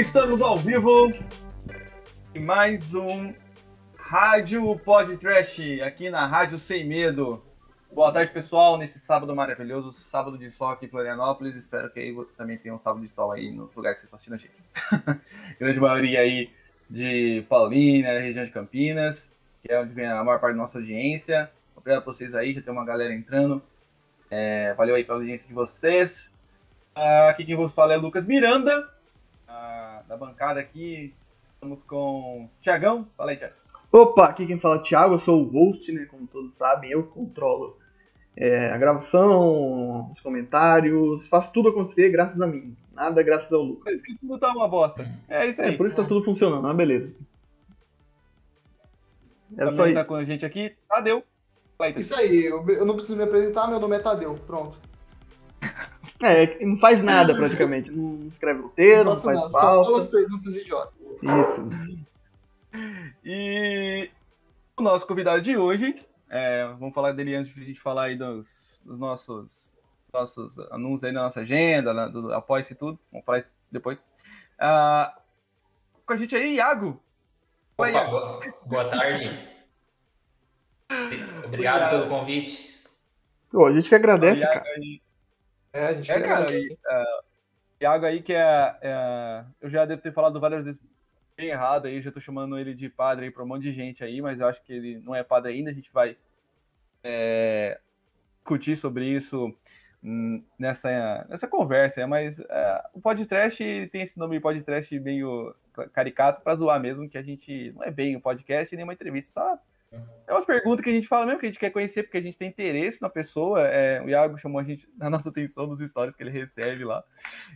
E estamos ao vivo em mais um Rádio Podcast aqui na Rádio Sem Medo. Boa tarde, pessoal, nesse sábado maravilhoso, sábado de sol aqui em Florianópolis. Espero que aí também tenha um sábado de sol aí nos lugares que vocês estão assistindo a gente. Grande maioria aí de Paulínia, região de Campinas, que é onde vem a maior parte da nossa audiência. Obrigado por vocês aí, já tem uma galera entrando. É, valeu aí pela audiência de vocês. Uh, aqui quem vos fala é Lucas Miranda, uh, da bancada aqui. Estamos com o Tiagão. Fala aí, Tiago. Opa, aqui quem fala é o Thiago, eu sou o host, né? Como todos sabem, eu controlo é, a gravação, os comentários, faço tudo acontecer graças a mim. Nada graças ao Lucas. Por isso que tudo tá uma bosta. É isso aí. É, por isso tá tudo funcionando, mas beleza. Era só isso. tá com a gente aqui, Tadeu. Isso aí, eu não preciso me apresentar, meu nome é Tadeu, pronto. É, não faz nada praticamente. Não escreve roteiro, não, não faz nada, pauta. Só pelas perguntas idiotas. Isso. E o nosso convidado de hoje, é, vamos falar dele antes de a gente falar aí dos, dos nossos, nossos anúncios aí na nossa agenda, na, do apoio e tudo. Vamos falar isso depois. Uh, com a gente aí, Iago. Oi, Iago. Boa, boa tarde. Obrigado, Obrigado pelo convite. Pô, a gente que agradece, cara. Aí... É, a gente é, cara, agradece. Uh, Iago aí que é, é, Eu já devo ter falado várias vezes bem errado aí, já tô chamando ele de padre aí para um monte de gente aí, mas eu acho que ele não é padre ainda, a gente vai é, discutir sobre isso nessa, nessa conversa, mas é, o podcast tem esse nome podcast meio caricato para zoar mesmo, que a gente não é bem um podcast nem uma entrevista, só é umas perguntas que a gente fala mesmo, que a gente quer conhecer, porque a gente tem interesse na pessoa. É, o Iago chamou a gente na nossa atenção dos stories que ele recebe lá.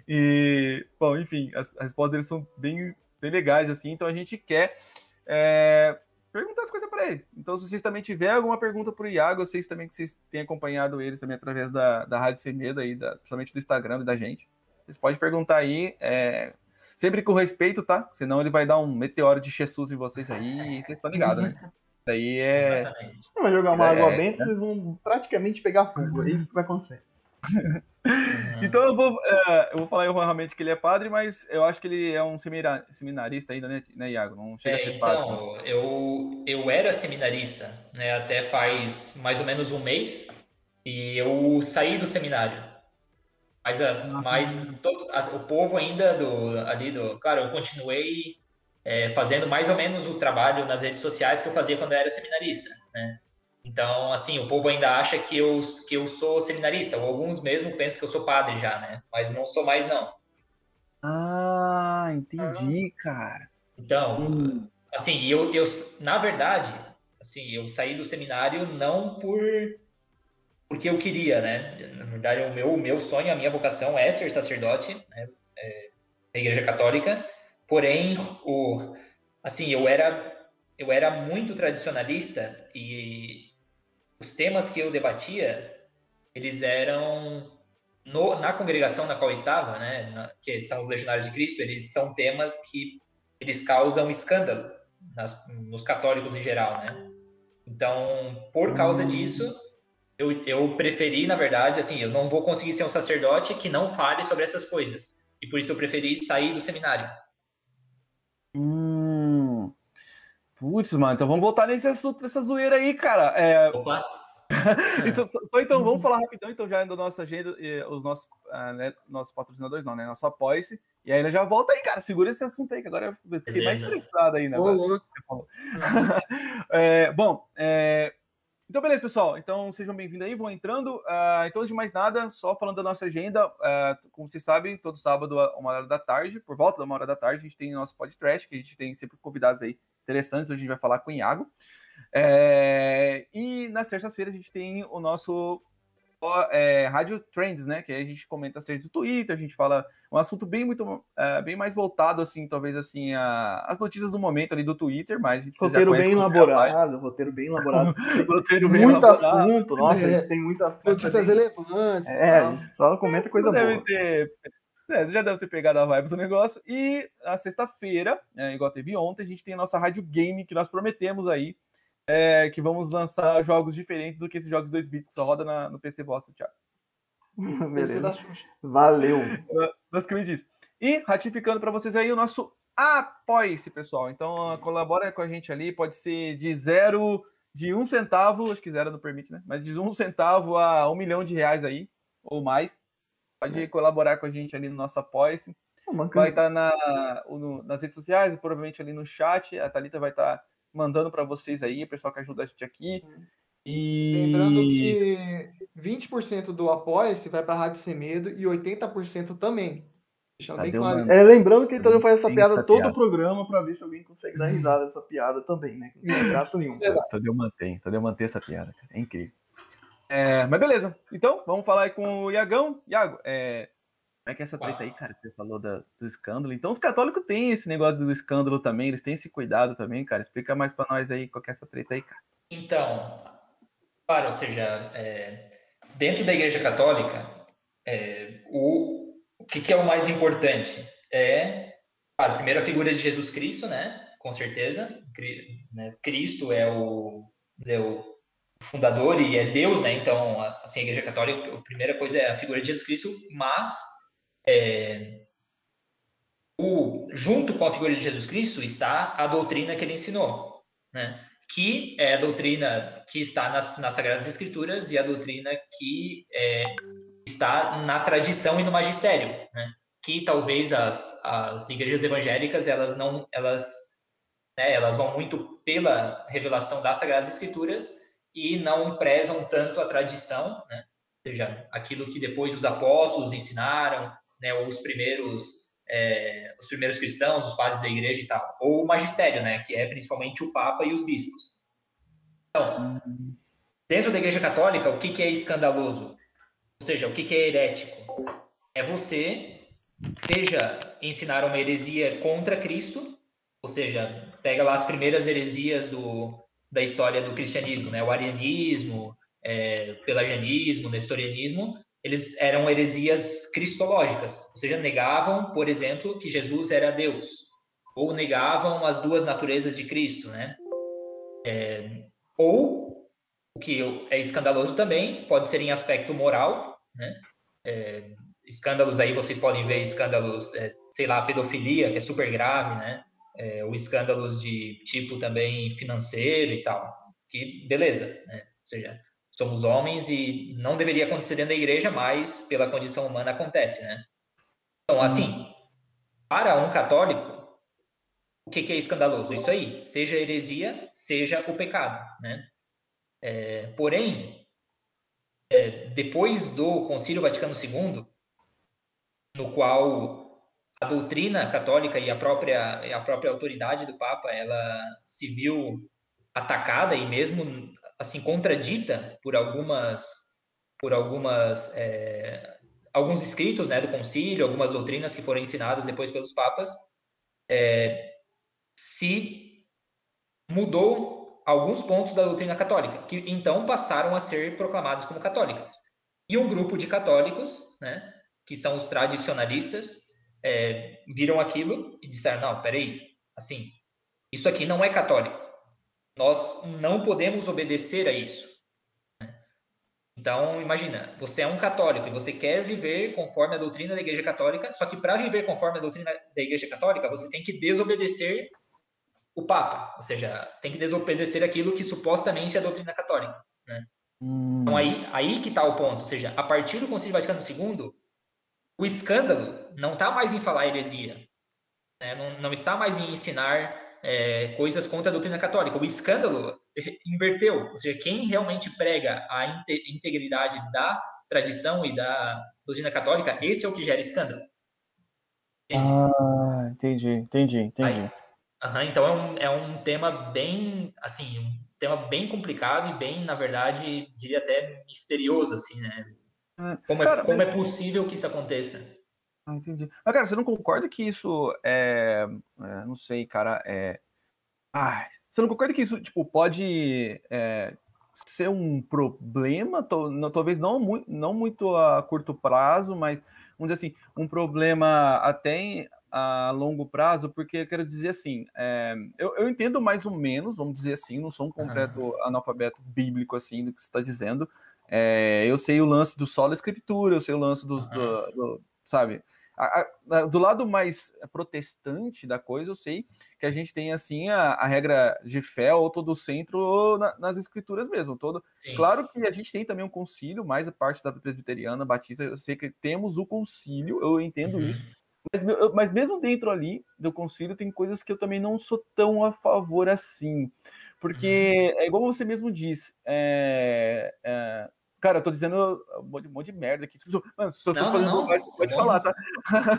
E, bom, enfim, as, as respostas deles são bem bem legais, assim. Então a gente quer é, perguntar as coisas para ele. Então, se vocês também tiverem alguma pergunta para o Iago, eu sei também que vocês têm acompanhado eles também através da, da Rádio Sem Medo, aí, da, principalmente do Instagram e da gente. Vocês podem perguntar aí, é, sempre com respeito, tá? Senão ele vai dar um meteoro de Jesus em vocês aí, vocês estão ligados, né? Isso aí é. Vai jogar uma água é, benta, vocês vão praticamente pegar fogo. É isso que vai acontecer. então eu vou, uh, eu vou falar realmente que ele é padre, mas eu acho que ele é um seminarista ainda, né, né Iago? Não chega é, a ser padre. Então, eu, eu era seminarista, né, até faz mais ou menos um mês, e eu saí do seminário. Mas, uh, mas todo, a, o povo ainda do, ali do. Claro, eu continuei é, fazendo mais ou menos o trabalho nas redes sociais que eu fazia quando eu era seminarista, né? Então, assim, o povo ainda acha que eu, que eu sou seminarista, ou alguns mesmo pensam que eu sou padre já, né? Mas não sou mais, não. Ah, entendi, ah. cara. Então, hum. assim, eu, eu, na verdade, assim, eu saí do seminário não por porque eu queria, né? Na verdade, o meu, o meu sonho, a minha vocação é ser sacerdote, né? É, na Igreja Católica. Porém, o, assim, eu era eu era muito tradicionalista e os temas que eu debatia, eles eram no, na congregação na qual eu estava, né, na, que são os Legionários de Cristo, eles são temas que eles causam escândalo nas, nos católicos em geral, né? Então, por causa disso, eu, eu preferi, na verdade, assim, eu não vou conseguir ser um sacerdote que não fale sobre essas coisas. E por isso eu preferi sair do seminário. Hum. Putz, mano, então vamos voltar nesse assunto, nessa zoeira aí, cara. É... Opa! então, só, então, vamos falar rapidão, então, já da nossa agenda, os nossos, uh, né, nossos patrocinadores, não, né? Nosso apoia-se. E aí ele já volta aí, cara. Segura esse assunto aí, que agora eu fiquei Beleza. mais interessado aí, né? é, bom, é, então, beleza, pessoal. Então, sejam bem-vindos aí, vão entrando. Uh, então, antes de mais nada, só falando da nossa agenda, uh, como vocês sabem, todo sábado, uma hora da tarde, por volta de uma hora da tarde, a gente tem nosso podcast, que a gente tem sempre convidados aí interessantes. Hoje a gente vai falar com o Iago. É, e nas terças-feiras a gente tem o nosso é, Rádio Trends, né? Que aí a gente comenta as trends do Twitter, a gente fala um assunto bem muito é, bem mais voltado, assim, talvez assim, a, as notícias do momento ali do Twitter, mas roteiro bem elaborado, roteiro bem elaborado. roteiro bem muito elaborado. assunto, nossa, é. a gente tem muito assunto. Notícias relevantes. É, só comenta coisa boa. Ter, é, você já deve ter pegado a vibe do negócio. E a sexta-feira, é, igual teve ontem, a gente tem a nossa rádio game que nós prometemos aí é, que vamos lançar jogos diferentes do que esses jogos 2 bits que só roda na, no PC bosta, Thiago. Beleza. Valeu. Basicamente isso. E ratificando para vocês aí o nosso apoie-se, pessoal. Então, colabora com a gente ali, pode ser de zero, de um centavo, acho que zero não permite, né? Mas de um centavo a um milhão de reais aí, ou mais. Pode colaborar com a gente ali no nosso apoie-se. Vai estar tá na, no, nas redes sociais, provavelmente ali no chat. A Thalita vai estar tá mandando para vocês aí, o pessoal que ajuda a gente aqui. E... Lembrando que 20% do apoia-se vai para a Rádio Sem Medo e 80% também. Deixando bem claro. É, lembrando que ele faz essa piada essa todo piada. o programa para ver se alguém consegue dar risada dessa piada também, né? Não tem graça nenhuma. Tadeu mantém, Tadeu mantém essa piada, cara. É incrível. É, mas beleza. Então, vamos falar aí com o Iagão. Iago, é, como é que é essa treta aí, cara? Você falou da, do escândalo. Então, os católicos têm esse negócio do escândalo também, eles têm esse cuidado também, cara. Explica mais para nós aí qual é essa treta aí, cara. Então, claro, ou seja, é, dentro da Igreja Católica, é, o, o que, que, é o mais importante? É, claro, primeiro a figura de Jesus Cristo, né? Com certeza. Né? Cristo é o, é o fundador e é Deus, né? Então, assim, a Igreja Católica, a primeira coisa é a figura de Jesus Cristo, mas é, o, junto com a figura de Jesus Cristo está a doutrina que ele ensinou, né? Que é a doutrina que está nas, nas Sagradas Escrituras e a doutrina que é, está na tradição e no magistério, né? Que talvez as, as igrejas evangélicas elas não elas né, elas vão muito pela revelação das Sagradas Escrituras e não prezam tanto a tradição, né? ou seja, aquilo que depois os apóstolos ensinaram, né, os primeiros é, os primeiros cristãos, os padres da igreja e tal, ou o magistério, né, que é principalmente o papa e os bispos. Então, dentro da igreja católica, o que, que é escandaloso? Ou seja, o que, que é herético? É você, seja ensinar uma heresia contra Cristo, ou seja, pega lá as primeiras heresias do, da história do cristianismo, né? O arianismo, é, pelagianismo, nestorianismo, eles eram heresias cristológicas, ou seja, negavam, por exemplo, que Jesus era Deus, ou negavam as duas naturezas de Cristo, né? É, ou, o que é escandaloso também, pode ser em aspecto moral, né? É, escândalos aí, vocês podem ver escândalos, é, sei lá, pedofilia, que é super grave, né? é, ou escândalos de tipo também financeiro e tal. Que beleza, né? Ou seja, somos homens e não deveria acontecer dentro da igreja, mas pela condição humana acontece, né? Então, assim, para um católico, o que, que é escandaloso? Isso aí, seja heresia, seja o pecado, né? É, porém, é, depois do Concílio Vaticano II, no qual a doutrina católica e a própria, a própria autoridade do Papa, ela se viu atacada e mesmo assim contradita por algumas por algumas é, alguns escritos né do concílio algumas doutrinas que foram ensinadas depois pelos papas é, se mudou alguns pontos da doutrina católica que então passaram a ser proclamados como católicas e um grupo de católicos né que são os tradicionalistas é, viram aquilo e disseram: não, peraí, assim, isso aqui não é católico. Nós não podemos obedecer a isso. Então, imagina, você é um católico e você quer viver conforme a doutrina da Igreja Católica, só que para viver conforme a doutrina da Igreja Católica, você tem que desobedecer o Papa, ou seja, tem que desobedecer aquilo que supostamente é a doutrina católica. Né? Hum. Então, aí, aí que está o ponto, ou seja, a partir do Concílio Vaticano II, o escândalo não está mais em falar heresia, né? não, não, está mais em ensinar é, coisas contra a doutrina católica. O escândalo inverteu, ou seja, quem realmente prega a integridade da tradição e da doutrina católica, esse é o que gera escândalo. Entendi? Ah, entendi, entendi, entendi. Aí, então é um, é um tema bem, assim, um tema bem complicado e bem, na verdade, diria até misterioso, assim, né? É, como, é, cara, como é possível que isso aconteça? Ah, entendi. Mas, cara, você não concorda que isso é. é não sei, cara. É. Ah, você não concorda que isso, tipo, pode é, ser um problema? Talvez não, muito, não muito a curto prazo, mas, vamos dizer assim, um problema até a longo prazo, porque eu quero dizer assim, é, eu, eu, entendo mais ou menos, vamos dizer assim, não sou um completo analfabeto bíblico assim do que você está dizendo, é, eu sei o lance do solo escritura, eu sei o lance do, uhum. do, do sabe? A, a, do lado mais protestante da coisa, eu sei que a gente tem assim a, a regra de fé ou todo o centro na, nas escrituras mesmo. Todo, claro que a gente tem também um concílio, mais a parte da presbiteriana, batista, eu sei que temos o concílio, eu entendo uhum. isso. Mas, mas mesmo dentro ali do concílio tem coisas que eu também não sou tão a favor assim. Porque uhum. é igual você mesmo diz, é, é, Cara, eu tô dizendo um monte, um monte de merda aqui. Mano, se eu tô falando não, você pode não. falar, tá?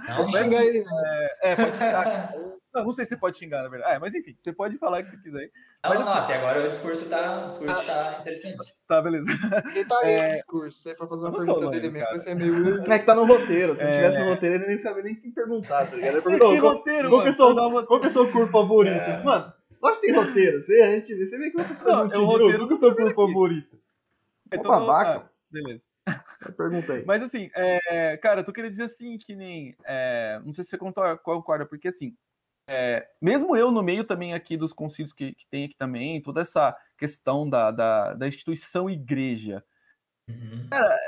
Não, xinga ele. Né? É, é, pode xingar. Não, não sei se você pode xingar, na verdade. É, mas enfim, você pode falar o que você quiser. Não, mas, não, assim, até agora o discurso tá, o discurso ah, tá interessante. Tá, beleza. Ele tá aí é... o discurso. Se você for fazer uma pergunta falando, dele mesmo, vai ser meio. Como é que tá no roteiro? Se não tivesse no roteiro, ele nem sabia nem quem perguntar, tá ligado? Ele perguntou, que roteiro, qual, mano? Qual que é o seu cor favorito? É. Mano, lógico que tem roteiro. Você, a gente vê, você vê que eu tô falando é o roteiro. Qual que é o seu cor Então, babaca. Ah, beleza. Pergunta aí. Mas assim, é, cara, tu queria dizer assim, que nem. É, não sei se você concorda, porque assim, é, mesmo eu no meio também aqui dos concílios que, que tem aqui também, toda essa questão da, da, da instituição igreja, uhum. cara,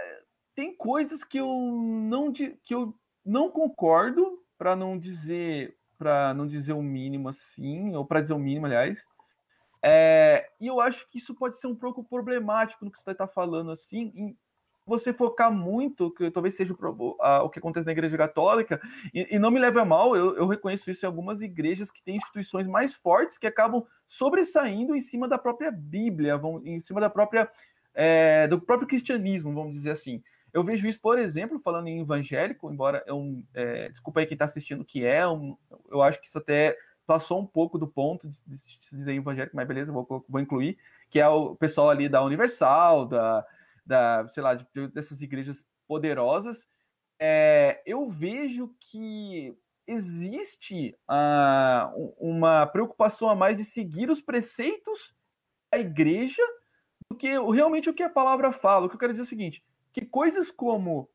tem coisas que eu não que eu não concordo, para não dizer para não dizer o mínimo assim, ou para dizer o mínimo, aliás. É, e eu acho que isso pode ser um pouco problemático no que você está falando assim, em, você focar muito, que talvez seja o, a, o que acontece na igreja católica, e, e não me leve a mal, eu, eu, reconheço isso em algumas igrejas que têm instituições mais fortes que acabam sobressaindo em cima da própria Bíblia, vão, em cima da própria é, do próprio cristianismo, vamos dizer assim. Eu vejo isso, por exemplo, falando em evangélico, embora eu é, desculpa aí quem está assistindo que é, um, eu acho que isso até passou um pouco do ponto de, de, de dizer evangélico, mas beleza, vou, vou incluir, que é o pessoal ali da Universal, da da, sei lá, de, dessas igrejas poderosas, é, eu vejo que existe uh, uma preocupação a mais de seguir os preceitos da igreja do que realmente o que a palavra fala. O que eu quero dizer é o seguinte: que coisas como,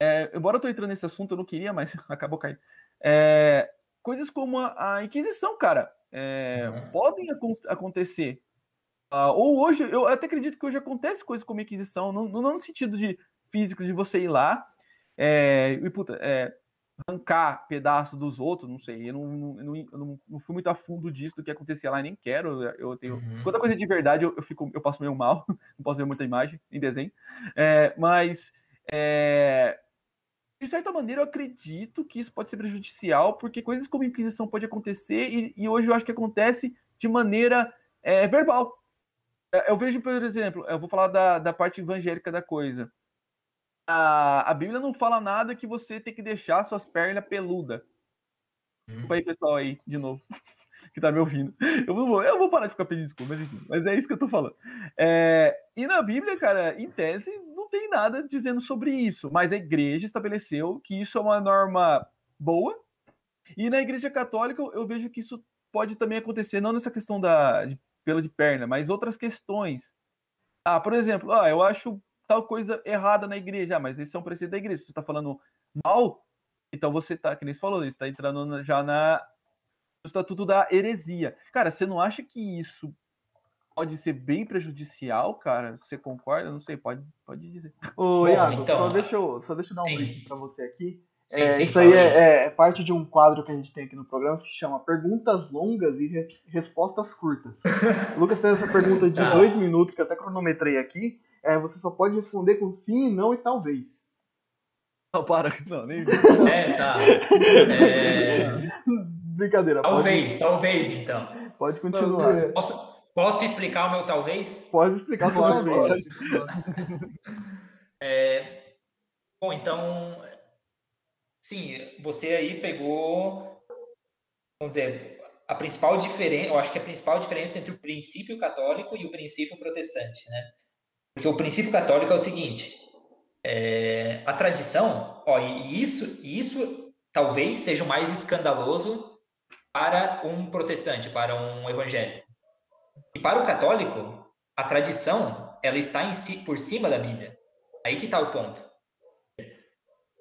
é, embora eu estou entrando nesse assunto, eu não queria, mas acabou caindo. É, coisas como a, a Inquisição, cara, é, uhum. podem acontecer. Uh, ou hoje, eu até acredito que hoje acontece coisa como Inquisição, não, não no sentido de físico de você ir lá é, e puta, é, arrancar pedaço dos outros, não sei, eu não, não, eu não, não, fui muito a fundo disso do que acontecia lá, nem quero. Eu tenho. Uhum. Quando a coisa é de verdade, eu, eu, fico, eu passo meio mal, não posso ver muita imagem em desenho. É, mas é, de certa maneira, eu acredito que isso pode ser prejudicial, porque coisas como Inquisição pode acontecer, e, e hoje eu acho que acontece de maneira é, verbal. É, eu vejo, por exemplo, eu vou falar da, da parte evangélica da coisa. A, a Bíblia não fala nada que você tem que deixar suas pernas peludas. Hum. Aí, pessoal, aí, de novo, que tá me ouvindo. Eu vou, eu vou parar de ficar pedindo desculpa, mas enfim, mas é isso que eu tô falando. É, e na Bíblia, cara, em tese, tem nada dizendo sobre isso, mas a igreja estabeleceu que isso é uma norma boa, e na igreja católica eu vejo que isso pode também acontecer, não nessa questão da, de pelo de perna, mas outras questões. Ah, por exemplo, ah, eu acho tal coisa errada na igreja, ah, mas esse é um preceito da igreja. Se você está falando mal, então você está, que nem você falou, está entrando já na no estatuto da heresia. Cara, você não acha que isso pode ser bem prejudicial, cara? Você concorda? Não sei, pode, pode dizer. Ô, Iago, então, só, deixa eu, só deixa eu dar um briefing para você aqui. Sim, é, sim, isso aí é, é, parte de um quadro que a gente tem aqui no programa que se chama Perguntas Longas e re Respostas Curtas. o Lucas fez essa pergunta de tá. dois minutos, que eu até cronometrei aqui. É, você só pode responder com sim, não e talvez. Não, para, não, nem. É, tá. É... Brincadeira. Talvez, pode... talvez então. Pode continuar. Posso, posso explicar o meu talvez? Pode explicar o seu talvez. É, bom, então Sim, você aí pegou, vamos dizer, a principal diferença, eu acho que a principal diferença entre o princípio católico e o princípio protestante, né? Porque o princípio católico é o seguinte, é, a tradição, ó, e isso, isso talvez seja o mais escandaloso para um protestante, para um evangélico. E para o católico, a tradição, ela está em si, por cima da Bíblia. Aí que está o ponto.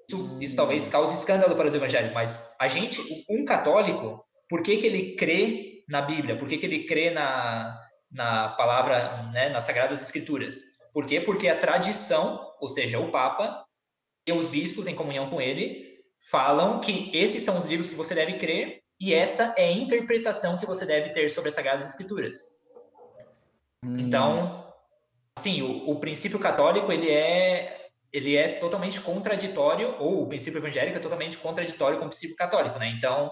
Isso, isso talvez cause escândalo para os evangélicos, mas a gente, um católico, por que, que ele crê na Bíblia? Por que, que ele crê na, na palavra, né, nas Sagradas Escrituras? Por quê? Porque a tradição, ou seja, o Papa e os bispos em comunhão com ele, falam que esses são os livros que você deve crer e essa é a interpretação que você deve ter sobre as Sagradas Escrituras. Hum. Então, sim, o, o, princípio católico ele é ele é totalmente contraditório ou o princípio evangélico é totalmente contraditório com o princípio católico, né? Então,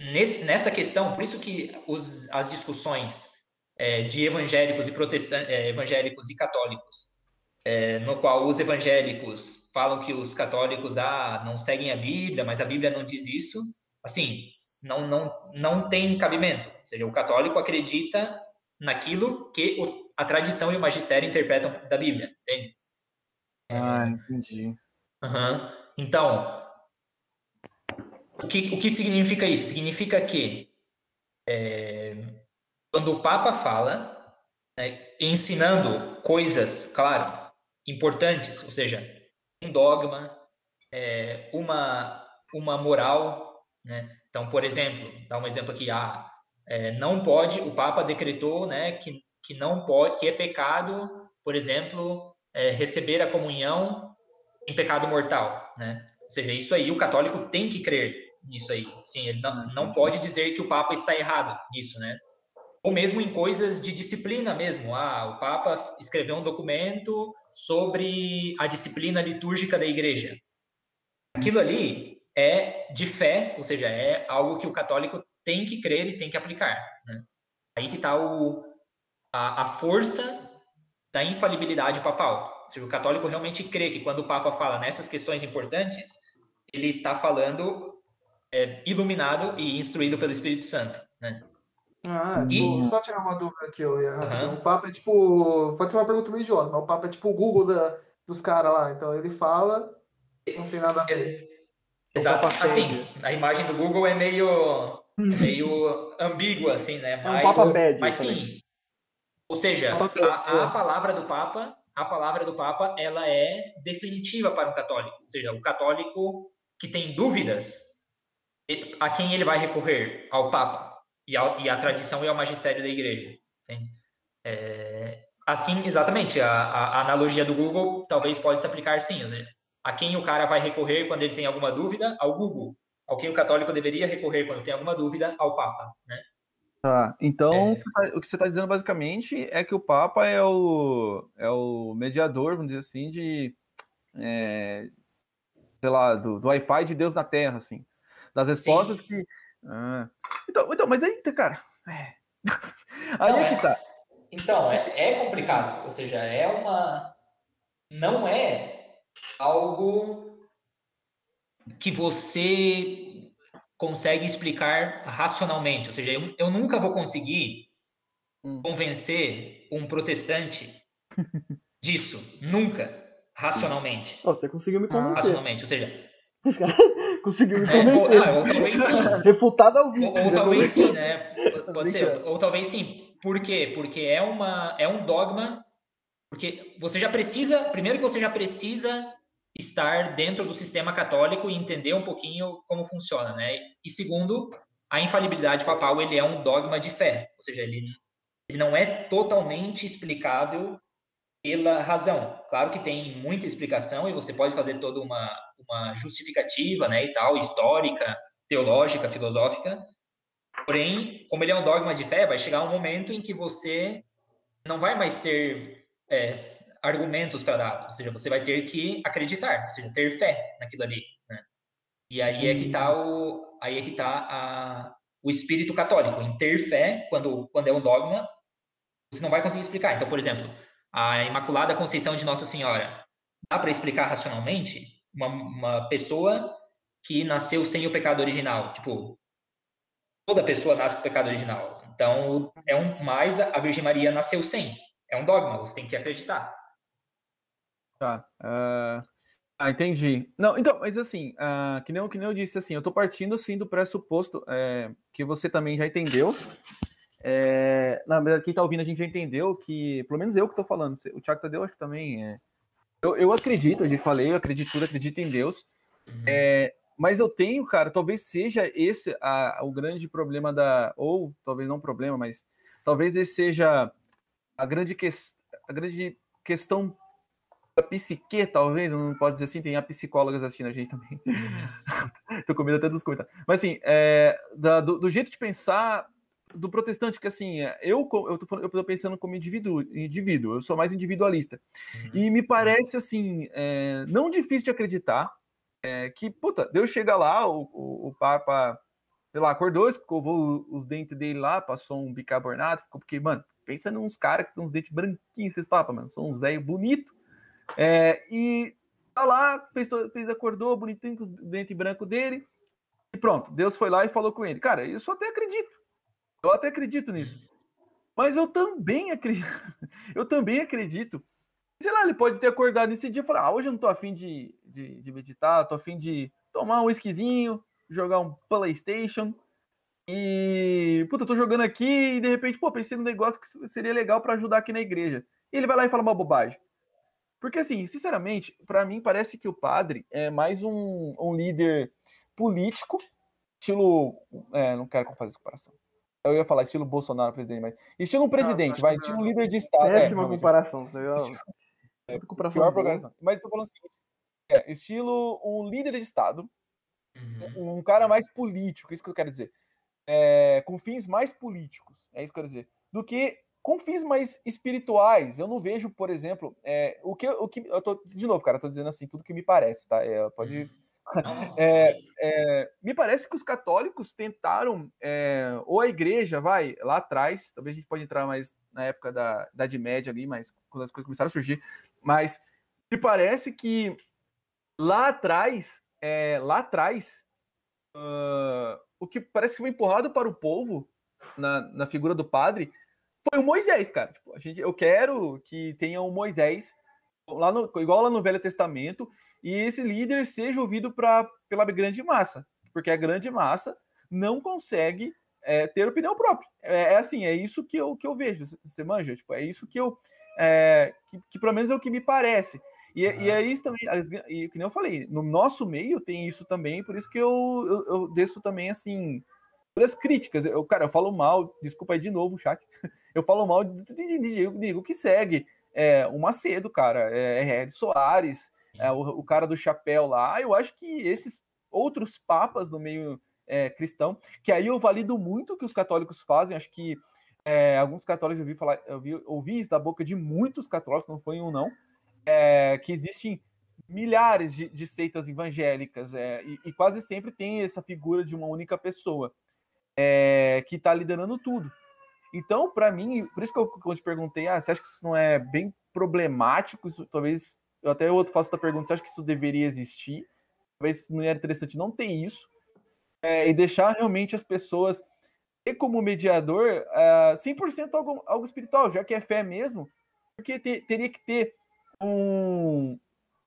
nesse, nessa questão, por isso que os, as discussões é, de evangélicos e protestantes, é, evangélicos e católicos, é, no qual os evangélicos falam que os católicos ah, não seguem a Bíblia, mas a Bíblia não diz isso. Assim, não, não, não tem cabimento. Ou seja, o católico acredita naquilo que o, a tradição e o magistério interpretam da Bíblia, entende? Ah, entendi. Uhum. Então, o que, o que significa isso? Significa que é, quando o Papa fala, né, ensinando coisas, claro, importantes, ou seja, um dogma, é, uma, uma moral, né? Então, por exemplo, dá um exemplo aqui, ah, é, não pode, o Papa decretou, né, que, que não pode, que é pecado, por exemplo, é, receber a comunhão em pecado mortal, né? Ou seja, isso aí o católico tem que crer nisso aí. Sim, ele não, não pode dizer que o Papa está errado nisso, né? Ou mesmo em coisas de disciplina mesmo. Ah, o Papa escreveu um documento sobre a disciplina litúrgica da igreja. Aquilo ali é de fé, ou seja, é algo que o católico tem que crer e tem que aplicar. Né? Aí que está a, a força da infalibilidade papal. Seja, o católico realmente crê que quando o Papa fala nessas questões importantes, ele está falando é, iluminado e instruído pelo Espírito Santo, né? Ah, e... só tirar uma dúvida aqui, eu ia uhum. O Papa é tipo. Pode ser uma pergunta meio idiota, mas o Papa é tipo o Google da, dos caras lá. Então ele fala, não tem nada a ver. É, exato. Assim, a imagem do Google é meio, meio ambígua, assim, né? Mas, é um Papa bad, mas sim. Ou seja, a, a palavra do Papa, a palavra do Papa, ela é definitiva para o católico. Ou seja, o católico que tem dúvidas a quem ele vai recorrer? Ao Papa e, ao, e à tradição e ao magistério da Igreja. É, assim, exatamente, a, a, analogia do Google talvez pode se aplicar sim. Seja, a quem o cara vai recorrer quando ele tem alguma dúvida? Ao Google. Ao quem o católico deveria recorrer quando tem alguma dúvida? Ao Papa. Né? Tá, então é... Tá, o que você está dizendo basicamente é que o Papa é o, é o mediador, vamos dizer assim, de. É, sei lá, do, do Wi-Fi de Deus na Terra, assim das respostas Sim. que. Ah. Então, então, mas aí, cara. É. Aí não, é que é, tá. Então, é, é complicado. Ou seja, é uma. Não é algo que você consegue explicar racionalmente. Ou seja, eu, eu nunca vou conseguir hum. convencer um protestante disso. Nunca. Racionalmente. Oh, você conseguiu me convencer. Racionalmente. Ou seja, conseguiu me convencer. É, ou, ah, ou, talvez sim. Refutado ao vivo. Ou, ou talvez sim, né? Pode ser. Ou talvez sim. Por quê? Porque é, uma, é um dogma. Porque você já precisa. Primeiro que você já precisa estar dentro do sistema católico e entender um pouquinho como funciona, né? E segundo, a infalibilidade papal ele é um dogma de fé, ou seja, ele, ele não é totalmente explicável pela razão. Claro que tem muita explicação e você pode fazer toda uma, uma justificativa, né, e tal, histórica, teológica, filosófica. Porém, como ele é um dogma de fé, vai chegar um momento em que você não vai mais ter é, argumentos para dar, ou seja, você vai ter que acreditar, ou seja, ter fé naquilo ali. Né? E aí é que está o, aí é que tá a, o espírito católico, em ter fé quando quando é um dogma, você não vai conseguir explicar. Então, por exemplo, a Imaculada Conceição de Nossa Senhora, dá para explicar racionalmente? uma, uma pessoa que nasceu sem o pecado original. Tipo, toda pessoa nasce com o pecado original. Então, é um mais a Virgem Maria nasceu sem. É um dogma, você tem que acreditar. Tá. Uh... Ah, entendi. Não, então, mas assim, uh, que, nem, que nem eu disse, assim, eu tô partindo, assim, do pressuposto é, que você também já entendeu. É, na verdade, quem tá ouvindo a gente já entendeu que, pelo menos eu que tô falando, o Thiago Tadeu acho que também é, eu, eu acredito, eu já falei, eu acredito tudo, acredito em Deus. Uhum. É, mas eu tenho, cara, talvez seja esse a, o grande problema da. Ou talvez não problema, mas talvez esse seja a grande, que, a grande questão psique, talvez, não pode dizer assim, tem a psicólogas assistindo a gente também. Tô com medo até dos comentários. Mas assim, é, da, do, do, jeito de pensar do protestante, que assim, eu, eu, tô, eu tô pensando como indivíduo, indivíduo, eu sou mais individualista. Uhum. E me parece assim, é, não difícil de acreditar é, que, puta, Deus chega lá, o, o, o Papa, sei lá, acordou, escovou os dentes dele lá, passou um bicarbonato, porque, mano, pensa nos caras que tem uns dentes branquinhos, esses papas, mano, são uns velhos bonitos é, e tá lá, fez, fez, acordou bonitinho com os dentes brancos dele. E pronto, Deus foi lá e falou com ele. Cara, isso eu até acredito. Eu até acredito nisso. Mas eu também acredito. Eu também acredito. Sei lá, ele pode ter acordado nesse dia e falar: ah, hoje eu não tô afim de, de, de meditar, tô afim de tomar um whiskyzinho, jogar um PlayStation. E, puta, eu tô jogando aqui e de repente, pô, pensei num negócio que seria legal para ajudar aqui na igreja. E ele vai lá e fala uma bobagem. Porque, assim, sinceramente, para mim parece que o padre é mais um, um líder político, estilo. É, não quero fazer essa comparação. Eu ia falar estilo Bolsonaro, presidente, mas. Estilo um presidente, vai, estilo um líder de Estado. É, Péssima é, comparação. É, comparação pior programação. Mas tô falando o seguinte: é, estilo um líder de Estado, uhum. um cara mais político, é isso que eu quero dizer. É, com fins mais políticos, é isso que eu quero dizer, do que com fins mais espirituais, eu não vejo, por exemplo, é, o que o que eu tô de novo, cara, tô dizendo assim tudo que me parece, tá? É, pode uhum. é, é, me parece que os católicos tentaram, é, ou a igreja, vai, lá atrás, talvez a gente pode entrar mais na época da Idade Média ali, mas quando as coisas começaram a surgir, mas me parece que lá atrás, é, lá atrás, uh, o que parece que foi empurrado para o povo, na, na figura do padre, foi o Moisés, cara. Tipo, a gente, eu quero que tenha um Moisés lá no, igual lá no Velho Testamento e esse líder seja ouvido pra, pela grande massa, porque a grande massa não consegue é, ter opinião própria. É, é, assim, é isso que eu, que eu vejo. Você manja? Tipo, é isso que eu. É, que, que, pelo menos é o que me parece. E, uhum. e é isso também, e que nem eu falei, no nosso meio tem isso também, por isso que eu, eu, eu desço também assim as críticas. Eu, cara, eu falo mal, desculpa aí de novo, chat. Eu falo mal de, de, de, digo que segue. É, o Macedo, cara, é, é Soares, é, o, o, cara do chapéu lá. Eu acho que esses outros papas no meio é, cristão, que aí eu valido muito o que os católicos fazem, acho que é, alguns católicos eu vi falar, eu vi, ouvi isso da boca de muitos católicos, não foi um não, é, que existem milhares de, de seitas evangélicas é, e, e, quase sempre tem essa figura de uma única pessoa é, que está liderando tudo. Então, para mim, por isso que eu, te perguntei, ah, você acha que isso não é bem problemático? Isso, talvez, eu até outro faço essa pergunta, você acha que isso deveria existir? Talvez não era interessante não ter isso, é, e deixar realmente as pessoas ter como mediador uh, 100% algo, algo espiritual, já que é fé mesmo, porque te, teria que ter um,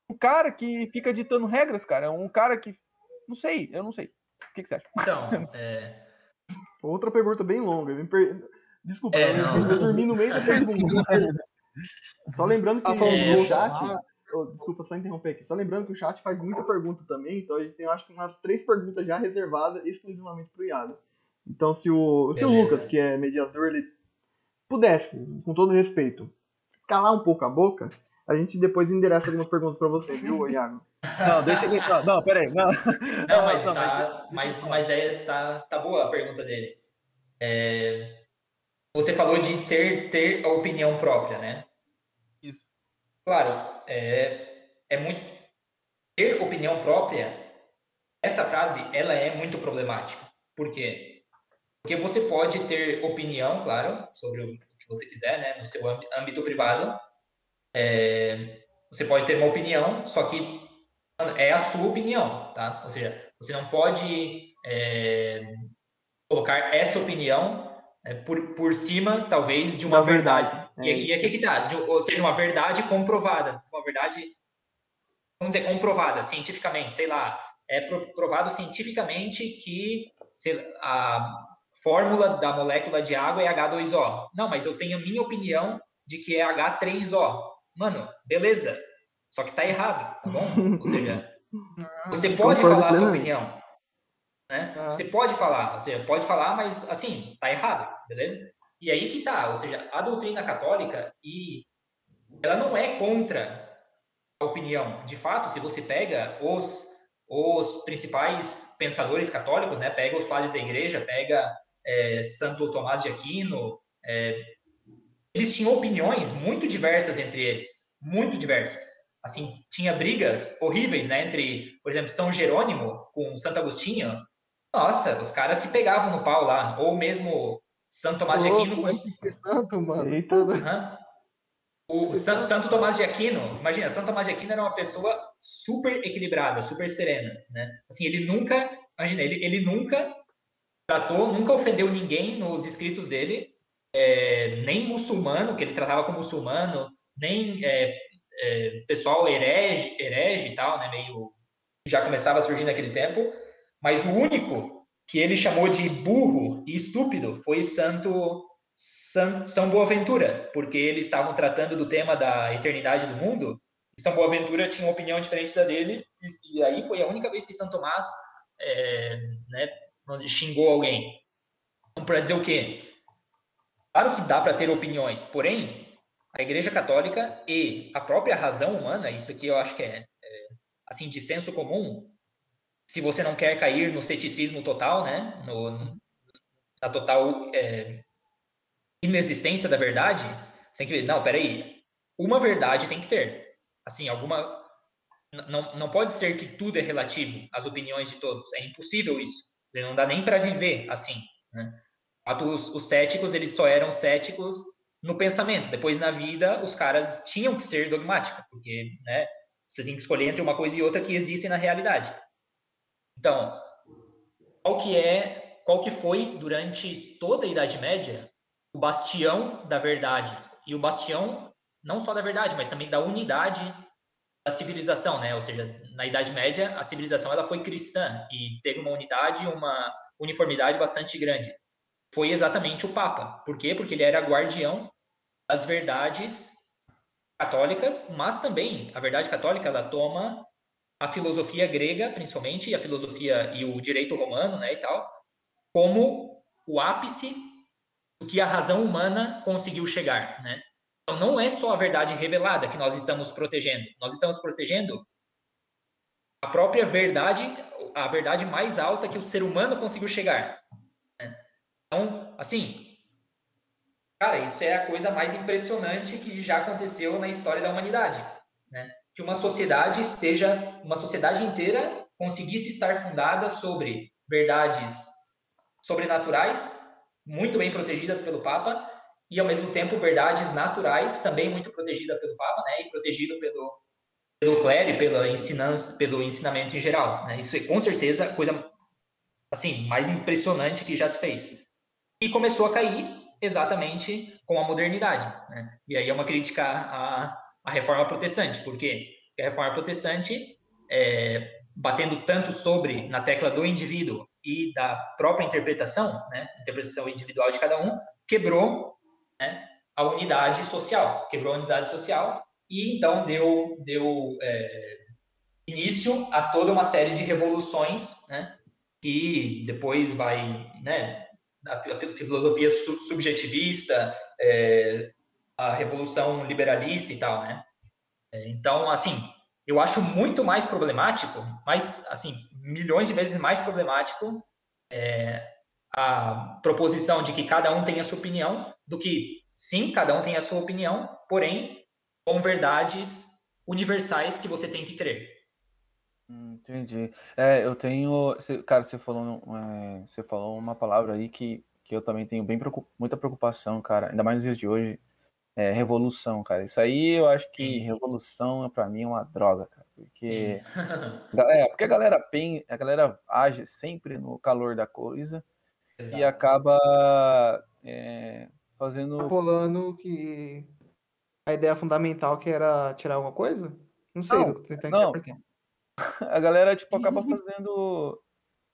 um cara que fica ditando regras, cara, um cara que, não sei, eu não sei. O que, que você acha? Então, é, Outra pergunta bem longa. Per... Desculpa, é, eu, eu dormi no meio da pergunta. só lembrando que é, o chat. Oh, desculpa só interromper aqui. Só lembrando que o chat faz muita pergunta também, então a gente tem, eu acho que umas três perguntas já reservadas exclusivamente para o Iago. Então, se o, se o Lucas, que é mediador, ele pudesse, com todo respeito, calar um pouco a boca, a gente depois endereça algumas perguntas para você, viu, Iago? Não, deixa ele. Não, não peraí. Não, não mas, não, tá, mas, mas é, tá, tá boa a pergunta dele. É, você falou de ter, ter a opinião própria, né? Isso. Claro, é, é muito. Ter opinião própria, essa frase, ela é muito problemática. Por quê? Porque você pode ter opinião, claro, sobre o que você quiser, né? No seu âmbito privado. É, você pode ter uma opinião, só que é a sua opinião, tá? Ou seja, você não pode é, colocar essa opinião é, por, por cima, talvez, de uma verdade. verdade. É. E, e aqui que tá, de, ou seja, uma verdade comprovada, uma verdade, vamos dizer, comprovada cientificamente, sei lá, é provado cientificamente que sei, a fórmula da molécula de água é H2O. Não, mas eu tenho a minha opinião de que é H3O. Mano, beleza, só que tá errado, tá bom? Ou seja, ah, você pode falar a sua opinião. Né? Ah. Você pode falar, ou seja, pode falar, mas assim, tá errado, beleza? E aí que tá, ou seja, a doutrina católica e ela não é contra a opinião. De fato, se você pega os os principais pensadores católicos, né? Pega os padres da igreja, pega é, Santo Tomás de Aquino, é, eles tinham opiniões muito diversas entre eles, muito diversas. Assim, tinha brigas horríveis, né? Entre, por exemplo, São Jerônimo com Santo Agostinho. Nossa, os caras se pegavam no pau lá. Ou mesmo Santo Tomás de Aquino com... santo, mano. Eita. Uhum. O Santo, Santo Tomás de Aquino, imagina, Santo Tomás de Aquino era uma pessoa super equilibrada, super serena, né? Assim, ele nunca, imagina, ele, ele nunca tratou, nunca ofendeu ninguém nos escritos dele, é, nem muçulmano, que ele tratava como muçulmano, nem é, é, pessoal herege, herege e tal, né? Meio já começava a surgir naquele tempo, mas o único que ele chamou de burro e estúpido foi Santo são, São Boaventura, porque eles estavam tratando do tema da eternidade do mundo, e São Boaventura tinha uma opinião diferente da dele, e, e aí foi a única vez que São Tomás é, né, xingou alguém. Então, para dizer o quê? Claro que dá para ter opiniões, porém, a Igreja Católica e a própria razão humana, isso aqui eu acho que é, é assim, de senso comum, se você não quer cair no ceticismo total, né, no, na total é, inexistência da verdade, você tem que ver, não, peraí, uma verdade tem que ter. Assim, alguma. Não, não pode ser que tudo é relativo às opiniões de todos. É impossível isso. Não dá nem para viver assim. Né? Os, os céticos, eles só eram céticos no pensamento. Depois, na vida, os caras tinham que ser dogmáticos, porque né, você tem que escolher entre uma coisa e outra que existem na realidade. Então, qual que é, qual que foi durante toda a Idade Média o bastião da verdade e o bastião não só da verdade, mas também da unidade da civilização, né? Ou seja, na Idade Média a civilização ela foi cristã e teve uma unidade, uma uniformidade bastante grande. Foi exatamente o Papa. Por quê? Porque ele era guardião das verdades católicas, mas também a verdade católica ela toma a filosofia grega, principalmente, e a filosofia e o direito romano, né, e tal, como o ápice do que a razão humana conseguiu chegar, né? Então não é só a verdade revelada que nós estamos protegendo, nós estamos protegendo a própria verdade, a verdade mais alta que o ser humano conseguiu chegar. Então, assim, cara, isso é a coisa mais impressionante que já aconteceu na história da humanidade, né? Que uma sociedade esteja, uma sociedade inteira conseguisse estar fundada sobre verdades sobrenaturais muito bem protegidas pelo Papa e, ao mesmo tempo, verdades naturais, também muito protegida pelo Papa, né, e protegido pelo, pelo clero pela ensinança, pelo ensinamento em geral. Né? Isso é, com certeza, a coisa assim, mais impressionante que já se fez. E começou a cair exatamente com a modernidade. Né? E aí é uma crítica à, à reforma protestante, porque a reforma protestante, é, batendo tanto sobre na tecla do indivíduo e da própria interpretação, né, interpretação individual de cada um, quebrou né, a unidade social, quebrou a unidade social e então deu, deu é, início a toda uma série de revoluções, né, que depois vai, né, a filosofia subjetivista, é, a revolução liberalista e tal, né. É, então, assim, eu acho muito mais problemático, mais, assim, milhões de vezes mais problemático é, a proposição de que cada um tem a sua opinião do que, sim, cada um tem a sua opinião, porém, com verdades universais que você tem que crer. Hum, entendi. É, eu tenho. Cara, você falou, é, você falou uma palavra aí que, que eu também tenho bem muita preocupação, cara. Ainda mais nos dias de hoje é, revolução, cara. Isso aí eu acho que revolução para mim é uma droga, cara. Porque, é, porque a galera pen, a galera age sempre no calor da coisa Exato. e acaba é, fazendo. Rolando que a ideia fundamental que era tirar alguma coisa? Não sei, não, não. A galera, tipo, acaba fazendo.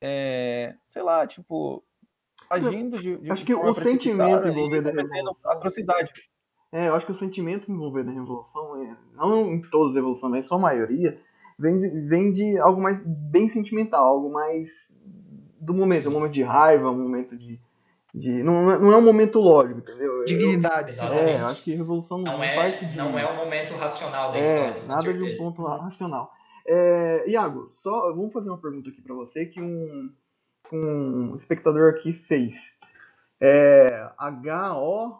É, sei lá, tipo, agindo de. de acho que o sentimento envolvido é atrocidade. É, eu acho que o sentimento envolvido na revolução, é, não em todas as revoluções, mas só a maioria, vem de, vem de algo mais bem sentimental, algo mais do momento, um momento de raiva, um momento de, de não, não é um momento lógico, entendeu? Dignidade. Eu, é, eu acho que revolução não, não é parte de não é um momento racional da é, história. Nada de um ponto racional. É, Iago, só vamos fazer uma pergunta aqui para você que um, um espectador aqui fez. É, HO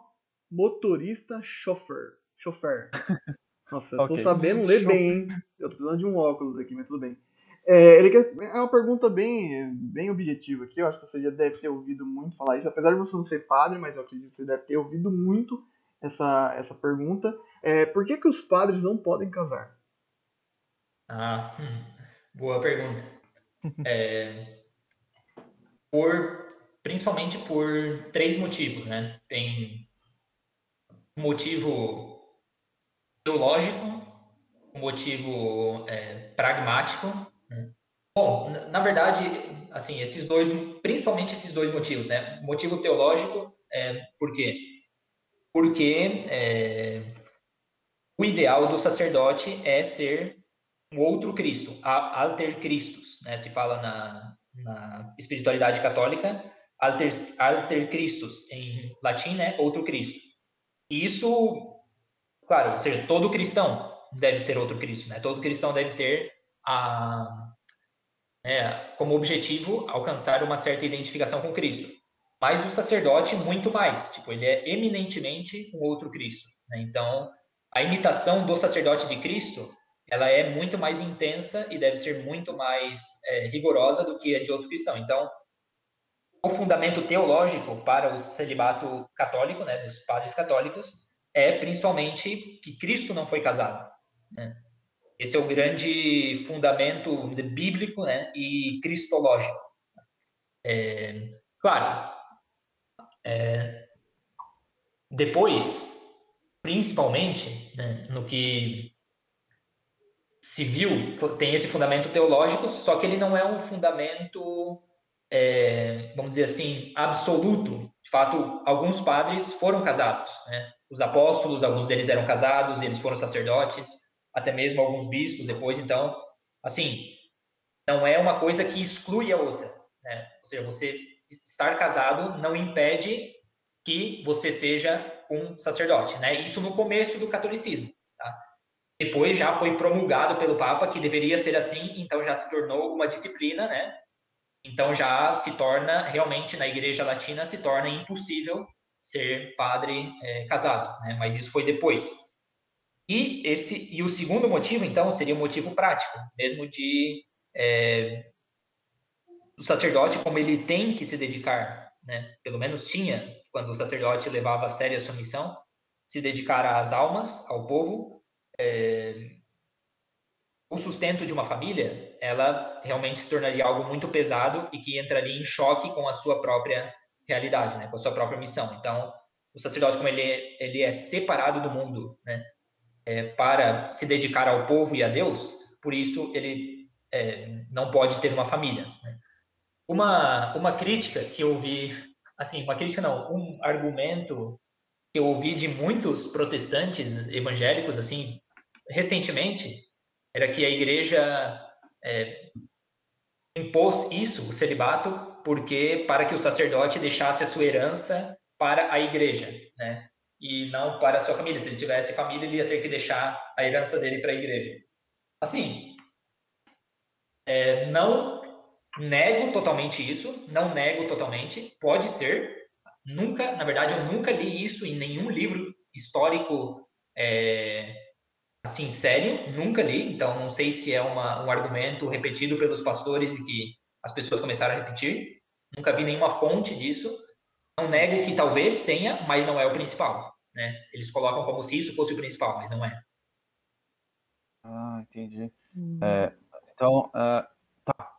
motorista chofer. Chofer. Nossa, eu tô sabendo ler bem, hein? Eu tô precisando de um óculos aqui, mas tudo bem. É, ele quer, é uma pergunta bem, bem objetiva aqui. Eu acho que você já deve ter ouvido muito falar isso, apesar de você não ser padre, mas eu acredito que você deve ter ouvido muito essa, essa pergunta. É, por que, que os padres não podem casar? Ah, boa pergunta. É, por, principalmente por três motivos, né? Tem um motivo teológico, um motivo é, pragmático. Né? Bom, na verdade, assim, esses dois, principalmente esses dois motivos, né? Motivo teológico, é, por quê? Porque é, o ideal do sacerdote é ser um outro Cristo, alter Christus, né? Se fala na, na espiritualidade católica, alter, alter Christus, em latim, né? Outro Cristo. E isso Claro, ou seja, todo cristão deve ser outro Cristo, né? Todo cristão deve ter a, é, como objetivo alcançar uma certa identificação com Cristo. Mas o sacerdote, muito mais. Tipo, ele é eminentemente um outro Cristo. Né? Então, a imitação do sacerdote de Cristo, ela é muito mais intensa e deve ser muito mais é, rigorosa do que a de outro cristão. Então, o fundamento teológico para o celibato católico, né, dos padres católicos, é principalmente que Cristo não foi casado. Né? Esse é o grande fundamento vamos dizer, bíblico né? e cristológico. É, claro, é, depois, principalmente, né, no que viu, tem esse fundamento teológico, só que ele não é um fundamento, é, vamos dizer assim, absoluto. De fato, alguns padres foram casados, né? os apóstolos, alguns deles eram casados eles foram sacerdotes, até mesmo alguns bispos depois. Então, assim, não é uma coisa que exclui a outra. Né? Ou seja, você estar casado não impede que você seja um sacerdote. Né? Isso no começo do catolicismo. Tá? Depois já foi promulgado pelo Papa que deveria ser assim, então já se tornou uma disciplina, né? Então já se torna realmente na Igreja Latina se torna impossível ser padre é, casado, né? mas isso foi depois. E esse e o segundo motivo, então, seria o um motivo prático, mesmo de é, o sacerdote como ele tem que se dedicar, né? Pelo menos tinha quando o sacerdote levava a sério a sua missão, se dedicar às almas, ao povo. É, o sustento de uma família, ela realmente se tornaria algo muito pesado e que entraria em choque com a sua própria realidade, né, com a sua própria missão. Então, o sacerdote, como ele é, ele é separado do mundo, né, é, para se dedicar ao povo e a Deus, por isso ele é, não pode ter uma família. Né. Uma, uma crítica que eu ouvi, assim, uma crítica não, um argumento que eu ouvi de muitos protestantes evangélicos, assim, recentemente, era que a igreja é, impôs isso, o celibato, porque para que o sacerdote deixasse a sua herança para a igreja, né? E não para a sua família. Se ele tivesse família, ele ia ter que deixar a herança dele para a igreja. Assim, é, não nego totalmente isso, não nego totalmente, pode ser. Nunca, na verdade, eu nunca li isso em nenhum livro histórico é, assim sério, nunca li. Então, não sei se é uma, um argumento repetido pelos pastores e que as pessoas começaram a repetir. Nunca vi nenhuma fonte disso. Não nego que talvez tenha, mas não é o principal. Né? Eles colocam como se isso fosse o principal, mas não é. Ah, entendi. Hum. É, então, uh, tá.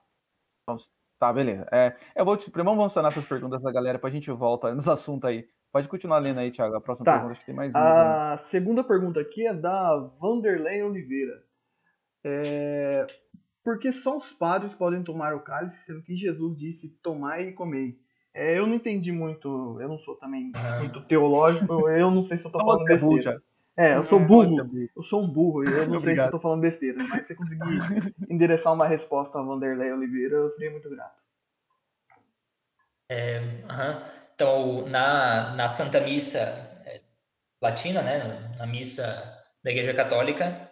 Então, tá, beleza. É, eu vou te, primeiro vamos sanar essas perguntas da galera para a gente volta nos assuntos aí. Pode continuar lendo aí, Thiago. A próxima tá. pergunta, acho que tem mais uma. A segunda pergunta aqui é da Vanderlei Oliveira. É, porque só os padres podem tomar o cálice, sendo que Jesus disse tomai e comei. É, eu não entendi muito, eu não sou também ah. muito teológico, eu não sei se eu tô falando besteira. É, eu sou burro, eu sou um burro e eu não sei se eu tô falando besteira, mas se você conseguir endereçar uma resposta a Vanderlei Oliveira, eu seria muito grato. É, Então, na, na Santa Missa é, Latina, né, na missa da Igreja Católica,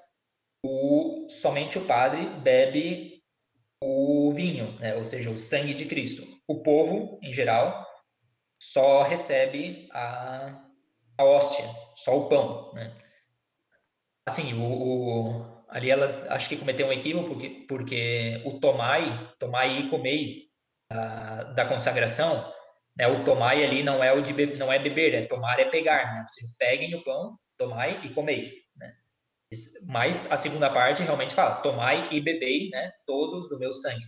o, somente o padre bebe o vinho, né, ou seja, o sangue de Cristo. O povo, em geral, só recebe a, a hóstia, só o pão. Né? Assim, o, o, ali ela acho que cometeu um equívoco porque, porque o tomai, tomai e comei da, da consagração, né, o tomai ali não é o de be, não é beber, é tomar é pegar, né? Você peguem o pão, tomai e comei, né? Mas a segunda parte realmente fala, tomai e bebei, né, todos do meu sangue.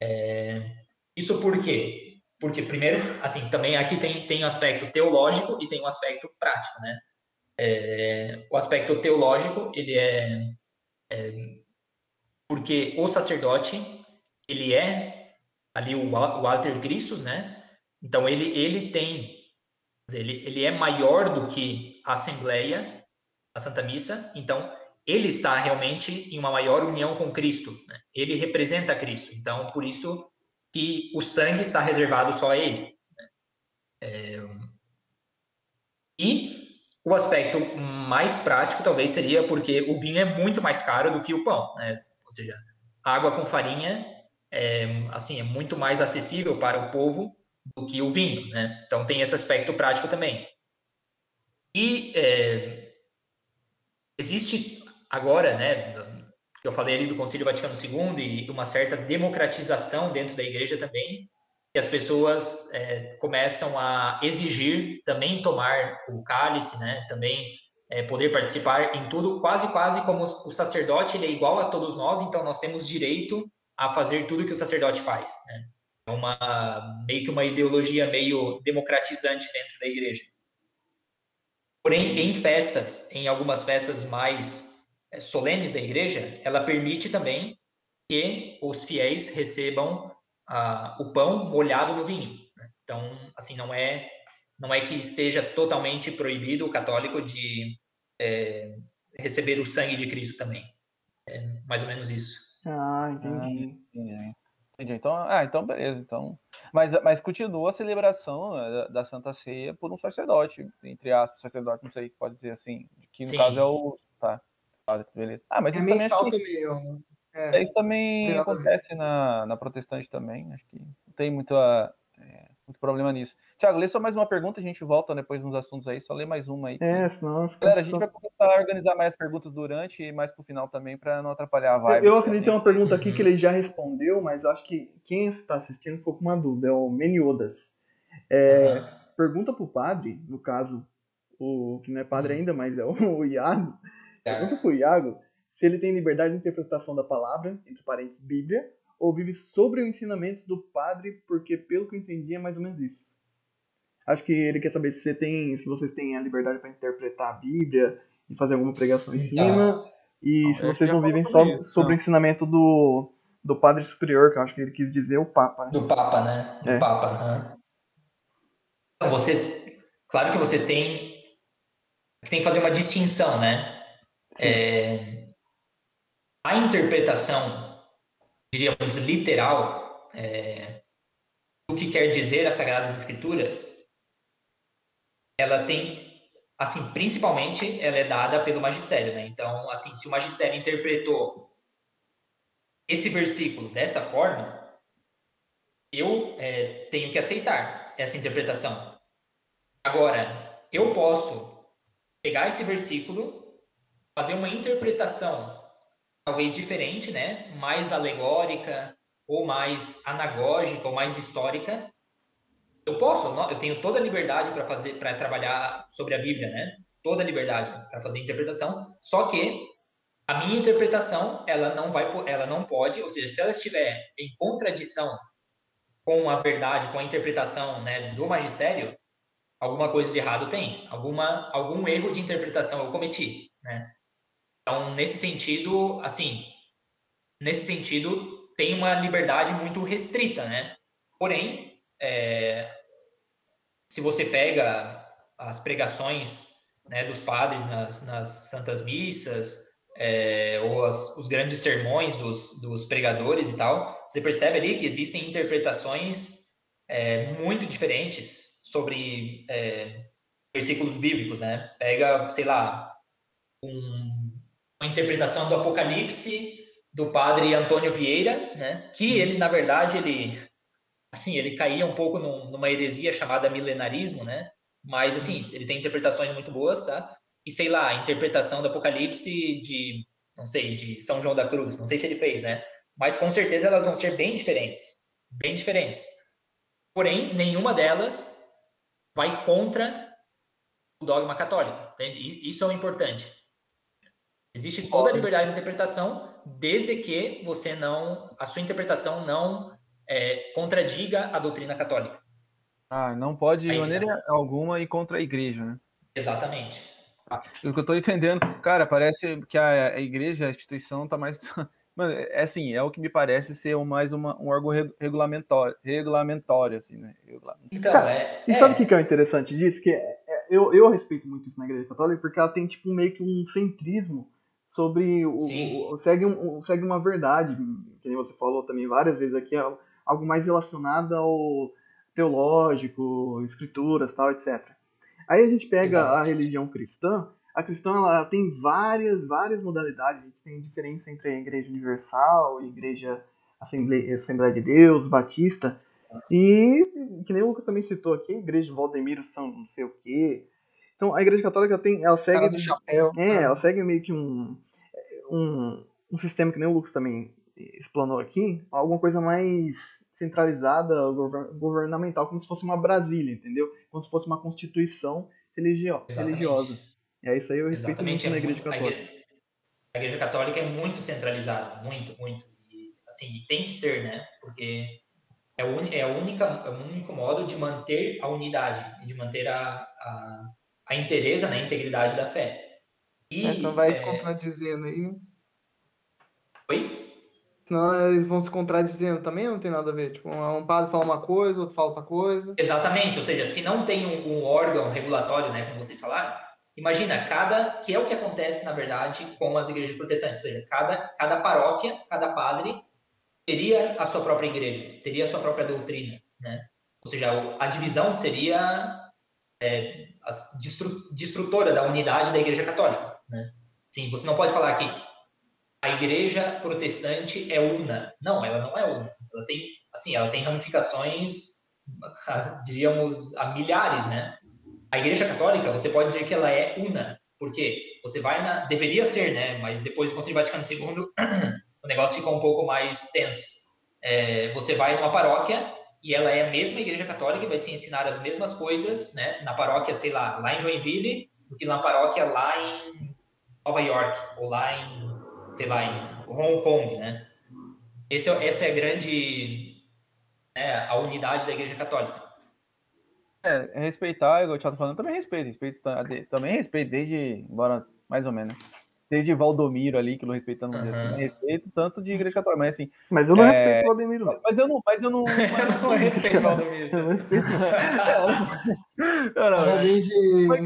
É, isso por quê? Porque primeiro, assim, também aqui tem tem um aspecto teológico e tem um aspecto prático, né? É, o aspecto teológico ele é, é porque o sacerdote ele é ali o, o alter Christus, né? Então ele ele tem ele, ele é maior do que a Assembleia, a Santa Missa, então ele está realmente em uma maior união com Cristo, né? ele representa Cristo, então por isso que o sangue está reservado só a ele. Né? É... E o aspecto mais prático talvez seria porque o vinho é muito mais caro do que o pão, né? ou seja, água com farinha é, assim, é muito mais acessível para o povo do que o vinho, né? Então tem esse aspecto prático também. E é, existe agora, né? Eu falei ali do Concílio Vaticano II e uma certa democratização dentro da Igreja também, que as pessoas é, começam a exigir também tomar o cálice, né? Também é, poder participar em tudo, quase quase como o sacerdote ele é igual a todos nós, então nós temos direito a fazer tudo que o sacerdote faz, né? É uma meio que uma ideologia meio democratizante dentro da igreja. Porém, em festas, em algumas festas mais é, solenes da igreja, ela permite também que os fiéis recebam ah, o pão molhado no vinho. Né? Então, assim, não é não é que esteja totalmente proibido o católico de é, receber o sangue de Cristo também. É mais ou menos isso. Ah, entendi. Ah, Entendi. Então, ah, então beleza. Então, mas, mas continua a celebração né, da, da, Santa Ceia por um sacerdote, entre aspas, sacerdote, não sei, pode dizer assim, que no Sim. caso é o. Tá, beleza. Ah, mas é isso também, também é, isso também acontece na, na protestante também. Acho que não tem muita, é, muito problema nisso. Tiago, lê só mais uma pergunta, a gente volta depois nos assuntos aí, só lê mais uma aí. É, senão. Galera, a gente vai começar a organizar mais perguntas durante e mais pro final também, para não atrapalhar a vibe. Eu, eu acredito em uma pergunta aqui que ele já respondeu, mas acho que quem está assistindo ficou com uma dúvida, é o Meniodas. É, uhum. Pergunta pro padre, no caso, o que não é padre ainda, mas é o, o Iago. É. Pergunta pro Iago se ele tem liberdade de interpretação da palavra, entre parênteses, Bíblia, ou vive sobre o ensinamento do padre, porque pelo que eu entendi é mais ou menos isso. Acho que ele quer saber se você tem, se vocês têm a liberdade para interpretar a Bíblia e fazer alguma pregação em cima, tá. e não, se vocês não vivem só isso, sobre não. o ensinamento do, do Padre Superior, que eu acho que ele quis dizer o Papa. Né? Do Papa, né? Do é. Papa. Né? Você, claro que você tem tem que fazer uma distinção, né? É, a interpretação, diríamos, literal é, que quer dizer as Sagradas Escrituras ela tem, assim, principalmente ela é dada pelo magistério, né? Então, assim, se o magistério interpretou esse versículo dessa forma, eu é, tenho que aceitar essa interpretação. Agora, eu posso pegar esse versículo, fazer uma interpretação talvez diferente, né? Mais alegórica ou mais anagógica ou mais histórica eu posso, eu tenho toda a liberdade para fazer, para trabalhar sobre a Bíblia, né? Toda a liberdade para fazer interpretação. Só que a minha interpretação, ela não vai, ela não pode, ou seja, se ela estiver em contradição com a verdade, com a interpretação, né, do magistério, alguma coisa de errado tem, alguma algum erro de interpretação eu cometi, né? Então, nesse sentido, assim, nesse sentido, tem uma liberdade muito restrita, né? Porém, é, se você pega as pregações né, dos padres nas, nas santas missas, é, ou as, os grandes sermões dos, dos pregadores e tal, você percebe ali que existem interpretações é, muito diferentes sobre é, versículos bíblicos, né? Pega, sei lá, um, uma interpretação do Apocalipse do padre Antônio Vieira, né? Que ele, na verdade, ele assim, ele caía um pouco num, numa heresia chamada milenarismo, né? Mas assim, ele tem interpretações muito boas, tá? E sei lá, a interpretação do Apocalipse de, não sei, de São João da Cruz, não sei se ele fez, né? Mas com certeza elas vão ser bem diferentes, bem diferentes. Porém, nenhuma delas vai contra o dogma católico. Isso é o importante. Existe toda a liberdade de interpretação, desde que você não, a sua interpretação não é, contradiga a doutrina católica. Ah, não pode de maneira tá. alguma ir contra a igreja, né? Exatamente. Ah, o que eu estou entendendo, cara, parece que a, a igreja, a instituição, está mais. Mano, é assim, é o que me parece ser mais uma, um órgão regulamentório, regulamentório, assim, né? Então, cara, é, E sabe o é... que é o interessante disso? Que é, é, eu, eu respeito muito isso na igreja católica, porque ela tem, tipo, meio que um centrismo sobre o, o, segue, um, segue uma verdade, que nem você falou também várias vezes aqui, algo mais relacionado ao teológico, escrituras, tal, etc. Aí a gente pega Exatamente. a religião cristã, a cristã ela tem várias, várias modalidades, a gente tem diferença entre a igreja universal, a igreja Assembleia, Assembleia de Deus, Batista, e que nem o Lucas também citou aqui, a igreja de Valdemiro São não sei o quê. Então a igreja católica tem, ela segue do chapéu. É, ela segue meio que um, um, um sistema que nem o Lucas também explanou aqui, alguma coisa mais centralizada, governamental, como se fosse uma Brasília, entendeu? Como se fosse uma constituição religio religiosa. E é isso aí eu respeito Exatamente, muito é na Igreja Católica. A igreja, a igreja, Católica é muito centralizada, muito, muito. E, assim, tem que ser, né? Porque é, o, é, a única, é o único modo de manter a unidade, de manter a, a, a interesa, né, a integridade da fé. E, Mas não vai é... se contradizendo aí, né? Oi? Senão eles vão se contradizendo também, não tem nada a ver. Tipo, um padre fala uma coisa, outro fala outra coisa. Exatamente, ou seja, se não tem um, um órgão regulatório, né, como vocês falaram, imagina, cada, que é o que acontece, na verdade, com as igrejas protestantes, ou seja, cada, cada paróquia, cada padre teria a sua própria igreja, teria a sua própria doutrina, né? Ou seja, a divisão seria é, a destrutora da unidade da igreja católica, né? Sim, você não pode falar que a igreja protestante é una. Não, ela não é una. Ela tem, assim, ela tem ramificações, diríamos, a milhares, né? A igreja católica, você pode dizer que ela é una, porque você vai na, deveria ser, né? Mas depois do Concílio Vaticano II, o negócio ficou um pouco mais tenso. É, você vai numa paróquia e ela é a mesma igreja católica vai se ensinar as mesmas coisas, né? Na paróquia, sei lá, lá em Joinville, do que na paróquia lá em Nova York ou lá em sei lá, em Hong Kong, né? Esse, é essa é a grande né, a unidade da Igreja Católica. É, respeitar, igual eu estava falando, também respeito, respeito, também respeito desde, embora mais ou menos, desde Valdomiro ali, que eu respeitando, uhum. assim, respeito tanto de Igreja Católica, mas assim. Mas eu não é... respeito o Valdomiro, não. Mas eu não, mas eu não. eu não respeito o Valdomiro. Eu não respeito. não, não, não, de. Mas,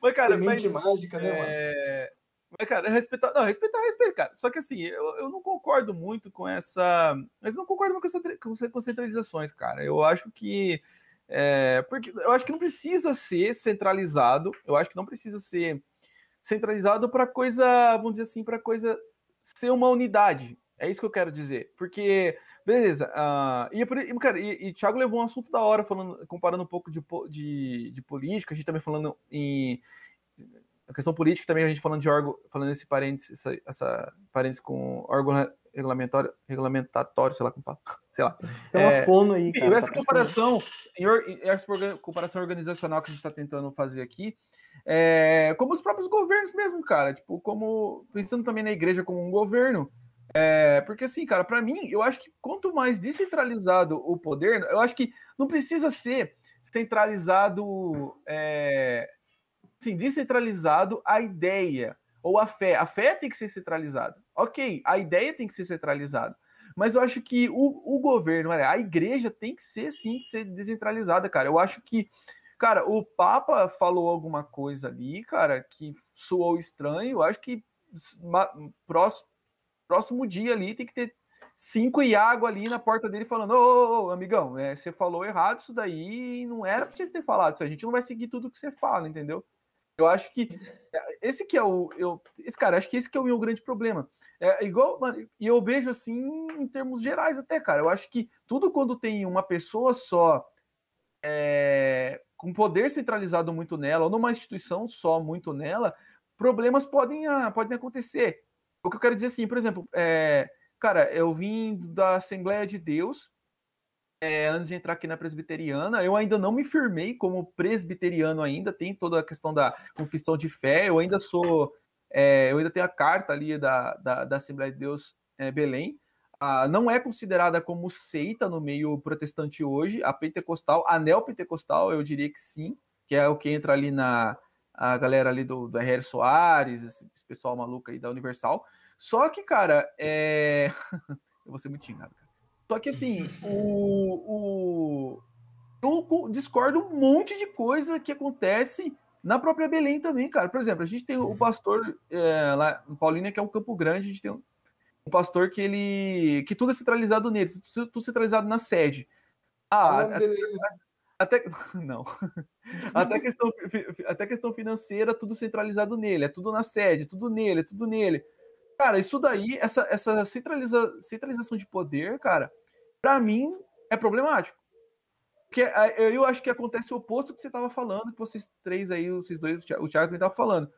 mas, cara, mas, mágica, né, mano? É... Mas, cara, respeitar. Não, respeitar, respeitar, cara. Só que assim, eu, eu não concordo muito com essa. Mas não concordo muito com, essa, com centralizações, cara. Eu acho que. É, porque eu acho que não precisa ser centralizado. Eu acho que não precisa ser centralizado para coisa, vamos dizer assim, para coisa ser uma unidade. É isso que eu quero dizer. Porque, beleza, uh, e, cara, e, e Thiago levou um assunto da hora, falando, comparando um pouco de, de, de política, a gente também falando em a questão política também, a gente falando de órgão, falando esse parênteses, essa, essa parênteses com órgão regulamentário, regulamentatório, sei lá como fala, sei lá. Isso é uma fono aí, cara. Essa tá comparação, essa comparação organizacional que a gente está tentando fazer aqui, é, como os próprios governos mesmo, cara, tipo, como, pensando também na igreja como um governo, é, porque assim, cara, para mim, eu acho que quanto mais descentralizado o poder, eu acho que não precisa ser centralizado é, sim, descentralizado a ideia ou a fé. A fé tem que ser centralizada. Ok, a ideia tem que ser centralizada. Mas eu acho que o, o governo, a igreja tem que ser, sim, ser descentralizada, cara. Eu acho que, cara, o Papa falou alguma coisa ali, cara, que soou estranho. Acho que próximo, próximo dia ali tem que ter cinco Iago ali na porta dele falando: Ô, ô, ô amigão, é, você falou errado isso daí, não era pra você ter falado isso, a gente não vai seguir tudo que você fala, entendeu? Eu acho que esse que é o. Eu, esse cara, acho que esse que é o meu grande problema. É igual, mano, e eu vejo assim em termos gerais até, cara. Eu acho que tudo quando tem uma pessoa só é, com poder centralizado muito nela, ou numa instituição só muito nela, problemas podem, ah, podem acontecer. O que eu quero dizer assim, por exemplo, é, cara, eu vim da Assembleia de Deus é, antes de entrar aqui na presbiteriana, eu ainda não me firmei como presbiteriano ainda, tem toda a questão da confissão de fé, eu ainda sou, é, eu ainda tenho a carta ali da, da, da Assembleia de Deus é, Belém, ah, não é considerada como seita no meio protestante hoje, a pentecostal, a neopentecostal, eu diria que sim, que é o que entra ali na a galera ali do, do R.R. Soares, esse, esse pessoal maluco aí da Universal, só que, cara, é... eu vou ser muito xingado, cara. Só que assim, o, o, eu discordo um monte de coisa que acontece na própria Belém também, cara. Por exemplo, a gente tem o uhum. pastor é, lá em Paulínia, que é um Campo Grande, a gente tem um, pastor que ele. que tudo é centralizado nele, tudo centralizado na sede. Ah, até, até, não. até questão, até questão financeira, tudo centralizado nele, é tudo na sede, tudo nele, é tudo nele. Cara, isso daí, essa, essa centraliza, centralização de poder, cara, para mim é problemático. Porque eu acho que acontece o oposto que você estava falando, que vocês três aí, vocês dois, o Thiago também estava falando.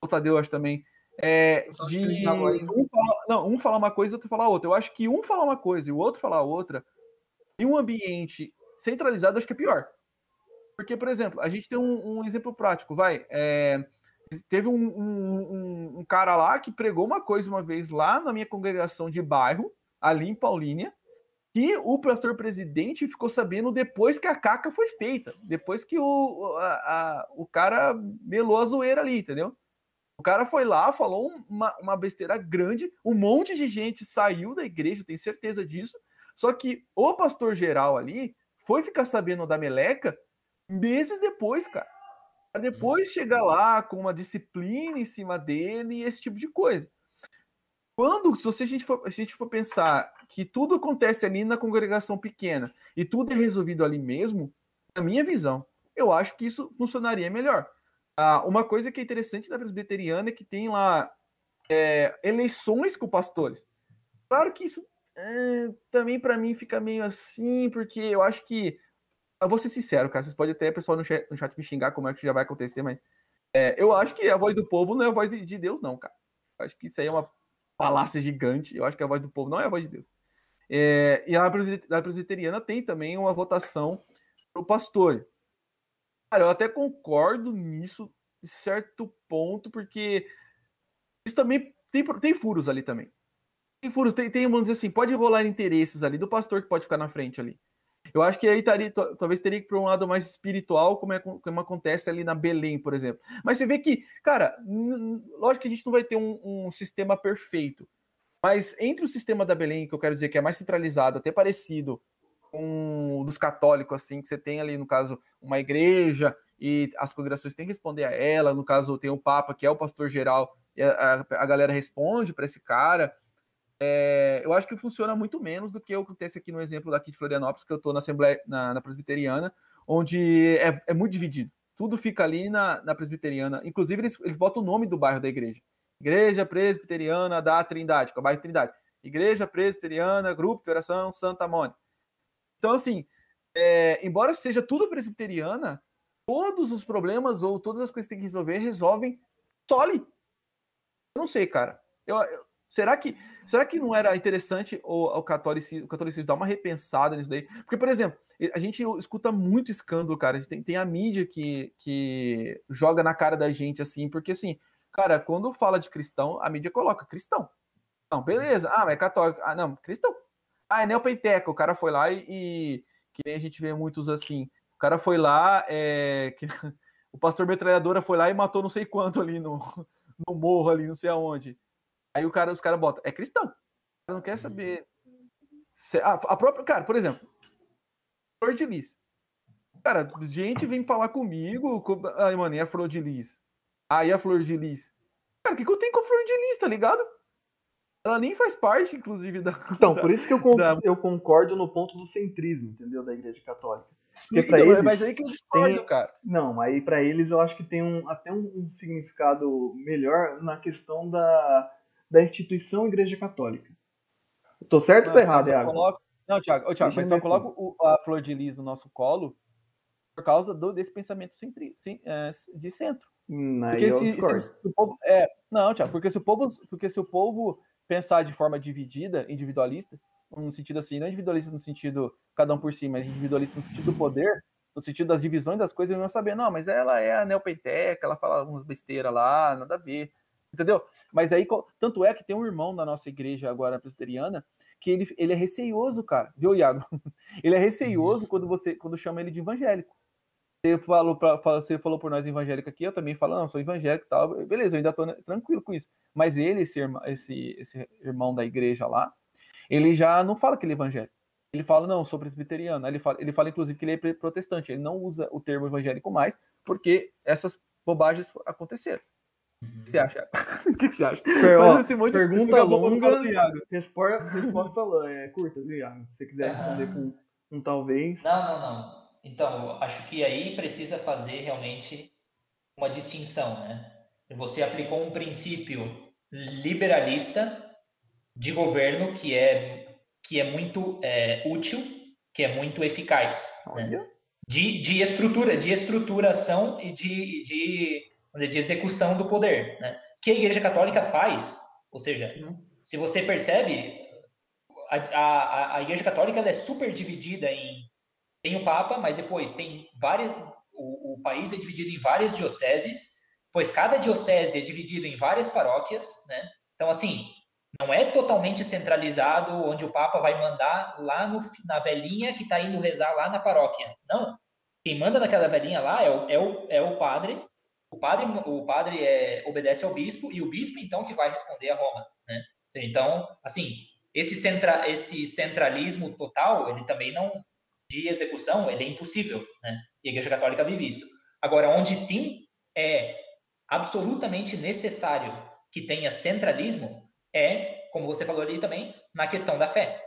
O Tadeu, acho também. É, de um falar, não, um falar uma coisa e outro falar outra. Eu acho que um falar uma coisa e o outro falar outra, em um ambiente centralizado, acho que é pior. Porque, por exemplo, a gente tem um, um exemplo prático, vai. É, Teve um, um, um, cara lá que pregou uma coisa uma vez lá na minha congregação de bairro, ali em Paulínia, que o pastor presidente ficou sabendo depois que a caca foi feita, depois que o, a, a, o cara melou a zoeira ali, entendeu? O cara foi lá, falou uma, uma besteira grande, um monte de gente saiu da igreja, tenho certeza disso. Só que o pastor geral ali foi ficar sabendo da meleca meses depois, cara para depois chegar lá com uma disciplina em cima dele e esse tipo de coisa. Quando, se você, a, gente for, a gente for pensar que tudo acontece ali na congregação pequena e tudo é resolvido ali mesmo, na minha visão, eu acho que isso funcionaria melhor. Ah, uma coisa que é interessante da presbiteriana é que tem lá é, eleições com pastores. Claro que isso é, também para mim fica meio assim, porque eu acho que eu vou ser sincero, cara. Vocês podem até, pessoal no chat, no chat me xingar como é que já vai acontecer, mas é, eu acho que a voz do povo não é a voz de, de Deus, não, cara. Eu acho que isso aí é uma palácia gigante. Eu acho que a voz do povo não é a voz de Deus. É, e a presbiteriana tem também uma votação para o pastor. Cara, eu até concordo nisso, de certo ponto, porque isso também tem, tem furos ali também. Tem furos, tem, tem, vamos dizer assim, pode rolar interesses ali do pastor que pode ficar na frente ali. Eu acho que aí taria, talvez teria que ir para um lado mais espiritual, como, é, como acontece ali na Belém, por exemplo. Mas você vê que, cara, lógico que a gente não vai ter um, um sistema perfeito. Mas entre o sistema da Belém, que eu quero dizer que é mais centralizado, até parecido com dos católicos, assim, que você tem ali, no caso, uma igreja e as congregações têm que responder a ela, no caso, tem o Papa, que é o pastor geral, e a, a, galera responde para esse cara é, eu acho que funciona muito menos do que acontece aqui no exemplo daqui de Florianópolis, que eu estou na Assembleia, na, na Presbiteriana, onde é, é, muito dividido. Tudo fica ali na, na Presbiteriana. Inclusive, eles, eles botam o nome do bairro da igreja. Igreja Presbiteriana da Trindade, que é o bairro Trindade. Igreja Presbiteriana, Grupo de Oração Santa Mônica. Então, assim, é, embora seja tudo presbiteriana, todos os problemas ou todas as coisas que tem que resolver, resolvem só ali. Eu não sei, cara. Eu, eu, Será que, será que não era interessante o, o, catolicismo, o catolicismo dar uma repensada nisso daí? Porque, por exemplo, a gente escuta muito escândalo, cara. A gente tem, tem a mídia que, que joga na cara da gente, assim, porque, assim, cara, quando fala de cristão, a mídia coloca cristão. Não, beleza. Ah, mas é católico. Ah, não, cristão. Ah, é neopenteca. O cara foi lá e, e que nem a gente vê muitos assim. O cara foi lá, é, que, o pastor metralhadora foi lá e matou não sei quanto ali no, no morro ali, não sei aonde. Aí o cara, os caras botam, é cristão. Não quer saber. Se, a, a própria, cara, por exemplo, Flor de Lis. Cara, gente vem falar comigo, com, ai, mano, e a Flor de Lis? Aí a Flor de Lis. Cara, o que, que eu tenho com a Flor de Lis, tá ligado? Ela nem faz parte, inclusive, da. Então, por isso que eu, da... eu concordo no ponto do centrismo, entendeu? Da Igreja Católica. Porque então, eles, mas aí que eu discordo, tem... cara. Não, aí para eles eu acho que tem um, até um, um, significado melhor na questão da, da instituição Igreja Católica. Tô certo ou tô errado, Iago? Coloco... Não, Thiago, ô, Thiago mas só coloco o, a flor de lis no nosso colo por causa do, desse pensamento centri, é, de centro. Hum, porque se, se, se, o povo, é, não, Thiago, porque se o povo, porque se o povo pensar de forma dividida, individualista, no sentido assim, não individualista no sentido cada um por si, mas individualista no sentido do poder, no sentido das divisões das coisas, eles vão saber, não, mas ela é a neopenteca, ela fala umas besteiras lá, nada a ver, entendeu? Mas aí, tanto é que tem um irmão da nossa igreja agora presbiteriana, que ele, ele é receioso, cara, viu, Iago? ele é receioso uhum. quando você quando chama ele de evangélico. Você falou, pra, você falou por nós evangélico aqui, eu também falo, não, sou evangélico e tal, beleza, eu ainda tô tranquilo com isso. Mas ele, esse, esse, esse irmão da igreja lá, ele já não fala que ele é evangélico. Ele fala, não, sou presbiteriano. Ele fala, ele fala, inclusive, que ele é protestante. Ele não usa o termo evangélico mais, porque essas bobagens aconteceram. Uhum. O que você acha? o que você acha? Per, pergunta longa, resposta, resposta é, curta, viu, Iago? Se você quiser responder com um talvez. Não, não, não. Então, acho que aí precisa fazer realmente uma distinção, né? Você aplicou um princípio liberalista de governo que é, que é muito é, útil, que é muito eficaz. Né? De, de estrutura, de estruturação e de, de, de execução do poder. Né? Que a Igreja Católica faz. Ou seja, uhum. se você percebe, a, a, a Igreja Católica é super dividida em. Tem o Papa, mas depois tem várias. O, o país é dividido em várias dioceses, pois cada diocese é dividido em várias paróquias, né? Então, assim, não é totalmente centralizado, onde o Papa vai mandar lá no, na velhinha que está indo rezar lá na paróquia. Não. Quem manda naquela velhinha lá é o, é o, é o padre. O padre, o padre é, obedece ao bispo e o bispo, então, que vai responder a Roma. Né? Então, assim, esse, centra, esse centralismo total, ele também não, de execução, ele é impossível. Né? E a Igreja Católica vive isso. Agora, onde sim é absolutamente necessário que tenha centralismo, é, como você falou ali também, na questão da fé.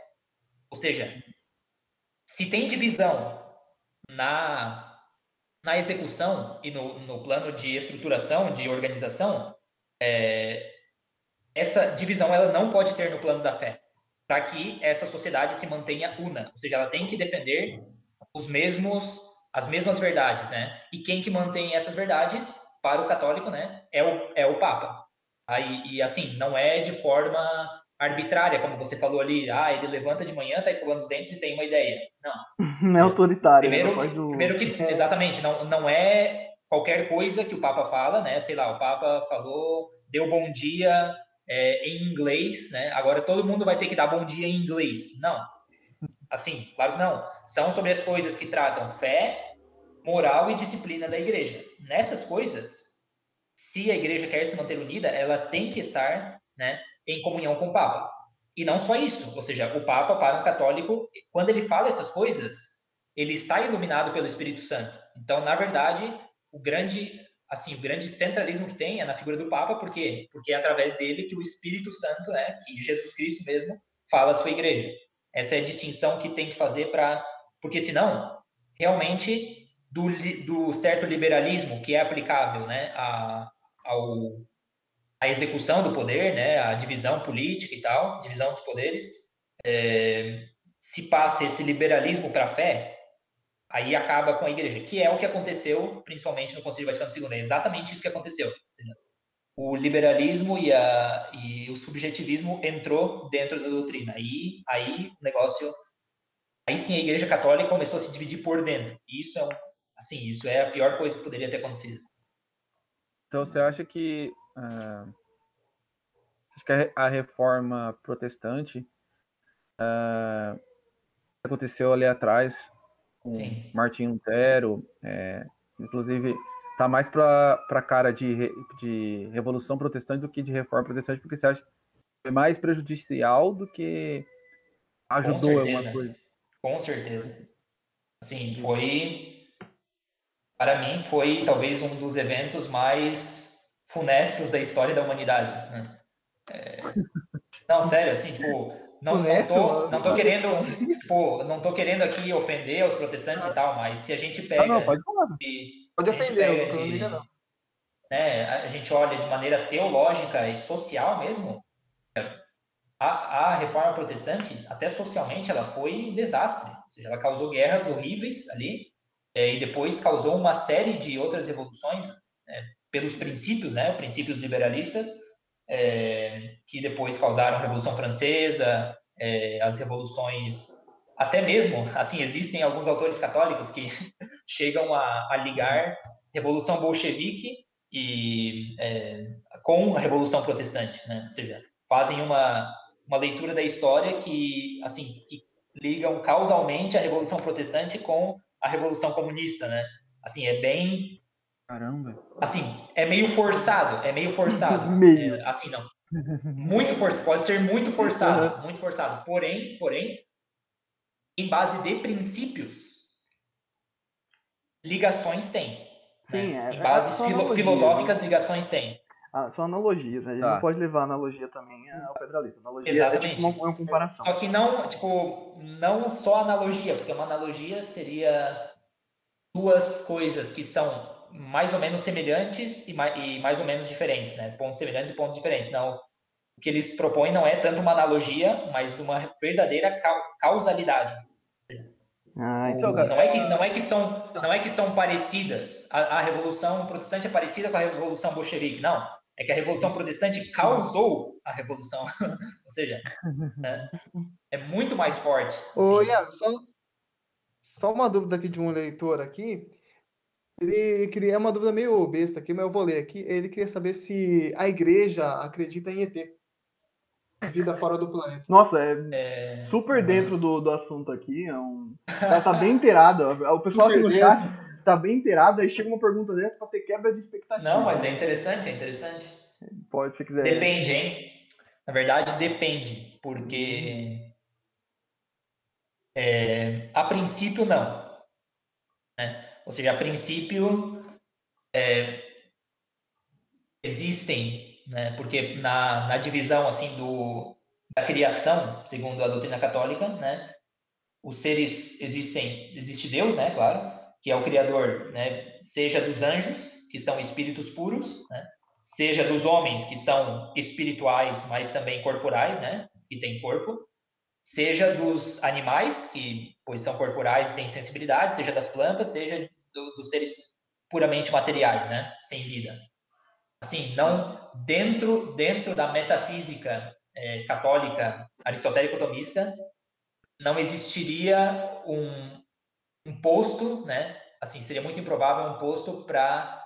Ou seja, se tem divisão na, na execução e no, no plano de estruturação, de organização, é, essa divisão ela não pode ter no plano da fé, para que essa sociedade se mantenha una. Ou seja, ela tem que defender os mesmos as mesmas verdades, né? E quem que mantém essas verdades para o católico, né, é o, é o Papa. Aí, e assim, não é de forma arbitrária, como você falou ali, ah, ele levanta de manhã, tá escovando os dentes e tem uma ideia. Não. Não é autoritário. Primeiro, do... primeiro que, é. exatamente, não, não é qualquer coisa que o Papa fala, né? Sei lá, o Papa falou, deu bom dia é, em inglês, né? Agora todo mundo vai ter que dar bom dia em inglês. Não. Assim, claro que não. São sobre as coisas que tratam fé, moral e disciplina da igreja. Nessas coisas, se a igreja quer se manter unida, ela tem que estar né, em comunhão com o Papa. E não só isso, ou seja, o Papa, para um católico, quando ele fala essas coisas, ele está iluminado pelo Espírito Santo. Então, na verdade, o grande, assim, o grande centralismo que tem é na figura do Papa, por quê? Porque é através dele que o Espírito Santo, né, que Jesus Cristo mesmo, fala a sua igreja. Essa é a distinção que tem que fazer para. Porque senão, realmente, do, do certo liberalismo que é aplicável né, a, ao, a execução do poder, né, a divisão política e tal, divisão dos poderes, é, se passa esse liberalismo para a fé, aí acaba com a igreja, que é o que aconteceu principalmente no Concílio Vaticano II. É exatamente isso que aconteceu. o liberalismo e, a, e o subjetivismo entrou dentro da doutrina. Aí, aí o negócio. Aí sim a Igreja Católica começou a se dividir por dentro. Isso é um, assim, isso é a pior coisa que poderia ter acontecido. Então você acha que uh, acho que a reforma protestante uh, aconteceu ali atrás com Sim. Martin Lutero, é, inclusive tá mais para a cara de, de revolução protestante do que de reforma protestante, porque você acha que foi mais prejudicial do que ajudou alguma coisa? Com certeza. Sim, foi para mim foi talvez um dos eventos mais funestos da história da humanidade. Né? É, Não, sério, assim, tipo, não, não, tô, não tô querendo, tipo, não tô querendo aqui ofender os protestantes e tal, mas se a gente pega. Não, não pode falar. pode ofender, não, liga não. Né, a gente olha de maneira teológica e social mesmo, a, a reforma protestante, até socialmente, ela foi um desastre. Ou seja, ela causou guerras horríveis ali, é, e depois causou uma série de outras revoluções é, pelos princípios, né, princípios liberalistas, é, que depois causaram a Revolução Francesa, é, as revoluções, até mesmo, assim, existem alguns autores católicos que chegam a, a ligar Revolução Bolchevique e é, com a Revolução Protestante, né? Ou seja, fazem uma, uma leitura da história que, assim, que ligam causalmente a Revolução Protestante com a Revolução Comunista, né? Assim, é bem... Caramba! Assim, é meio forçado, é meio forçado. meio. É, assim, não. Muito forçado, pode ser muito forçado, muito forçado. Porém, porém, em base de princípios, ligações tem. Sim, né? é, em bases é filo filosóficas, né? ligações tem. Ah, são analogias, né? A gente tá. não pode levar analogia também ao pedralito. Analogia Exatamente. é tipo uma, uma, comparação. Só que não, tipo, não só analogia, porque uma analogia seria duas coisas que são mais ou menos semelhantes e mais, e mais ou menos diferentes, né? Pontos semelhantes e pontos diferentes. Não, o que eles propõem não é tanto uma analogia, mas uma verdadeira causalidade. Ah, então, não é que não é que são não é que são parecidas. A, a revolução protestante é parecida com a revolução bolchevique, não é que a Revolução Protestante causou a Revolução. Ou seja, é, é, muito mais forte. Ô, Iago, só, só uma dúvida aqui de um leitor aqui. Ele queria é uma dúvida meio besta aqui, mas eu vou ler aqui. Ele queria saber se a igreja acredita em ET. Vida fora do planeta. Nossa, é, é... super dentro do, do assunto aqui. É um... Ela tá bem inteirado. O pessoal aqui no chat tá bem inteirado, aí chega uma pergunta dessa pra ter quebra de expectativa. Não, mas é interessante, é interessante. Pode, se quiser. Depende, hein? Na verdade, depende, porque é, a princípio não. Né? Ou seja, a princípio é, existem, né? porque na, na divisão assim do, da criação, segundo a doutrina católica, né? os seres existem, existe Deus, né? Claro, que é o criador, né, seja dos anjos, que são espíritos puros, né, seja dos homens, que são espirituais, mas também corporais, né, que têm corpo, seja dos animais, que pois são corporais e têm sensibilidade, seja das plantas, seja do, dos seres puramente materiais, né, sem vida. Assim, não dentro dentro da metafísica é, católica aristotélico-tomista não existiria um um posto, né? Assim, seria muito improvável um posto para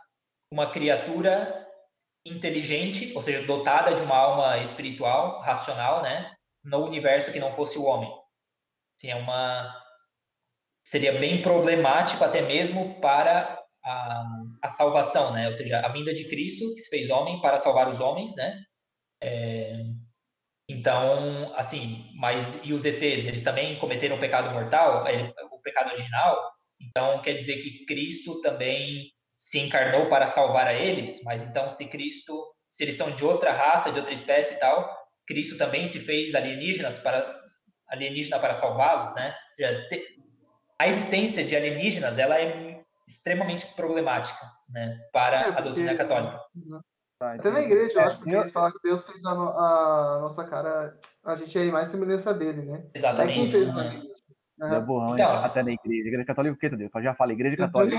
uma criatura inteligente, ou seja, dotada de uma alma espiritual, racional, né? No universo que não fosse o homem. Assim, é uma seria bem problemático até mesmo para a, a salvação, né? Ou seja, a vinda de Cristo que se fez homem para salvar os homens, né? É, então, assim, mas e os ETs, eles também cometeram o pecado mortal, o pecado original? Então, quer dizer que Cristo também se encarnou para salvar a eles? Mas então, se Cristo, se eles são de outra raça, de outra espécie e tal, Cristo também se fez alienígenas para alienígena para salvá-los, né? A existência de alienígenas, ela é extremamente problemática, né, para é, a doutrina católica. Até na igreja, eu é, acho, porque eles falam que Deus fez a, a, nossa cara, a gente é mais semelhança dele, né? Exatamente. É quem fez os Uhum. É burrão, então, até na igreja. Igreja católica, o que, Deus? Já falei, igreja católica.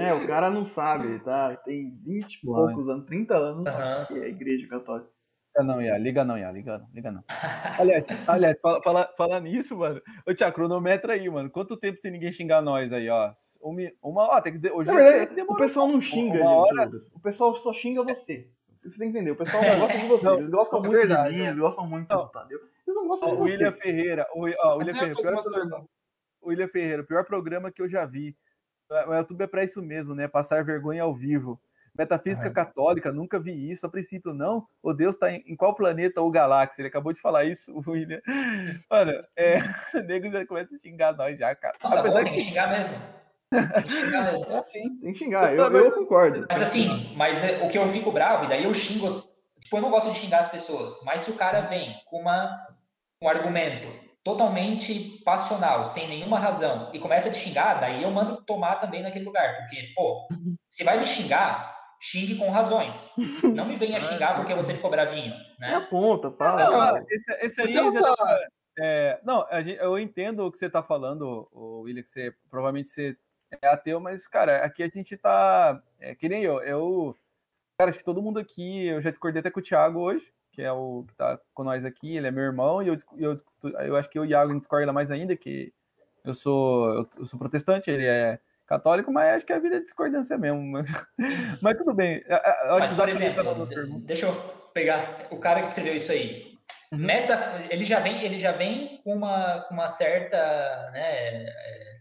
É, o cara não sabe, tá? Tem 20 e poucos anos, 30 anos, uhum. que é igreja católica. Liga não, Ia, liga não, Ia, liga não, liga não. aliás, aliás fala, fala, fala nisso, mano. Ô, Tia, cronometra aí, mano. Quanto tempo sem ninguém xingar nós aí, ó? Uma, uma hora, tem que. Hoje é, tem que o pessoal não xinga, uma gente. Hora... O pessoal só xinga você. Você tem que entender, o pessoal não gosta de você, não, eles gostam muito verdade, de mim, é. eles gostam muito do Tadeu. Eles não gostam ó, de você. William Ferreira, o, ó, William Ferreira, pior, William Ferreira, o pior programa que eu já vi. O YouTube é para isso mesmo, né? Passar vergonha ao vivo. Metafísica é. católica, nunca vi isso. A princípio, não. O Deus está em, em, qual planeta ou galáxia? Ele acabou de falar isso, o William. Mano, é, o nego já começa a xingar nós já, cara. Não, tá Apesar bom, que... tem que xingar mesmo. Tem que xingar mesmo. É assim, tem que xingar, eu, eu concordo. Mas assim, mas é, o que eu fico bravo, e daí eu xingo, tipo, eu não gosto de xingar as pessoas, mas se o cara vem com uma, um argumento totalmente passional, sem nenhuma razão, e começa a te xingar, daí eu mando tomar também naquele lugar, porque, pô, se vai me xingar, xingue com razões. Não me venha xingar porque você ficou bravinho, né? É aponta, fala. Não, esse, esse aí já tá... É, não, eu entendo o que você está falando, o William, que você provavelmente você é ateu, mas, cara, aqui a gente tá. É, que nem eu. Eu. Cara, acho que todo mundo aqui. Eu já discordei até com o Thiago hoje, que é o que tá com nós aqui. Ele é meu irmão, e eu, eu, eu acho que eu e o Iago discorda mais ainda, que eu sou, eu sou protestante, ele é católico, mas acho que a vida é discordância mesmo. mas tudo bem. Mas, por exemplo, deixa eu pegar o cara que escreveu isso aí. Uhum. Meta, ele já vem, ele já vem com uma, com uma certa né, é,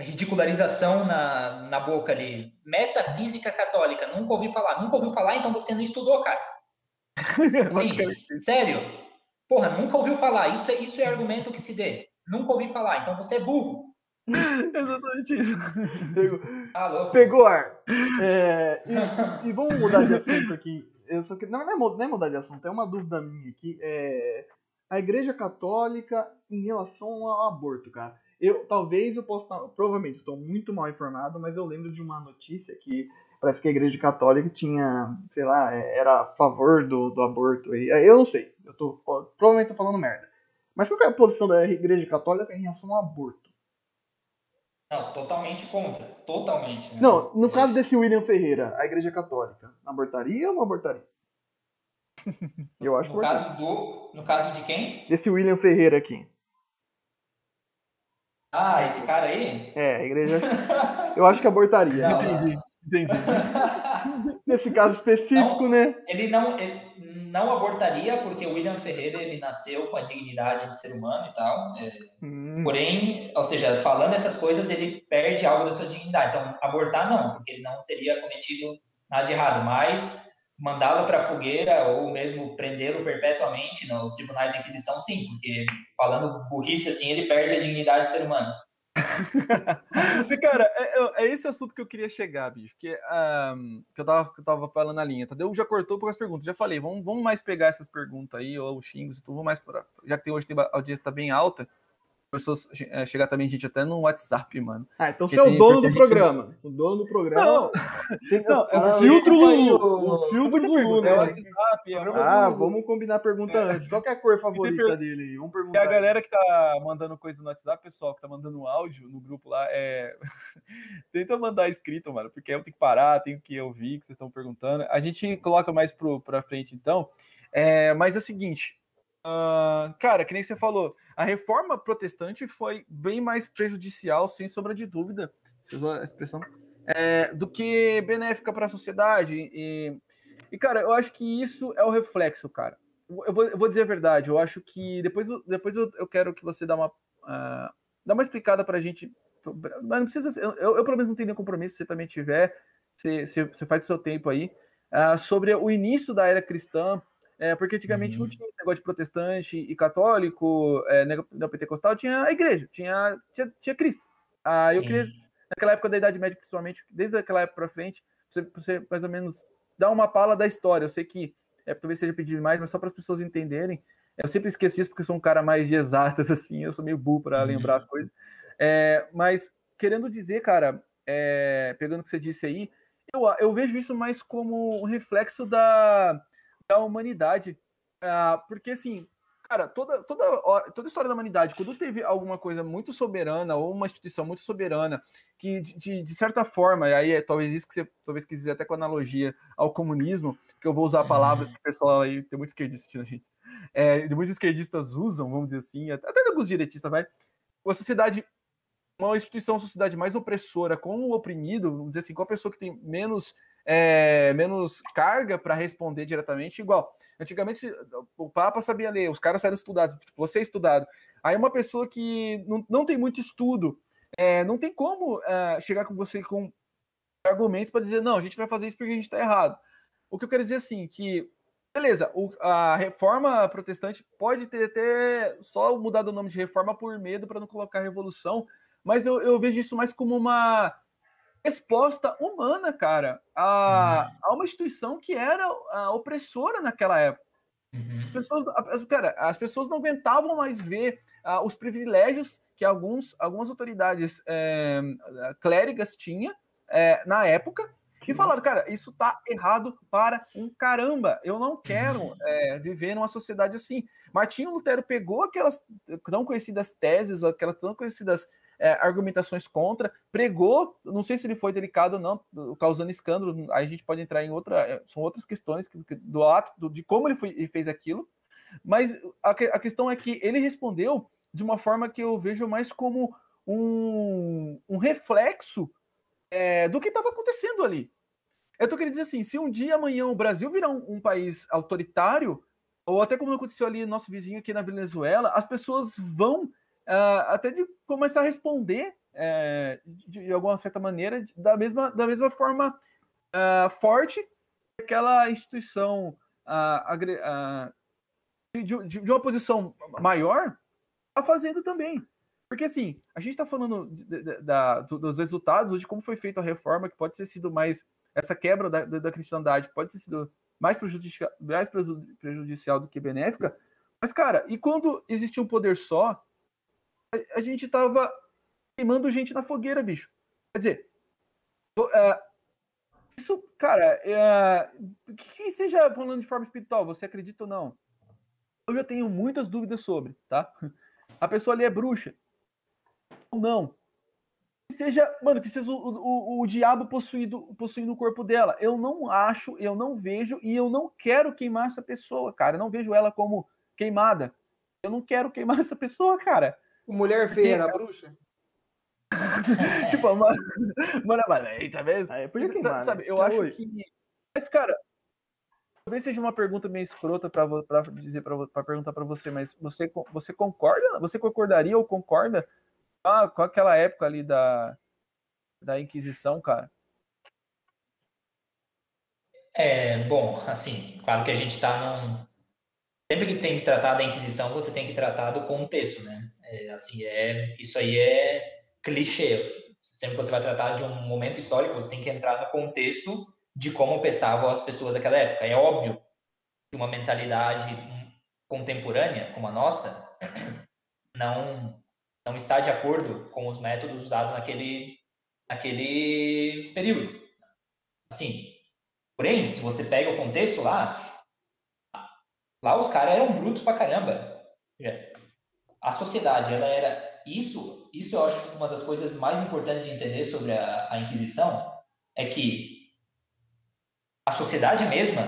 ridicularização na, na boca ali. Metafísica católica, nunca ouvi falar. Nunca ouviu falar, então você não estudou, cara. Sim, sério. Porra, nunca ouviu falar. Isso é, isso é argumento que se dê. Nunca ouvi falar, então você é burro. Exatamente isso. Pegou, ah, Pegou ar. É, e, e, vamos mudar de assunto aqui eu só que não, não, é, não é mudar de assunto, é uma dúvida minha aqui. É, a Igreja Católica em relação ao aborto, cara. Eu talvez eu possa estar, provavelmente estou muito mal informado, mas eu lembro de uma notícia que parece que a Igreja Católica tinha, sei lá, é, era a favor do, do aborto. Eu não sei, eu tô provavelmente tô falando merda. Mas qual é a posição da Igreja Católica em relação ao aborto? Não, totalmente contra. Totalmente. Né? Não, no é. caso desse William Ferreira, a Igreja Católica, abortaria ou não abortaria? Eu acho no que caso do No caso de quem? Desse William Ferreira aqui. Ah, esse cara aí? É, a igreja. Eu acho que abortaria. Não, entendi, entendi. Nesse caso específico, não, né? Ele não, ele não abortaria, porque o William Ferreira ele nasceu com a dignidade de ser humano e tal. É, hum. Porém, ou seja, falando essas coisas, ele perde algo da sua dignidade. Então, abortar não, porque ele não teria cometido nada de errado. Mas mandá-lo para a fogueira ou mesmo prendê-lo perpetuamente nos tribunais de inquisição, sim, porque falando burrice assim, ele perde a dignidade de ser humano. Cara, é, é, esse assunto que eu queria chegar, bicho. Que, um, que eu, tava, que eu tava falando na linha. Tadeu já cortou poucas perguntas. Já falei, vamos, vamos mais pegar essas perguntas aí, ou os xingos e tudo mais. Pra, já que tem, hoje tem, a audiência tá bem alta, pessoas é, chegar também, gente, até no WhatsApp, mano. Ah, então você é o dono do programa. O dono do programa. Não, tem, não é o filtro Lulu. O filtro Lulu, né? É WhatsApp, é ah, vamos combinar a pergunta é. antes. Qual é a cor favorita per... dele? Vamos perguntar. E a galera que tá mandando coisa no WhatsApp, pessoal, que tá mandando áudio no grupo lá, é. Tenta mandar escrito, mano, porque eu tenho que parar, tenho que ouvir o que vocês estão perguntando. A gente coloca mais pro, pra frente, então. É, mas é o seguinte. Uh, cara, que nem você falou a reforma protestante foi bem mais prejudicial, sem sombra de dúvida, se usou a expressão, é, do que benéfica para a sociedade. E, e, cara, eu acho que isso é o reflexo, cara. Eu vou, eu vou dizer a verdade, eu acho que depois, depois eu, eu quero que você dá uma, uh, dá uma explicada para a gente. Mas não precisa. Eu, eu, pelo menos, não tenho nenhum compromisso, se você também tiver, você, você, você faz o seu tempo aí. Uh, sobre o início da era cristã, é, porque antigamente uhum. não tinha esse negócio de protestante e católico, é, neopentecostal, tinha a igreja, tinha, tinha, tinha Cristo. Ah, eu queria, naquela época da Idade Média, principalmente, desde aquela época para frente, você, você mais ou menos dar uma pala da história. Eu sei que é, talvez seja pedir demais, mas só para as pessoas entenderem. Eu sempre esqueço disso porque eu sou um cara mais de exatas, assim, eu sou meio burro para uhum. lembrar as coisas. É, mas querendo dizer, cara, é, pegando o que você disse aí, eu, eu vejo isso mais como um reflexo da da humanidade. Uh, porque, assim, cara, toda, toda, toda a história da humanidade, quando teve alguma coisa muito soberana ou uma instituição muito soberana que, de, de certa forma, e aí é talvez isso que você talvez quis dizer até com analogia ao comunismo, que eu vou usar palavras uhum. que o pessoal aí, tem muitos esquerdistas assistindo a gente, é, muitos esquerdistas usam, vamos dizer assim, até alguns direitistas, vai, uma sociedade uma instituição, uma sociedade mais opressora com o oprimido, vamos dizer assim, com a pessoa que tem menos é, menos carga para responder diretamente, igual. Antigamente o Papa sabia ler, os caras saíram estudados, tipo, você é estudado. Aí uma pessoa que não, não tem muito estudo, é, não tem como é, chegar com você com argumentos para dizer, não, a gente vai fazer isso porque a gente está errado. O que eu quero dizer assim, que beleza, o, a reforma protestante pode ter até só mudado o nome de reforma por medo para não colocar revolução, mas eu, eu vejo isso mais como uma resposta humana, cara, a, uhum. a uma instituição que era opressora naquela época. Uhum. As pessoas, cara, as pessoas não aguentavam mais ver uh, os privilégios que alguns, algumas autoridades é, clérigas tinham é, na época e falaram, cara, isso tá errado para um caramba. Eu não quero é, viver numa sociedade assim. Martinho Lutero pegou aquelas tão conhecidas teses, aquelas tão conhecidas é, argumentações contra, pregou, não sei se ele foi delicado ou não, causando escândalo, aí a gente pode entrar em outra, é, são outras questões do ato, do, de como ele, foi, ele fez aquilo, mas a, a, questão é que ele respondeu de uma forma que eu vejo mais como um, um reflexo é, do que estava acontecendo ali. Eu tô querendo dizer assim, se um dia amanhã o Brasil virar um, um país autoritário, ou até como aconteceu ali nosso vizinho aqui na Venezuela, as pessoas vão uh, até de começar a responder uh, de, de, alguma certa maneira da mesma, da mesma forma uh, forte que aquela instituição de, de, de, uma posição maior está fazendo também. Porque assim, a gente está falando de, da, dos resultados, de como foi feita a reforma, que pode ter sido mais. Essa quebra da, da cristandade pode ter sido mais prejudicial, mais prejudicial do que benéfica. Mas, cara, e quando existia um poder só, a, gente tava queimando gente na fogueira, bicho. Quer dizer, uh, isso, cara, uh, que seja falando de forma espiritual, você acredita ou não? Eu já tenho muitas dúvidas sobre, tá? A pessoa ali é bruxa. Ou não. Que seja, mano, que seja o, o, o diabo possuído, possuindo o corpo dela. Eu não acho, eu não vejo e eu não quero queimar essa pessoa, cara. Eu não vejo ela como queimada. Eu não quero queimar essa pessoa, cara. Mulher feia era bruxa? tipo, mano, mano, mano, aí, tá vendo? Aí, por que então, sabe, eu acho que. Mas, cara, talvez seja uma pergunta meio escrota para dizer para perguntar para você, mas você, você concorda? Você concordaria ou concorda com, com aquela época ali da, da Inquisição, cara? É, bom, assim, claro que a gente está num. Sempre que tem que tratar da Inquisição, você tem que tratar do contexto, né? É, assim, é, isso aí é clichê. Sempre que você vai tratar de um momento histórico, você tem que entrar no contexto de como pensavam as pessoas daquela época. É óbvio que uma mentalidade contemporânea como a nossa não não está de acordo com os métodos usados naquele naquele período. Assim, porém, se você pega o contexto lá, lá os caras eram brutos pra caramba a sociedade, ela era isso, isso eu acho uma das coisas mais importantes de entender sobre a, a Inquisição é que a sociedade mesma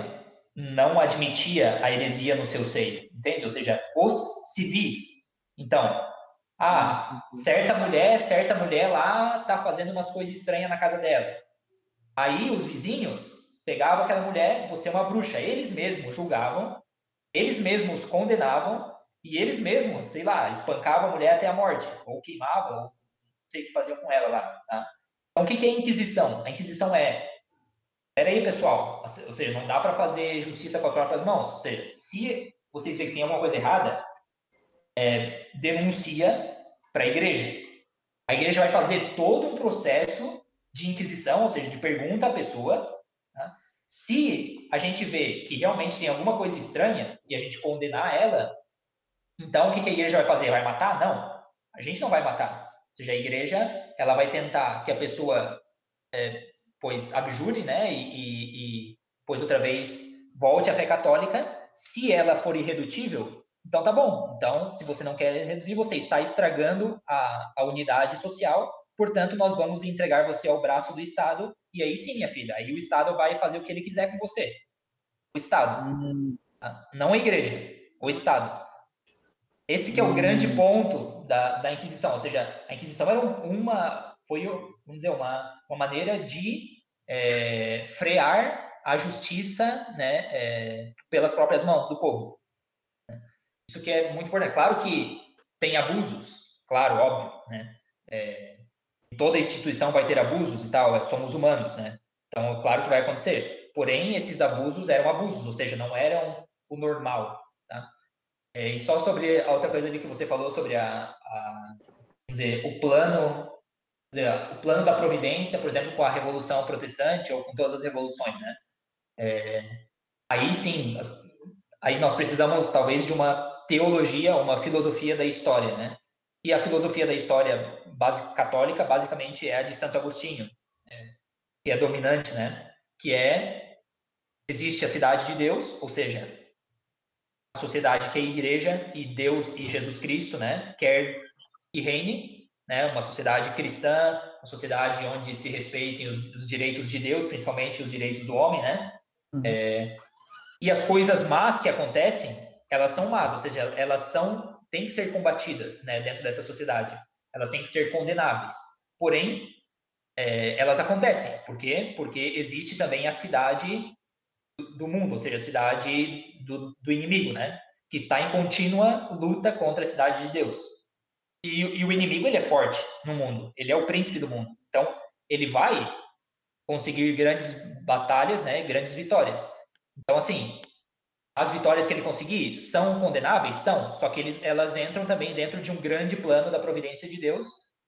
não admitia a heresia no seu seio, entende? Ou seja, os civis. Então, ah, certa mulher, certa mulher lá tá fazendo umas coisas estranhas na casa dela. Aí os vizinhos pegavam aquela mulher, você é uma bruxa. Eles mesmos julgavam, eles mesmos condenavam e eles mesmos, sei lá, espancavam a mulher até a morte, ou queimavam, ou não sei o que faziam com ela lá. Tá? Então, o que é a Inquisição? A Inquisição é. Peraí, pessoal, ou seja, não dá para fazer justiça com as próprias mãos. Ou seja, se vocês veem que tem alguma coisa errada, é, denuncia para a igreja. A igreja vai fazer todo um processo de inquisição, ou seja, de pergunta à pessoa. Tá? Se a gente vê que realmente tem alguma coisa estranha e a gente condenar ela, então, o que a igreja vai fazer? Vai matar? Não. A gente não vai matar. Ou seja, a igreja ela vai tentar que a pessoa, é, pois, abjure, né? E, e, e, pois, outra vez, volte à fé católica. Se ela for irredutível, então tá bom. Então, se você não quer reduzir, você está estragando a, a unidade social. Portanto, nós vamos entregar você ao braço do Estado. E aí sim, minha filha, aí o Estado vai fazer o que ele quiser com você. O Estado. Hum. Não a igreja. O Estado. Esse que é o grande hum. ponto da, da Inquisição, ou seja, a Inquisição era uma, foi, vamos dizer, uma, uma maneira de é, frear a justiça né, é, pelas próprias mãos do povo. Isso que é muito importante. Claro que tem abusos, claro, óbvio, né? É, toda instituição vai ter abusos e tal, é, somos humanos, né? Então, claro que vai acontecer. Porém, esses abusos eram abusos, ou seja, não eram o normal? É, e só sobre a outra coisa ali que você falou sobre a, a dizer, o plano dizer, o plano da providência, por exemplo, com a Revolução Protestante ou com todas as revoluções, né? É, aí sim, aí nós precisamos talvez de uma teologia, uma filosofia da história, né? E a filosofia da história base, católica, basicamente, é a de Santo Agostinho, é, que é dominante, né? Que é existe a cidade de Deus, ou seja, sociedade que é a igreja e Deus e Jesus Cristo, né? Quer que reine, né? Uma sociedade cristã, uma sociedade onde se respeitem os, os direitos de Deus, principalmente os direitos do homem, né? Uhum. É, e as coisas más que acontecem, elas são más, ou seja, elas são têm que ser combatidas, né? Dentro dessa sociedade, elas têm que ser condenáveis. Porém, é, elas acontecem. Por quê? Porque existe também a cidade do mundo, ou seja, a cidade do, do inimigo, né? Que está em contínua luta contra a cidade de Deus. E, e, o inimigo ele é forte no mundo, ele é o príncipe do mundo. Então ele vai conseguir grandes batalhas, né? Grandes vitórias. Então assim, as vitórias que ele conseguir são condenáveis, são. Só que eles, elas entram também dentro de um grande plano da providência de Deus,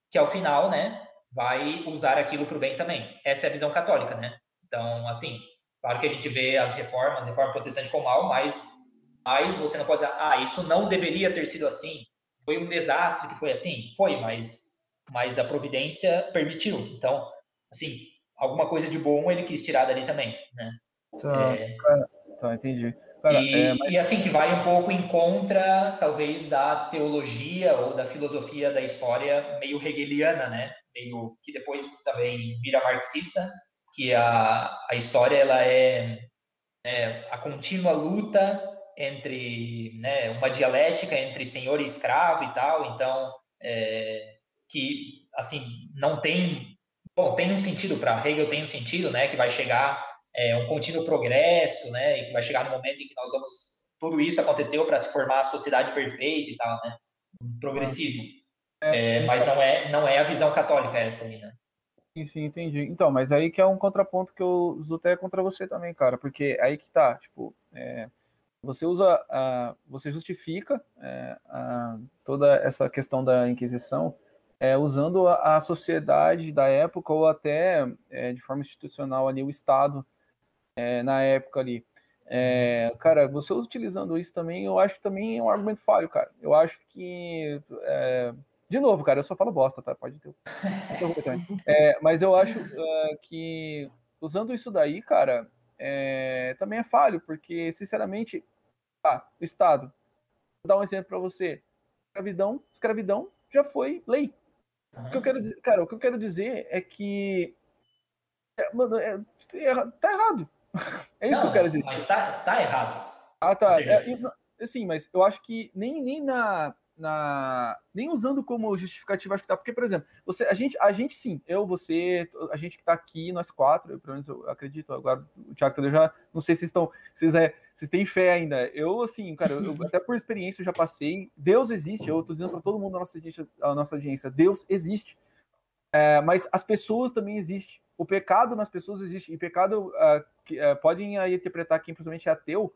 que ao final, né? Vai usar aquilo para o bem também. Essa é a visão católica, né? Então, assim, Claro que a gente vê as reformas, reforma protestante como mal, mas, mas você não pode dizer, ah, isso não deveria ter sido assim. Foi um desastre que foi assim. Foi, mas, mas a providência permitiu. Então, assim, alguma coisa de bom ele quis tirar dali também, né? Tá, é... tá entendi. Cara, e, é, mas... e, assim, que vai um pouco em contra, talvez, da teologia ou da filosofia da história meio hegeliana, né? Meio que depois também vira marxista, que a, a história ela é, é a contínua luta entre né, uma dialética entre senhor e escravo e tal, então é, que assim não tem bom tem um sentido para Hegel tem um sentido, né, que vai chegar é, um contínuo progresso, né, e que vai chegar no momento em que nós vamos tudo isso aconteceu para se formar a sociedade perfeita e tal, né, progressismo, é, mas não é não é a visão católica essa aí, né? Sim, entendi. Então, mas aí que é um contraponto que eu uso até contra você também, cara, porque aí que tá, tipo, é, você usa, uh, você justifica é, uh, toda essa questão da Inquisição é, usando a, a, sociedade da época ou até é, de forma institucional ali o Estado é, na época ali. É, cara, você utilizando isso também, eu acho que também é um argumento falho, cara. Eu acho que de novo, cara, eu só falo bosta, tá? Pode ter. É, mas eu acho uh, que usando isso daí, cara, é, também é falho, porque, sinceramente, ah, o Estado, vou dar um exemplo para você. Escravidão, escravidão já foi lei. O que eu quero, cara, o que eu quero dizer é que é, mano, é, é, tá errado. É isso Não, que eu quero dizer. Mas tá, tá errado. Ah, tá. É, assim, mas eu acho que nem, nem na na nem usando como justificativa acho que tá porque por exemplo você a gente a gente sim eu você a gente que tá aqui nós quatro eu, pelo menos eu acredito agora o Thiago eu já não sei se estão vocês é vocês têm fé ainda. Eu assim cara eu, até por experiência eu já passei Deus existe eu tô dizendo para todo mundo na nossa audiência, a nossa audiência Deus existe. É, mas as pessoas também existem. O pecado nas pessoas existe. E pecado uh, que, uh, podem aí interpretar quem principalmente é ateu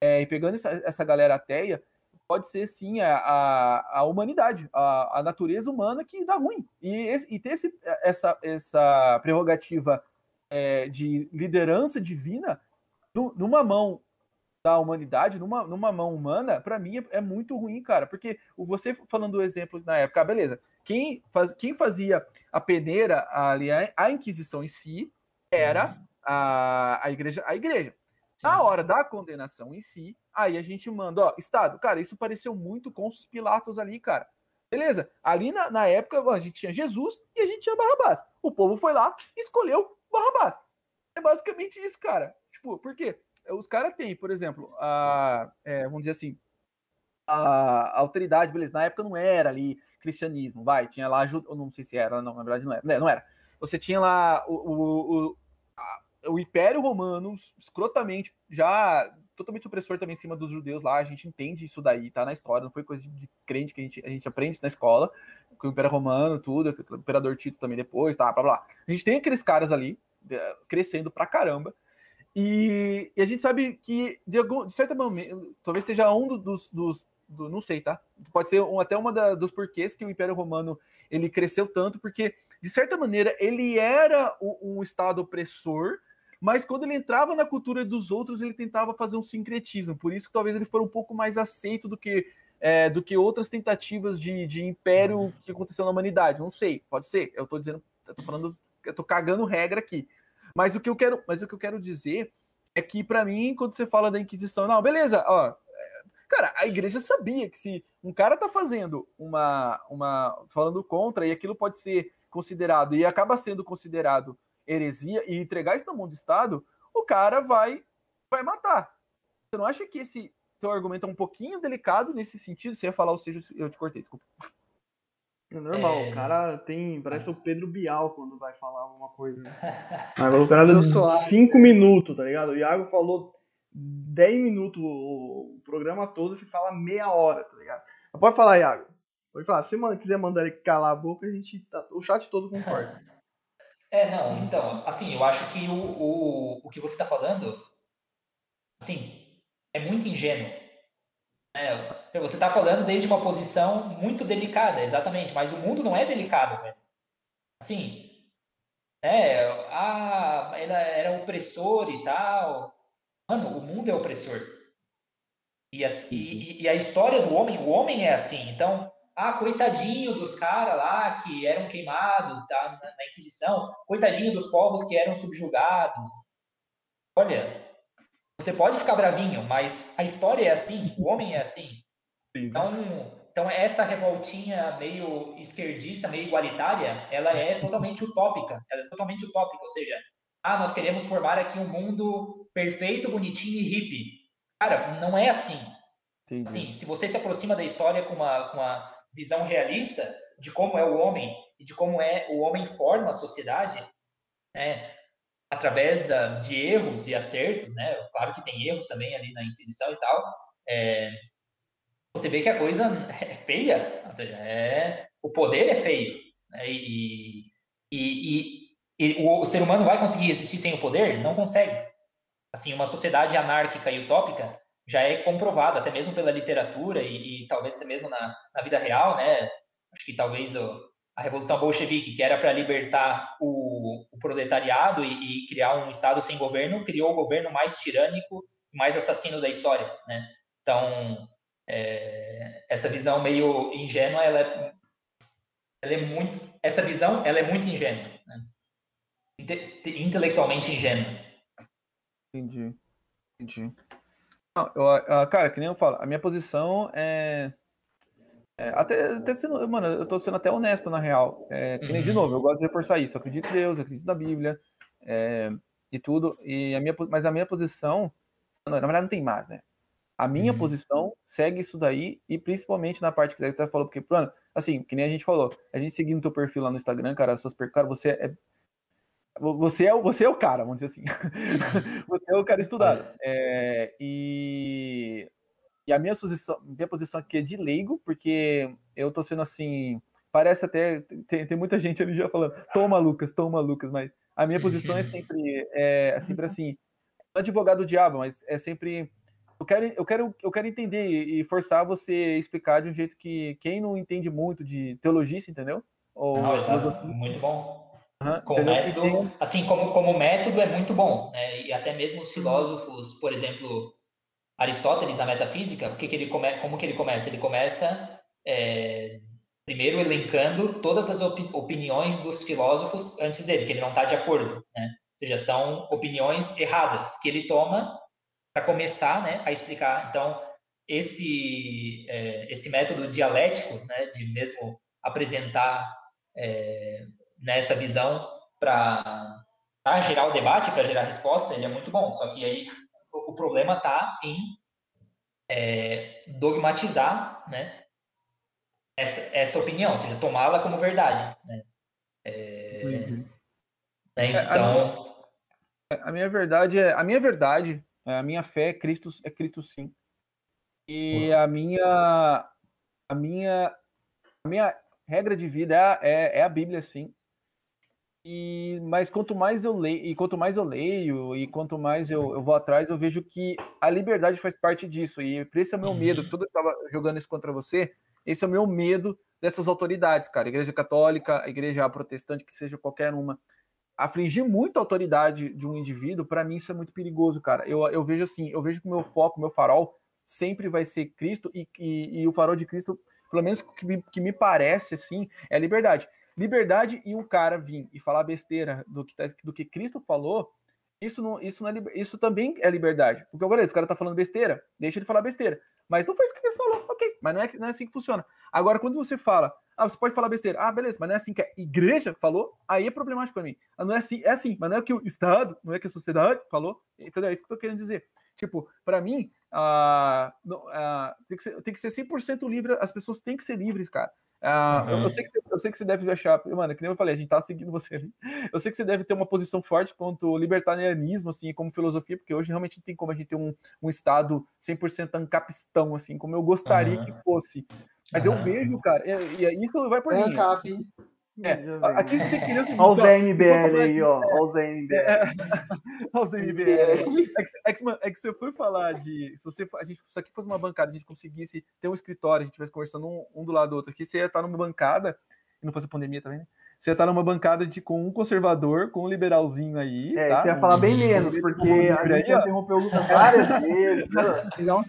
é, e pegando essa, essa galera ateia pode ser sim a, a, a humanidade, a, a, natureza humana que dá ruim. E, esse, e ter esse, essa, essa prerrogativa é, de liderança divina numa mão da humanidade, numa, numa mão humana, para mim é, é, muito ruim, cara. Porque você falando do exemplo na época, beleza. Quem, faz, quem fazia a peneira ali, a Inquisição em si, era uhum. a, a igreja. A igreja. Na hora da condenação em si, aí a gente manda, ó, Estado, cara, isso pareceu muito com os Pilatos ali, cara. Beleza, ali na, na época a gente tinha Jesus e a gente tinha Barrabás. O povo foi lá e escolheu Barrabás. É basicamente isso, cara. Tipo, por quê? Os caras têm, por exemplo, a, é, vamos dizer assim, a, a, autoridade, beleza, na época não era ali cristianismo, vai, tinha lá, eu não sei se era, não, na verdade não era, não era. Você tinha lá o, o, o a, o Império Romano, escrotamente, já totalmente opressor também em cima dos judeus lá, a gente entende isso daí, tá na história, não foi coisa de crente que a gente, a gente aprende na escola, com o Império Romano, tudo, o Imperador Tito também depois, tá, blá blá. A gente tem aqueles caras ali, crescendo pra caramba, e, e a gente sabe que, de, algum, de certa maneira, talvez seja um dos, dos do, não sei, tá? Pode ser um, até uma dos porquês que o Império Romano ele cresceu tanto, porque de certa maneira, ele era um Estado opressor, mas quando ele entrava na cultura dos outros, ele tentava fazer um sincretismo. Por isso que talvez ele for um pouco mais aceito do que, é, do que outras tentativas de, de império uhum. que aconteceu na humanidade. Não sei, pode ser. Eu estou dizendo, eu tô falando, eu tô cagando regra aqui. Mas o que eu quero, mas o que eu quero dizer é que para mim, quando você fala da Inquisição, não, beleza, ó, cara, a igreja sabia que se um cara tá fazendo uma, uma falando contra e aquilo pode ser considerado e acaba sendo considerado heresia e entregar isso na mão do Estado, o cara vai vai matar. Você não acha que esse teu argumento é um pouquinho delicado nesse sentido? Você ia falar, ou seja, eu te cortei, desculpa. É normal, é... o cara tem. Parece o Pedro Bial quando vai falar alguma coisa. o cara deu 5 minutos, tá ligado? O Iago falou 10 minutos o programa todo, você fala meia hora, tá ligado? Pode falar, Iago. Pode falar. Se você quiser mandar ele calar a boca, a gente tá, o chat todo concorda. É, não, então, assim, eu acho que o, o, o que você está falando, assim, é muito ingênuo. É, você está falando desde uma posição muito delicada, exatamente, mas o mundo não é delicado, velho. Assim, é, ah, ela era opressor e tal. Mano, o mundo é opressor. E a, e, e a história do homem, o homem é assim. Então, ah, coitadinho dos caras lá que eram queimados tá, na, Inquisição, coitadinho dos povos que eram subjugados. Olha, você pode ficar bravinho, mas a história é assim, o homem é assim. Então, então essa revoltinha meio esquerdista, meio igualitária, ela é totalmente utópica. Ela é totalmente utópica, ou seja, ah, nós queremos formar aqui um mundo perfeito, bonitinho e hippie. Cara, não é assim. Entendi. Assim, se você se aproxima da história com uma, com uma visão realista de como é o homem e de como é o homem forma a sociedade, né, através da, de erros e acertos, né? Claro que tem erros também ali na Inquisição e tal. É, você vê que a coisa é feia, ou seja, é, o poder é feio. Né? E, e, e, e, o ser humano vai conseguir existir sem o poder? Não consegue. Assim, uma sociedade anárquica e utópica já é comprovada, até mesmo pela literatura e, e talvez até mesmo na, na, vida real, né? Acho que talvez o, a Revolução Bolchevique, que era para libertar o, o proletariado e, e, criar um Estado sem governo, criou o governo mais tirânico mais assassino da história, né? Então, é, essa visão meio ingênua, ela é, ela é muito... Essa visão, ela é muito ingênua, né? Inte, intelectualmente ingênua. Entendi. Entendi. Não, eu, cara, que nem eu falo, a minha posição é é, até, até sendo, mano, eu tô sendo até honesto na real. É, que nem, de uhum. novo, eu gosto de reforçar isso. Eu acredito em Deus, eu acredito na Bíblia é, e tudo. E a minha, mas a minha posição, na verdade, não tem mais, né? A minha uhum. posição segue isso daí, e principalmente na parte que você até falou, porque, plano, assim, que nem a gente falou, a gente seguindo o teu perfil lá no Instagram, cara, suas cara, você é. Você é, você é o cara, vamos dizer assim. Uhum. você é o cara estudado. É, e e a minha posição, minha posição aqui é de leigo, porque eu tô sendo assim. Parece até. Tem, tem muita gente ali já falando, toma, Lucas, toma, Lucas, mas a minha posição é sempre, é, é sempre assim. Não advogado do diabo, mas é sempre. Eu quero, eu, quero, eu quero entender e forçar você a explicar de um jeito que quem não entende muito de teologia, entendeu? Ou, não, exato. Muito bom. Uhum, como método, assim, como, como método é muito bom, né? E até mesmo os filósofos, por exemplo, Aristóteles na metafísica, o que, que ele come, como que ele começa? Ele começa é, primeiro elencando todas as opi opiniões dos filósofos antes dele, que ele não está de acordo, né? Ou seja, são opiniões erradas que ele toma para começar, né, a explicar. Então, esse é, esse método dialético, né, de mesmo apresentar é, nessa visão para gerar o debate, para gerar resposta, ele é muito bom. Só que aí o problema está em é, dogmatizar né, essa, essa opinião, ou seja, tomá-la como verdade. Né? É, né, então. A minha, a minha, verdade é. A minha verdade, é, a minha fé é Cristo, é Cristo sim. E a minha. A minha. A minha regra de vida é, é, é a Bíblia, sim. E, mas quanto mais eu leio, e quanto mais eu leio, e quanto mais eu, eu vou atrás, eu vejo que a liberdade faz parte disso. E esse é o meu uhum. medo. Tudo que eu estava jogando isso contra você, esse é o meu medo dessas autoridades, cara. Igreja católica, igreja protestante, que seja qualquer uma. Afligir muito a autoridade de um indivíduo, para mim isso é muito perigoso, cara. Eu, eu vejo assim, eu vejo que o meu foco, o meu farol, sempre vai ser Cristo e, e, e o farol de Cristo, pelo menos que me, que me parece assim, é a liberdade. Liberdade e um cara vir e falar besteira do que, tá, do que Cristo falou, isso, não, isso, não é, isso também é liberdade. Porque, beleza, esse cara tá falando besteira, deixa ele falar besteira. Mas não faz o que ele falou, ok. Mas não é, não é assim que funciona. Agora, quando você fala, ah, você pode falar besteira, ah, beleza, mas não é assim que a igreja falou, aí é problemático para mim. Ah, não é assim, é assim, mas não é que o Estado, não é que a sociedade falou, entendeu? É isso que eu tô querendo dizer. Tipo, para mim, ah, ah, tem, que ser, tem que ser 100% livre, as pessoas têm que ser livres, cara. Ah, uhum. eu, sei que você, eu sei que você deve achar, mano, que nem eu falei, a gente tá seguindo você ali. Eu sei que você deve ter uma posição forte quanto o libertarianismo, assim, como filosofia, porque hoje realmente não tem como a gente ter um, um Estado 100% ancapistão, assim, como eu gostaria uhum. que fosse. Mas uhum. eu vejo, cara, e, e isso vai por é mim. Ancap, é, aqui você tem criança. Olha os MBL aí, ó. Olha os MBL. É, olha os MBL. É é que se eu for falar de. Se você, a gente, se aqui fosse uma bancada, a gente conseguisse ter um escritório, a gente estivesse conversando um, um, do lado do outro aqui, você ia estar numa bancada, e não fosse pandemia também, né? Você ia estar numa bancada de, com um conservador, com um liberalzinho aí. É, tá? você ia falar bem menos, porque a gente interrompeu o Lucas várias vezes.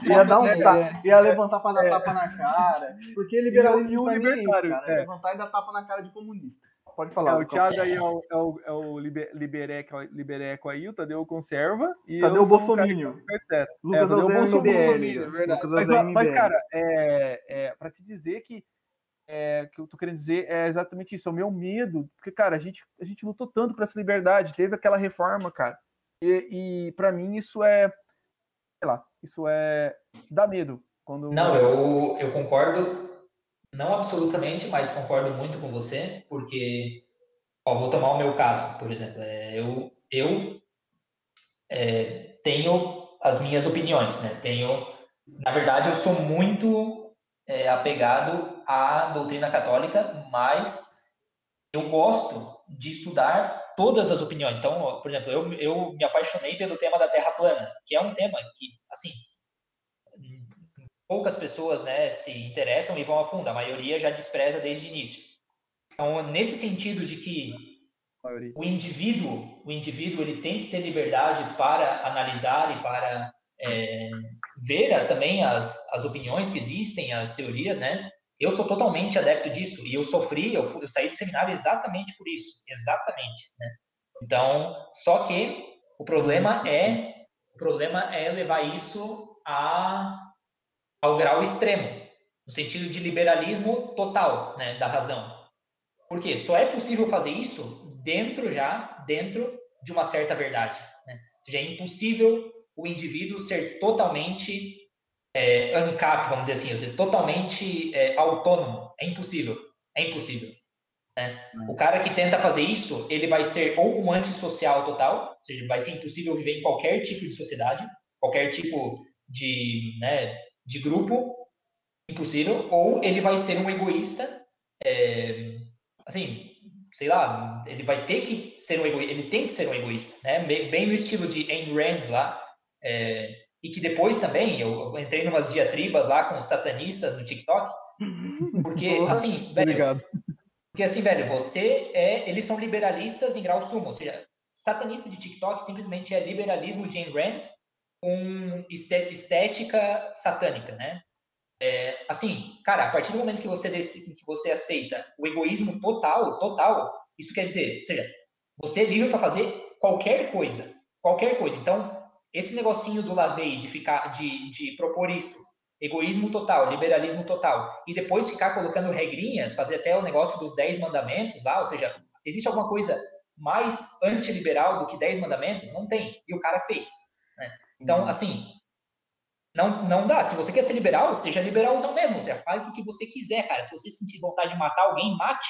ia, dar um né, ia levantar para dar é. tapa na cara. Porque liberalismo e o, também libertário, é isso, cara. É. Levantar e dar tapa na cara de comunista. Pode falar. É, o Thiago aí é o, é o, é o liber, libereco, libereco aí, o Tadeu conserva. E Tadeu Bolsonaro. É, Lucas é, o Bolsonaro, verdade. Mas, mas, cara, é, é, pra te dizer que é, que eu tô querendo dizer é exatamente isso, é o meu medo, porque, cara, a gente, a gente lutou tanto para essa liberdade, teve aquela reforma, cara, e, e para mim isso é, sei lá, isso é, dá medo. Quando... Não, eu, eu concordo, não absolutamente, mas concordo muito com você, porque, ó, vou tomar o meu caso, por exemplo, é, eu, eu é, tenho as minhas opiniões, né, tenho, na verdade, eu sou muito é, apegado à doutrina católica, mas eu gosto de estudar todas as opiniões. Então, por exemplo, eu, eu me apaixonei pelo tema da Terra plana, que é um tema que, assim, poucas pessoas né, se interessam e vão a fundo, a maioria já despreza desde o início. Então, nesse sentido de que o indivíduo, o indivíduo ele tem que ter liberdade para analisar e para é, ver também as, as opiniões que existem, as teorias, né? Eu sou totalmente adepto disso e eu sofri, eu, eu saí do seminário exatamente por isso, exatamente, né? Então, só que o problema é o problema é levar isso a, ao grau extremo, no sentido de liberalismo total, né, da razão. Porque só é possível fazer isso dentro já dentro de uma certa verdade, né? Ou seja, é impossível o indivíduo ser totalmente é, ANCAP, vamos dizer assim, ou seja, totalmente é, autônomo. É impossível. É impossível. Né? O cara que tenta fazer isso, ele vai ser ou um antissocial total, ou seja, vai ser impossível viver em qualquer tipo de sociedade, qualquer tipo de, né, de grupo, impossível, ou ele vai ser um egoísta, é, assim, sei lá, ele vai ter que ser um egoísta, ele tem que ser um egoísta, né? Bem no estilo de Ayn Rand lá, é, e que depois também eu entrei numas diatribas lá com os satanistas no TikTok, porque assim, velho, Obrigado. porque assim, velho, você é, eles são liberalistas em grau sumo, ou seja, satanista de TikTok simplesmente é liberalismo de Ayn Rand com estética satânica, né? É, assim, cara, a partir do momento que você que você aceita o egoísmo total, total, isso quer dizer, ou seja, você é livre para fazer qualquer coisa, qualquer coisa. Então, esse negocinho do Lavey de ficar, de, de propor isso, egoísmo total, liberalismo total, e depois ficar colocando regrinhas, fazer até o negócio dos 10 mandamentos lá, ou seja, existe alguma coisa mais antiliberal do que 10 mandamentos? Não tem. E o cara fez. Né? Então, uhum. assim, não, não dá. Se você quer ser liberal, seja liberalzão mesmo. Você faz o que você quiser, cara. Se você sentir vontade de matar alguém, mate.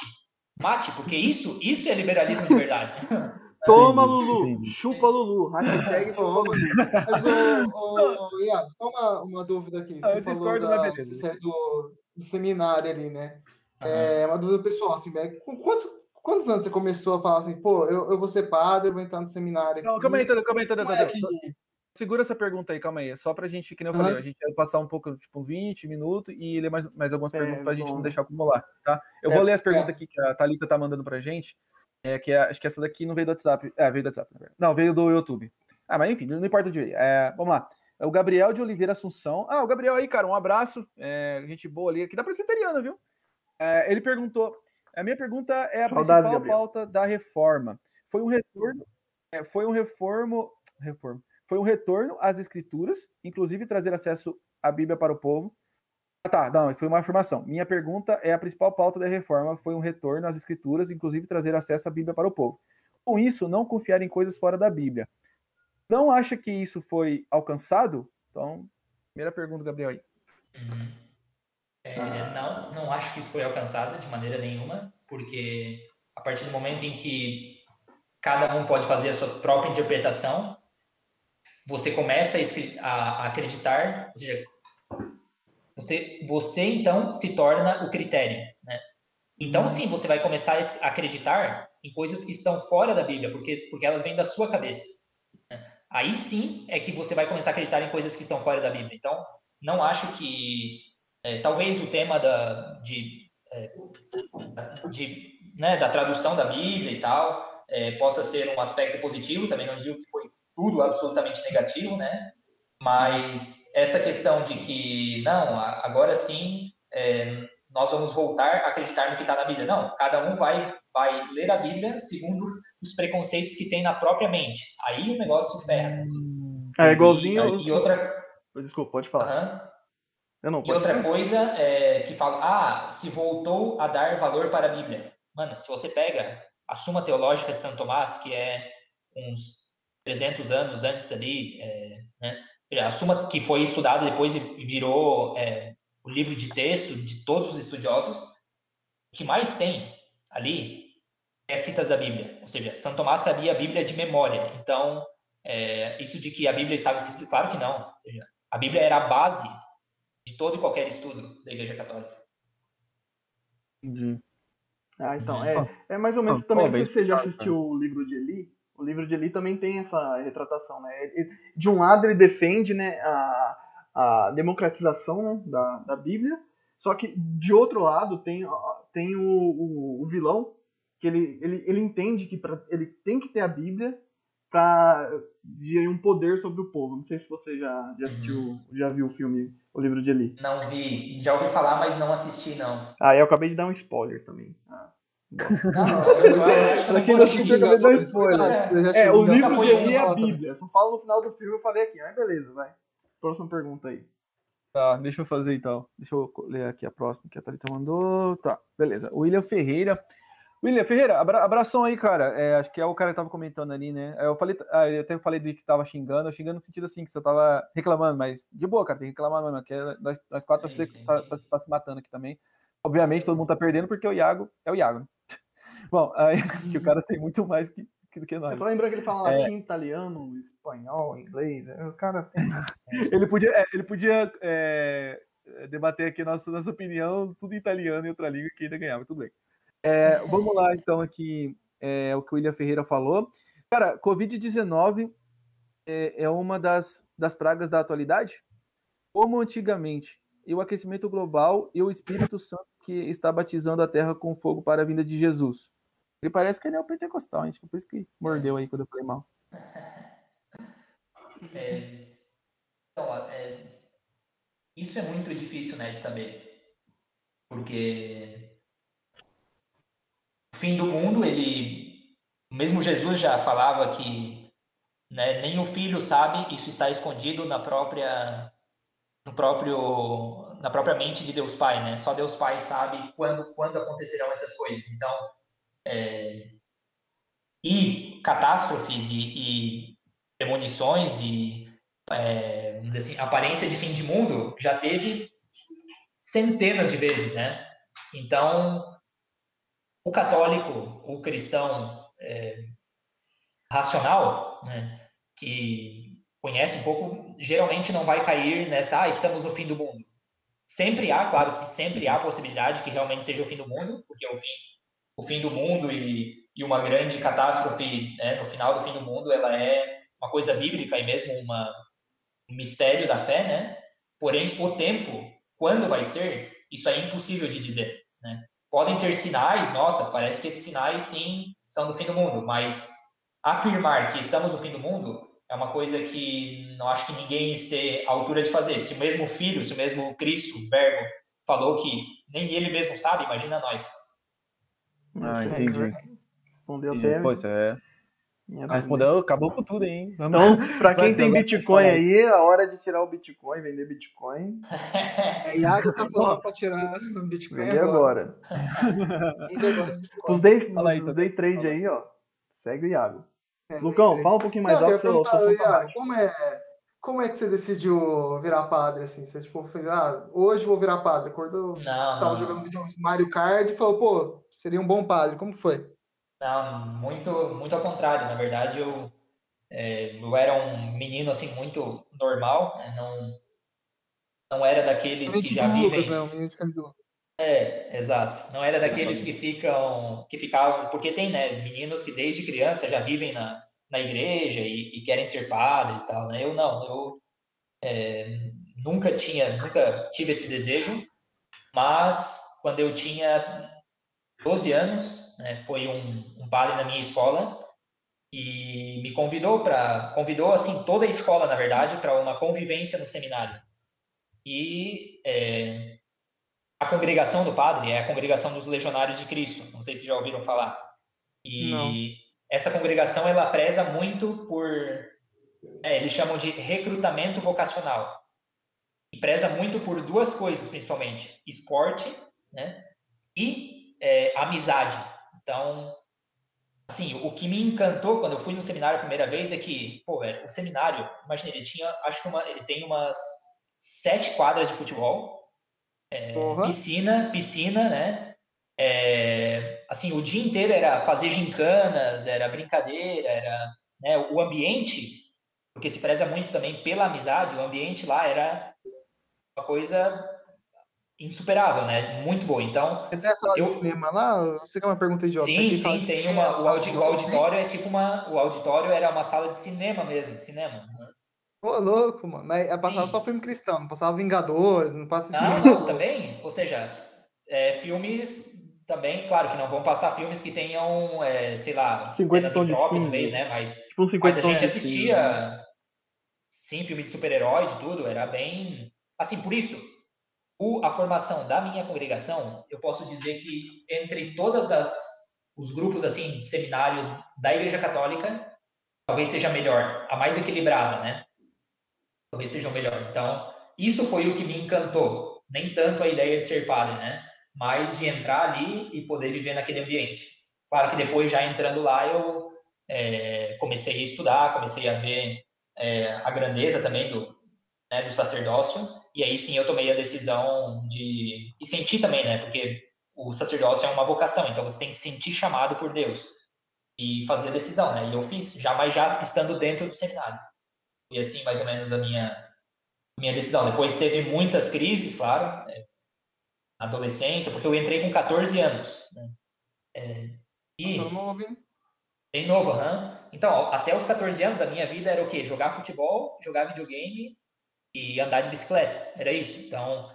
Mate, porque isso, isso é liberalismo de verdade. Toma, Lulu. Entendi. Chupa, Lulu. Hashtag chupa, Lulu. Mas, ô, ô, Iago, só uma, uma dúvida aqui. Ah, você ah, falou da, você do, do seminário ali, né? Uhum. É uma dúvida pessoal, assim, né? com quanto, quantos anos você começou a falar assim, pô, eu, eu vou ser padre, eu vou entrar no seminário aqui. Não, calma aí, calma aí, calma aí. segura essa pergunta aí, calma aí. É só pra gente, que nem eu falei, a gente vai passar um pouco, tipo, uns 20 minutos e ler mais, mais algumas é, perguntas pra bom. gente não deixar acumular, tá? Eu é, vou ler as perguntas é. aqui que a Thalita tá mandando pra gente. É, que é, acho que essa daqui não veio do WhatsApp. É, veio do WhatsApp, Não, veio do YouTube. Ah, mas enfim, não importa de ver. É, vamos lá. É o Gabriel de Oliveira Assunção. Ah, o Gabriel aí, cara, um abraço. É, gente boa ali, aqui da Presbiteriana, viu? É, ele perguntou. A minha pergunta é a Saudades, principal Gabriel. pauta da reforma. Foi um retorno. É, foi um reformo. Reforma. Foi um retorno às escrituras, inclusive trazer acesso à Bíblia para o povo. Ah, tá, não, foi uma afirmação. Minha pergunta é a principal pauta da reforma foi um retorno às escrituras, inclusive trazer acesso à Bíblia para o povo. Com isso, não confiar em coisas fora da Bíblia. Não acha que isso foi alcançado? Então, primeira pergunta, Gabriel aí. Uhum. É, não, não acho que isso foi alcançado de maneira nenhuma, porque a partir do momento em que cada um pode fazer a sua própria interpretação, você começa a, a acreditar, ou seja, você, você então se torna o critério, né? Então, uhum. sim, você vai começar a acreditar em coisas que estão fora da Bíblia, porque, porque elas vêm da sua cabeça aí sim é que você vai começar a acreditar em coisas que estão fora da Bíblia. Então, não acho que é, talvez o tema da, de, é, de né, da tradução da Bíblia e tal é, possa ser um aspecto positivo. Também não digo que foi tudo absolutamente negativo, né? Mas essa questão de que não, agora sim é, nós vamos voltar a acreditar no que está na Bíblia. Não, cada um vai vai ler a Bíblia segundo os preconceitos que tem na própria mente. Aí o negócio ferra. É igualzinho. E, e outra. Desculpa, pode falar. Uhum. Eu não, e outra falar. coisa é que fala, ah, se voltou a dar valor para a Bíblia. Mano, se você pega a Suma Teológica de Santo Tomás, que é uns 300 anos antes ali, é, né? A Suma que foi estudada depois e virou é, o livro de texto de todos os estudiosos, o que mais tem ali é citas da Bíblia. Ou seja, São Tomás sabia a Bíblia de memória. Então, é, isso de que a Bíblia estava escrita, claro que não. Ou seja, a Bíblia era a base de todo e qualquer estudo da Igreja Católica. Entendi. Ah, então, uhum. é, é mais ou menos também, se você já assistiu o livro de Eli, o livro de Eli também tem essa retratação, né? De um lado ele defende né, a, a democratização né, da, da Bíblia, só que de outro lado tem, tem o, o, o vilão, que ele, ele, ele entende que pra, ele tem que ter a Bíblia para gerir um poder sobre o povo. Não sei se você já, já assistiu, uhum. já viu o filme O Livro de Eli. Não vi. Já ouvi falar, mas não assisti, não. Ah, eu acabei de dar um spoiler também. Ah. Pra quem não assistiu, eu acabei spoiler. É, o livro de Eli é a Bíblia. Só fala no final do filme, eu falei aqui. Mas beleza, vai. Próxima pergunta aí. Tá, deixa eu fazer então. Deixa eu ler aqui a próxima que a Thalita mandou. Tá, beleza. William Ferreira. William Ferreira, abra abração aí, cara. É, acho que é o cara que tava comentando ali, né? Eu falei, ah, eu até falei de que tava xingando, xingando no sentido assim, que você tava reclamando, mas de boa, cara, tem que reclamar mesmo, que é, nós, nós quatro sim, sim, tá, sim. Tá, se matando aqui também. Obviamente todo mundo tá perdendo porque o Iago é o Iago, né? Bom, aí, que o cara tem muito mais que, do que nós. só lembrando que ele fala é... latim, italiano, espanhol, inglês. É, o cara tem. ele podia, é, ele podia é, debater aqui nossa, nossa opinião, tudo em italiano e outra língua que ainda ganhava, tudo bem. É, vamos lá, então, aqui é, o que o William Ferreira falou. Cara, Covid-19 é, é, uma das, das pragas da atualidade? Como antigamente? E o aquecimento global e o Espírito Santo que está batizando a terra com fogo para a vinda de Jesus. Ele parece que é neopentecostal, gente. Por isso que mordeu aí quando eu falei mal. É, então, é, isso é muito difícil né, de saber. Porque o fim do mundo, ele. Mesmo Jesus já falava que né, nem o filho sabe, isso está escondido na própria. No próprio, na própria mente de Deus Pai, né? Só Deus Pai sabe quando, quando acontecerão essas coisas. Então, é, e catástrofes e, e premonições e é, assim, aparência de fim de mundo já teve centenas de vezes, né? Então, o católico, o cristão é, racional, né, que conhece um pouco, geralmente não vai cair nessa, ah, estamos no fim do mundo. Sempre há, claro que sempre há a possibilidade que realmente seja o fim do mundo, porque o fim o fim do mundo e, e uma grande catástrofe né, no final do fim do mundo, ela é uma coisa bíblica e mesmo uma, um mistério da fé, né? Porém, o tempo, quando vai ser, isso é impossível de dizer, né? Podem ter sinais, nossa, parece que esses sinais sim são do fim do mundo, mas afirmar que estamos no fim do mundo é uma coisa que não acho que ninguém esteja à altura de fazer. Se o mesmo Filho, se o mesmo Cristo, o Verbo, falou que nem ele mesmo sabe, imagina nós. Ah, entendi. Respondeu até. Pois é. Ah, respondeu, acabou com tudo, hein? Vamos... Então, para quem tem Bitcoin aí, a hora de tirar o Bitcoin, vender Bitcoin. É, Iago tá falando para tirar o Bitcoin Vender agora. agora. os day, os day trade aí, ó. Segue o Iago. Lucão, fala um pouquinho mais alto. Seu, seu Iago, como é, como é que você decidiu virar padre, assim? Você, tipo, fez, ah, hoje vou virar padre. Acordou, não, tava não. jogando vídeo Mario Kart e falou, pô, seria um bom padre. Como foi? Não, muito, muito ao contrário. Na verdade, eu, é, eu era um menino assim muito normal, né? não, não era daqueles que já vivem. Lucas, né? Um menino É, exato. Não era daqueles que ficam, que ficavam, porque tem, né, meninos que desde criança já vivem na, na igreja e, e querem ser padres e tal, né? Eu não, eu é, nunca tinha, nunca tive esse desejo, mas quando eu tinha 12 anos, né, foi um, um padre na minha escola e me convidou para convidou assim toda a escola na verdade para uma convivência no seminário e é, a congregação do padre é a congregação dos legionários de Cristo. Não sei se já ouviram falar. E Não. essa congregação ela preza muito por é, eles chamam de recrutamento vocacional. E preza muito por duas coisas principalmente. Esporte né e é, amizade. Então, assim, o que me encantou quando eu fui no seminário a primeira vez é que, pô, velho, o seminário, imagina, ele tinha, acho que uma, ele tem umas sete quadras de futebol, é, piscina, piscina, né? É, assim, o dia inteiro era fazer gincanas, era brincadeira, era né, o ambiente, porque se preza muito também pela amizade, o ambiente lá era uma coisa insuperável, né? Muito boa. Então. Tem essa eu... de cinema lá? Você quer uma pergunta idiota? Sim, sim, tem uma. O, audi... o auditório é tipo uma. O auditório era uma sala de cinema mesmo, cinema. Pô, louco, mano. Mas passava sim. só filme cristão, não passava Vingadores, não passa Não, assim, não, também. Ou seja, é, filmes também, claro que não vão passar filmes que tenham, é, sei lá, cenas impróprias no meio, né? Mas, tipo mas a gente assistia, sim, filme de super-herói, de tudo, era bem. Assim, por isso, o, a formação da minha congregação, eu posso dizer que entre todas as os grupos assim de seminário da Igreja Católica, talvez seja melhor, a mais equilibrada, né? Talvez seja o melhor. Então, isso foi o que me encantou. Nem tanto a ideia de ser padre, né? Mas de entrar ali e poder viver naquele ambiente. Claro que depois, já entrando lá, eu é, comecei a estudar, comecei a ver é, a grandeza também do, né, do sacerdócio e aí sim eu tomei a decisão de. E senti também, né? Porque o sacerdócio é uma vocação, então você tem que sentir chamado por Deus e fazer a decisão, né? E eu fiz, jamais já estando dentro do seminário. E assim, mais ou menos, a minha, minha decisão. Depois teve muitas crises, claro, né? adolescência, porque eu entrei com 14 anos. Né? É, e... novo, hein? Bem novo, aham. Uhum. Então, até os 14 anos, a minha vida era o quê? Jogar futebol, jogar videogame e andar de bicicleta. Era isso. Então,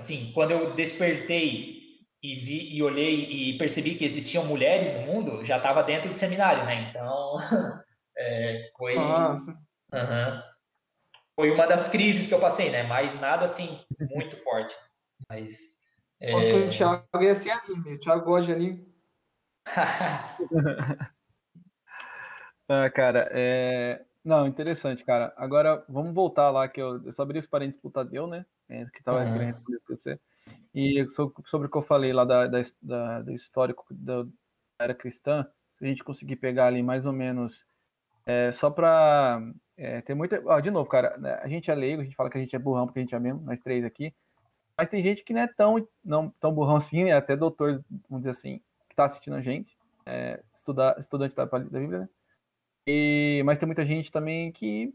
assim, quando eu despertei e vi e olhei e percebi que existiam mulheres no mundo, já estava dentro do seminário, né? Então, é, foi. Nossa. Uhum. Foi uma das crises que eu passei, né? Mas nada assim muito forte. Mas. Acho que o Thiago ia ser anime. O Thiago gosta de anime. ah, cara, é... Não, interessante, cara. Agora, vamos voltar lá, que eu, eu só abri os parênteses pro Tadeu, né? É, que tava uhum. querendo responder pra você. E sobre, sobre o que eu falei lá da, da, da do histórico da era cristã, se a gente conseguir pegar ali mais ou menos, é, só para é, ter muita. Ah, de novo, cara, né, a gente é leigo, a gente fala que a gente é burrão porque a gente é mesmo, nós três aqui. Mas tem gente que não é tão, não, tão burrão assim, é até doutor, vamos dizer assim, que tá assistindo a gente, é, estudar, estudante da, da Bíblia, né? E, mas tem muita gente também que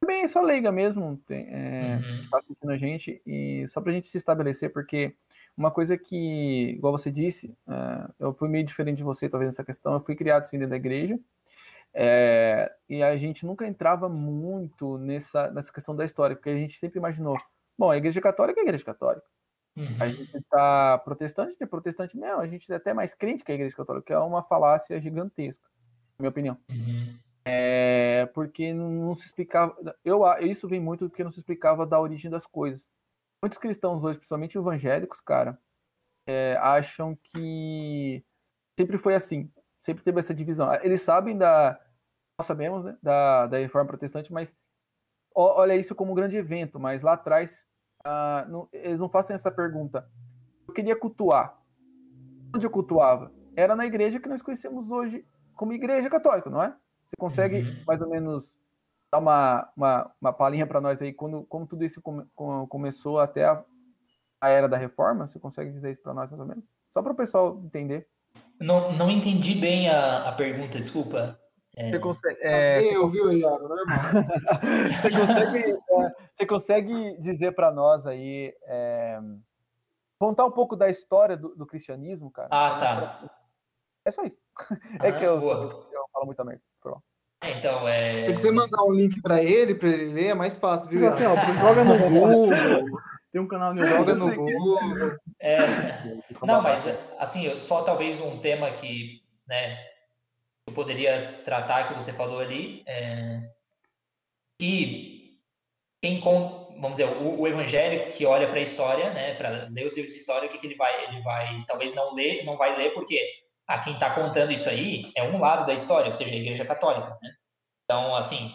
também é só leiga mesmo, tem, é, uhum. tá assistindo a gente, e só pra gente se estabelecer, porque uma coisa que, igual você disse, uh, eu fui meio diferente de você, talvez, nessa questão, eu fui criado sim dentro da igreja, É, e a gente nunca entrava muito nessa, nessa questão da história, porque a gente sempre imaginou, bom, a igreja católica é a igreja católica. Uhum. A gente tá protestante, é protestante mesmo, a gente é até mais crente que a igreja católica, que é uma falácia gigantesca, na minha opinião. Uhum. É, porque não, não, se explicava, eu, isso vem muito porque não se explicava da origem das coisas. Muitos cristãos hoje, principalmente evangélicos, cara, é, acham que sempre foi assim, sempre teve essa divisão. Eles sabem da, nós sabemos, né, da, da reforma protestante, mas olha isso como um grande evento, mas lá atrás ah, não, eles não fazem essa pergunta. Eu queria cultuar. Onde eu cultuava? Era na igreja que nós conhecemos hoje como igreja católica, não é? Você consegue uhum. mais ou menos dar uma, uma, uma palhinha para nós aí, quando, como tudo isso come, com, começou até a, a, era da reforma? Você consegue dizer isso para nós mais ou menos? Só para o pessoal entender. Não, não entendi bem a, a pergunta, desculpa. É... Você consegue. É, você... Eu, viu, Iago? Normal. você, consegue, é, você consegue dizer para nós aí. É, contar um pouco da história do, do cristianismo, cara? Ah, tá. É só isso. É ah, que eu, sou, eu falo muito merda. É, então, é... Se você quiser mandar um link para ele, para ele ler, é mais fácil, viu? Assim, ó, joga no Google. Tem um canal no Joga no Google. É... Não, mas assim, só talvez um tema que, né, eu poderia tratar que você falou ali, é, que quem vamos dizer, o, o, evangélico que olha para a história, né, para ler os livros de história, o que, que ele vai, ele vai, talvez não ler, não vai ler porque a quem está contando isso aí é um lado da história, ou seja, a Igreja Católica, né? Então, assim,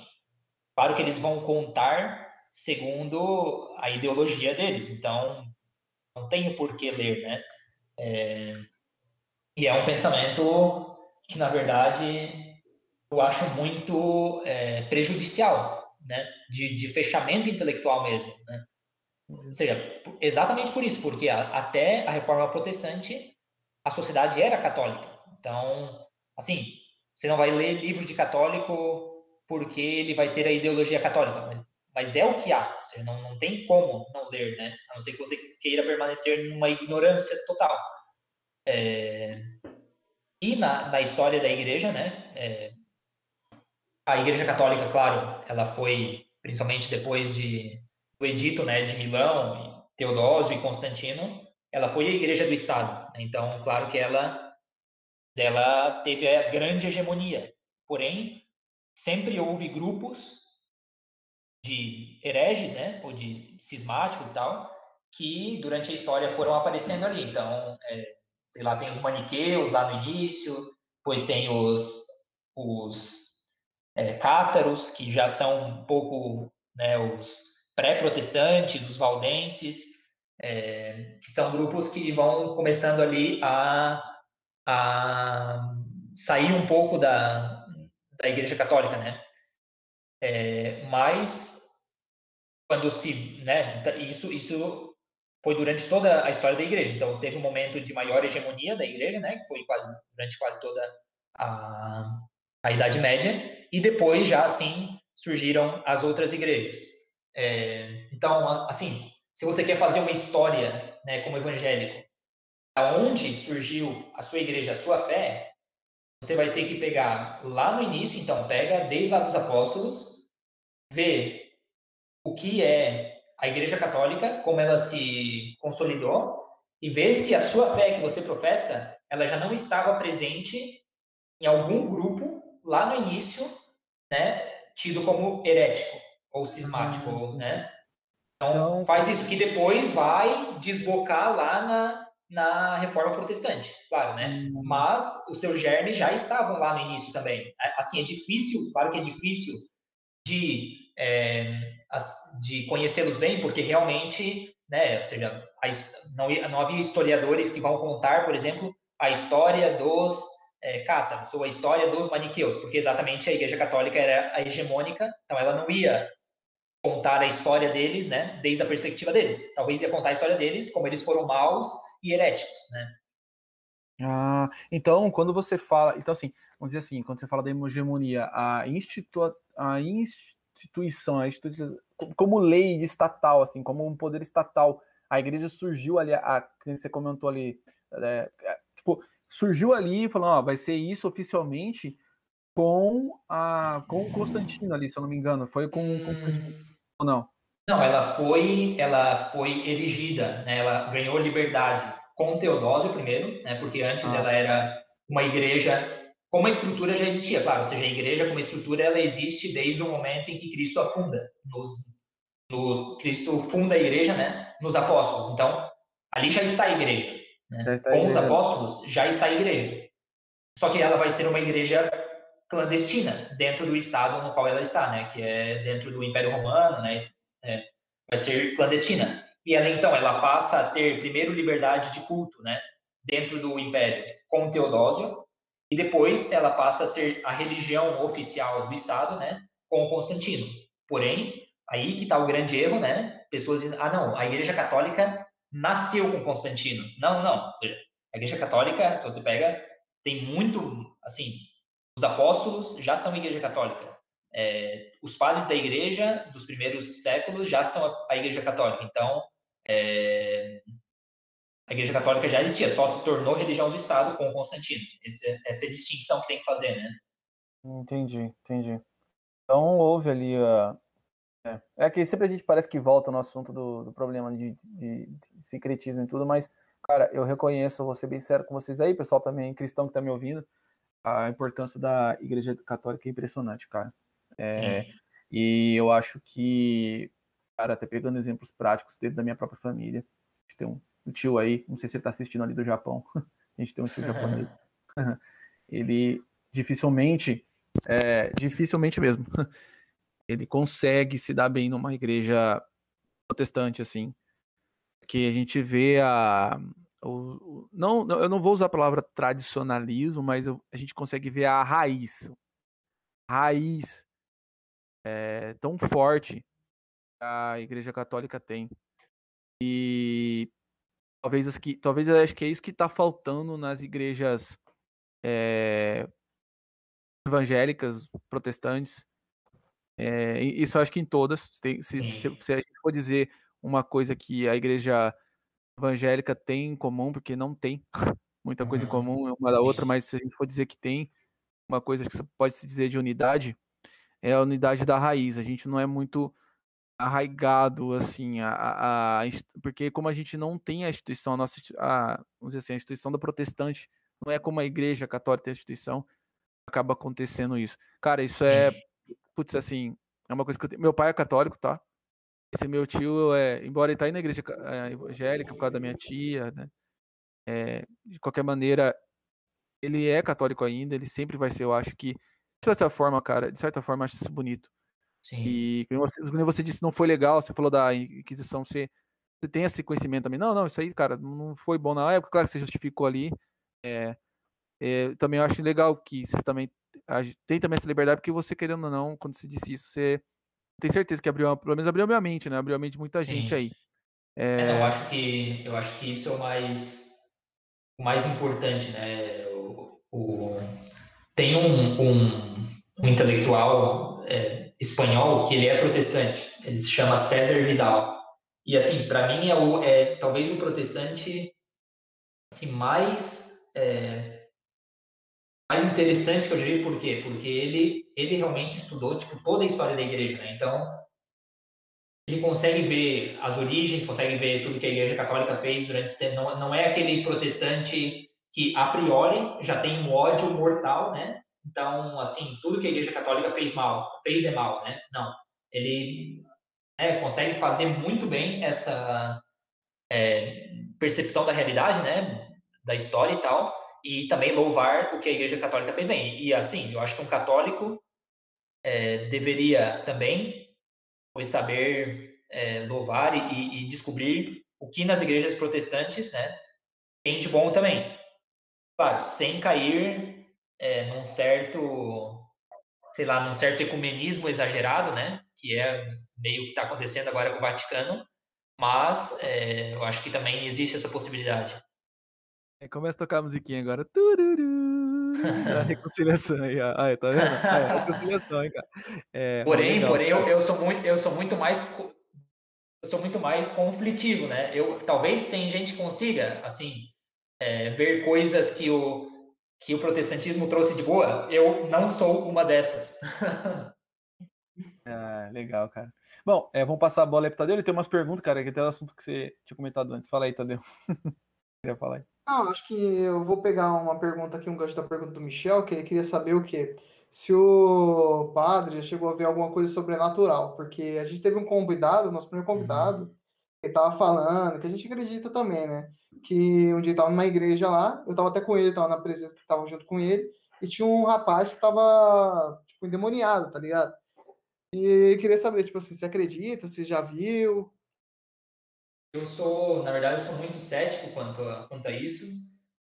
claro que eles vão contar segundo a ideologia deles, então não tenho por que ler, né? É, e é um pensamento que, na verdade, eu acho muito é, prejudicial, né? De, de, fechamento intelectual mesmo, né? Ou seja, exatamente por isso, porque a, até a reforma protestante, a sociedade era católica. Então, assim, você não vai ler livro de católico porque ele vai ter a ideologia católica, mas, mas é o que há. Você não, não tem como não ler, né? A não ser que você queira permanecer numa ignorância total. É, e na, na história da igreja, né? É, a igreja católica, claro, ela foi, principalmente depois de, do edito né, de Milão, Teodósio e Constantino, ela foi a igreja do Estado. Então, claro que ela, ela teve a grande hegemonia. Porém, sempre houve grupos de hereges, né, ou de cismáticos e tal, que durante a história foram aparecendo ali. Então, é, sei lá, tem os maniqueus lá no início, depois tem os, os é, cátaros, que já são um pouco né, os pré-protestantes, os valdenses, é, que são grupos que vão começando ali a, a sair um pouco da, da Igreja Católica, né? É, mas quando se, né, isso, isso foi durante toda a história da igreja. Então, teve um momento de maior hegemonia da igreja, né, que foi quase, durante quase toda a, a Idade Média, e depois, já assim, surgiram as outras igrejas. É, então, assim, se você quer fazer uma história, né, como evangélico, aonde surgiu a sua igreja, a sua fé, você vai ter que pegar lá no início, então, pega desde lá dos apóstolos, ver o que é a Igreja Católica, como ela se consolidou, e ver se a sua fé que você professa, ela já não estava presente em algum grupo lá no início, né, tido como herético ou cismático, uhum. né? Então, então, faz isso que depois vai desbocar lá na, na reforma protestante, claro, né? Uhum. Mas os seus germes já estavam lá no início também. Assim, é difícil, claro que é difícil de é, de conhecê-los bem, porque realmente, né, ou seja, não, não havia historiadores que vão contar, por exemplo, a história dos é, cátaros ou a história dos maniqueus, porque exatamente a Igreja Católica era a hegemônica, então ela não ia contar a história deles, né, desde a perspectiva deles. Talvez ia contar a história deles como eles foram maus e heréticos, né. Ah, então quando você fala, então assim, vamos dizer assim, quando você fala da hegemonia, a, institu, a institu instituição, a instituição como lei estatal, assim, como um poder estatal. A igreja surgiu ali, a, que você comentou ali, é, é, tipo, surgiu ali falando, ó, vai ser isso oficialmente com a com Constantino ali, se eu não me engano. Foi com hum... Constantino ou não? Não, ela foi, ela foi erigida, né? Ela ganhou liberdade com Teodósio primeiro, né? Porque antes ah. ela era uma igreja como a estrutura já existia, claro, ou seja, a igreja como estrutura ela existe desde o momento em que Cristo afunda, nos, nos Cristo funda a igreja, né, nos apóstolos. Então, ali já está a igreja. Né? Com igreja. os apóstolos já está a igreja. Só que ela vai ser uma igreja clandestina dentro do estado no qual ela está, né, que é dentro do Império Romano, né, é, vai ser clandestina. E ela então ela passa a ter primeiro liberdade de culto, né, dentro do Império com Teodósio e depois ela passa a ser a religião oficial do Estado, né, com Constantino. Porém, aí que está o grande erro, né? Pessoas dizem, ah, não, a Igreja Católica nasceu com Constantino. Não, não. Seja, a Igreja Católica, se você pega, tem muito, assim, os apóstolos já são Igreja Católica. É, os padres da Igreja dos primeiros séculos já são a, Igreja Católica. Então, é, a Igreja Católica já existia, só se tornou religião do Estado com Constantino. Esse, essa é a distinção que tem que fazer, né? Entendi, entendi. Então houve ali a. É, é que sempre a gente parece que volta no assunto do, do problema de, de, de, secretismo e tudo, mas, cara, eu reconheço, vou ser bem sério com vocês aí, pessoal também, cristão que tá me ouvindo, a importância da Igreja Católica é impressionante, cara. É, e eu acho que, cara, até pegando exemplos práticos dentro da minha própria família, a gente tem um tio aí, não sei se ele está assistindo ali do Japão, a gente tem um tio japonês, ele dificilmente, é, dificilmente mesmo, ele consegue se dar bem numa igreja protestante, assim, que a gente vê a, o, não, eu não vou usar a palavra tradicionalismo, mas eu, a gente consegue ver a raiz, raiz é, tão forte que a Igreja Católica tem. E Talvez, que, talvez eu acho que é isso que está faltando nas igrejas é, evangélicas, protestantes. É, isso acho que em todas. Se, se, se, a gente for dizer uma coisa que a igreja evangélica tem em comum, porque não tem muita coisa em uhum. comum uma da outra, mas se a gente for dizer que tem uma coisa que pode se dizer de unidade, é a unidade da raiz. A gente não é muito arraigado, assim, a, a, porque como a gente não tem a instituição, a nossa, a, vamos dizer assim, a instituição do protestante não é como a igreja católica tem a instituição, acaba acontecendo isso. Cara, isso é, putz, assim, é uma coisa que eu tenho, meu pai é católico, tá? Esse meu tio, é, embora ele tá aí na igreja é, evangélica por causa da minha tia, né? É, de qualquer maneira, ele é católico ainda, ele sempre vai ser, eu acho que, de certa forma, cara, de certa forma, acho isso bonito Sim. E como você, como você disse, não foi legal, você falou da Inquisição, você, você tem esse conhecimento também. Não, não, isso aí, cara, não foi bom na época, claro que você justificou ali. É, é, também eu acho legal que vocês também tem também essa liberdade, porque você, querendo ou não, quando você disse isso, você tem certeza que abriu, pelo menos abriu a minha mente, né? Abriu a mente de muita Sim. gente aí. É... É, eu acho que eu acho que isso é o mais o mais importante, né? O, o tem um, um, um intelectual é, espanhol que ele é protestante. Ele se chama César Vidal. E assim, para mim é, o, é talvez o protestante assim mais é, mais interessante que eu diria por quê? Porque ele ele realmente estudou tipo toda a história da igreja, né? Então ele consegue ver as origens, consegue ver tudo que a Igreja Católica fez durante esse tempo. Não, não é aquele protestante que a priori já tem um ódio mortal, né? Então, assim, tudo que a Igreja Católica fez mal, fez é mal, né? Não. Ele é, consegue fazer muito bem essa é, percepção da realidade, né? Da história e tal, e também louvar o que a Igreja Católica fez bem. E, assim, eu acho que um católico é, deveria também saber é, louvar e, e, descobrir o que nas igrejas protestantes, né? Tem de bom também. Claro, sem cair é, num certo, sei lá, num certo ecumenismo exagerado, né? Que é meio que está acontecendo agora com o Vaticano, mas é, eu acho que também existe essa possibilidade. É, começa a tocar a musiquinha agora. Tururu, a reconciliação aí, ó. Aí, tá vendo? É, a reconciliação, hein, cara. É, porém, porém eu, eu, sou muito, eu sou muito mais eu sou muito mais conflitivo, né? Eu talvez tem gente que consiga assim é, ver coisas que o que o protestantismo trouxe de boa, eu não sou uma dessas. ah, legal, cara. Bom, é, vamos passar a bola aí pro Tadeu. Ele tem umas perguntas, cara, que tem um assunto que você tinha comentado antes. Fala aí, Tadeu. Queria falar aí. Ah, acho que eu vou pegar uma pergunta aqui, um gancho da pergunta do Michel, que ele queria saber o quê? Se o padre já chegou a ver alguma coisa sobrenatural, porque a gente teve um convidado, nosso primeiro convidado, uhum. Que estava falando, que a gente acredita também, né? Que um dia estava numa igreja lá, eu estava até com ele, estava na presença, estava junto com ele, e tinha um rapaz que estava, tipo, endemoniado, tá ligado? E queria saber, tipo assim, se acredita, se já viu, eu sou, na verdade, eu sou muito cético quanto a, quanto a isso.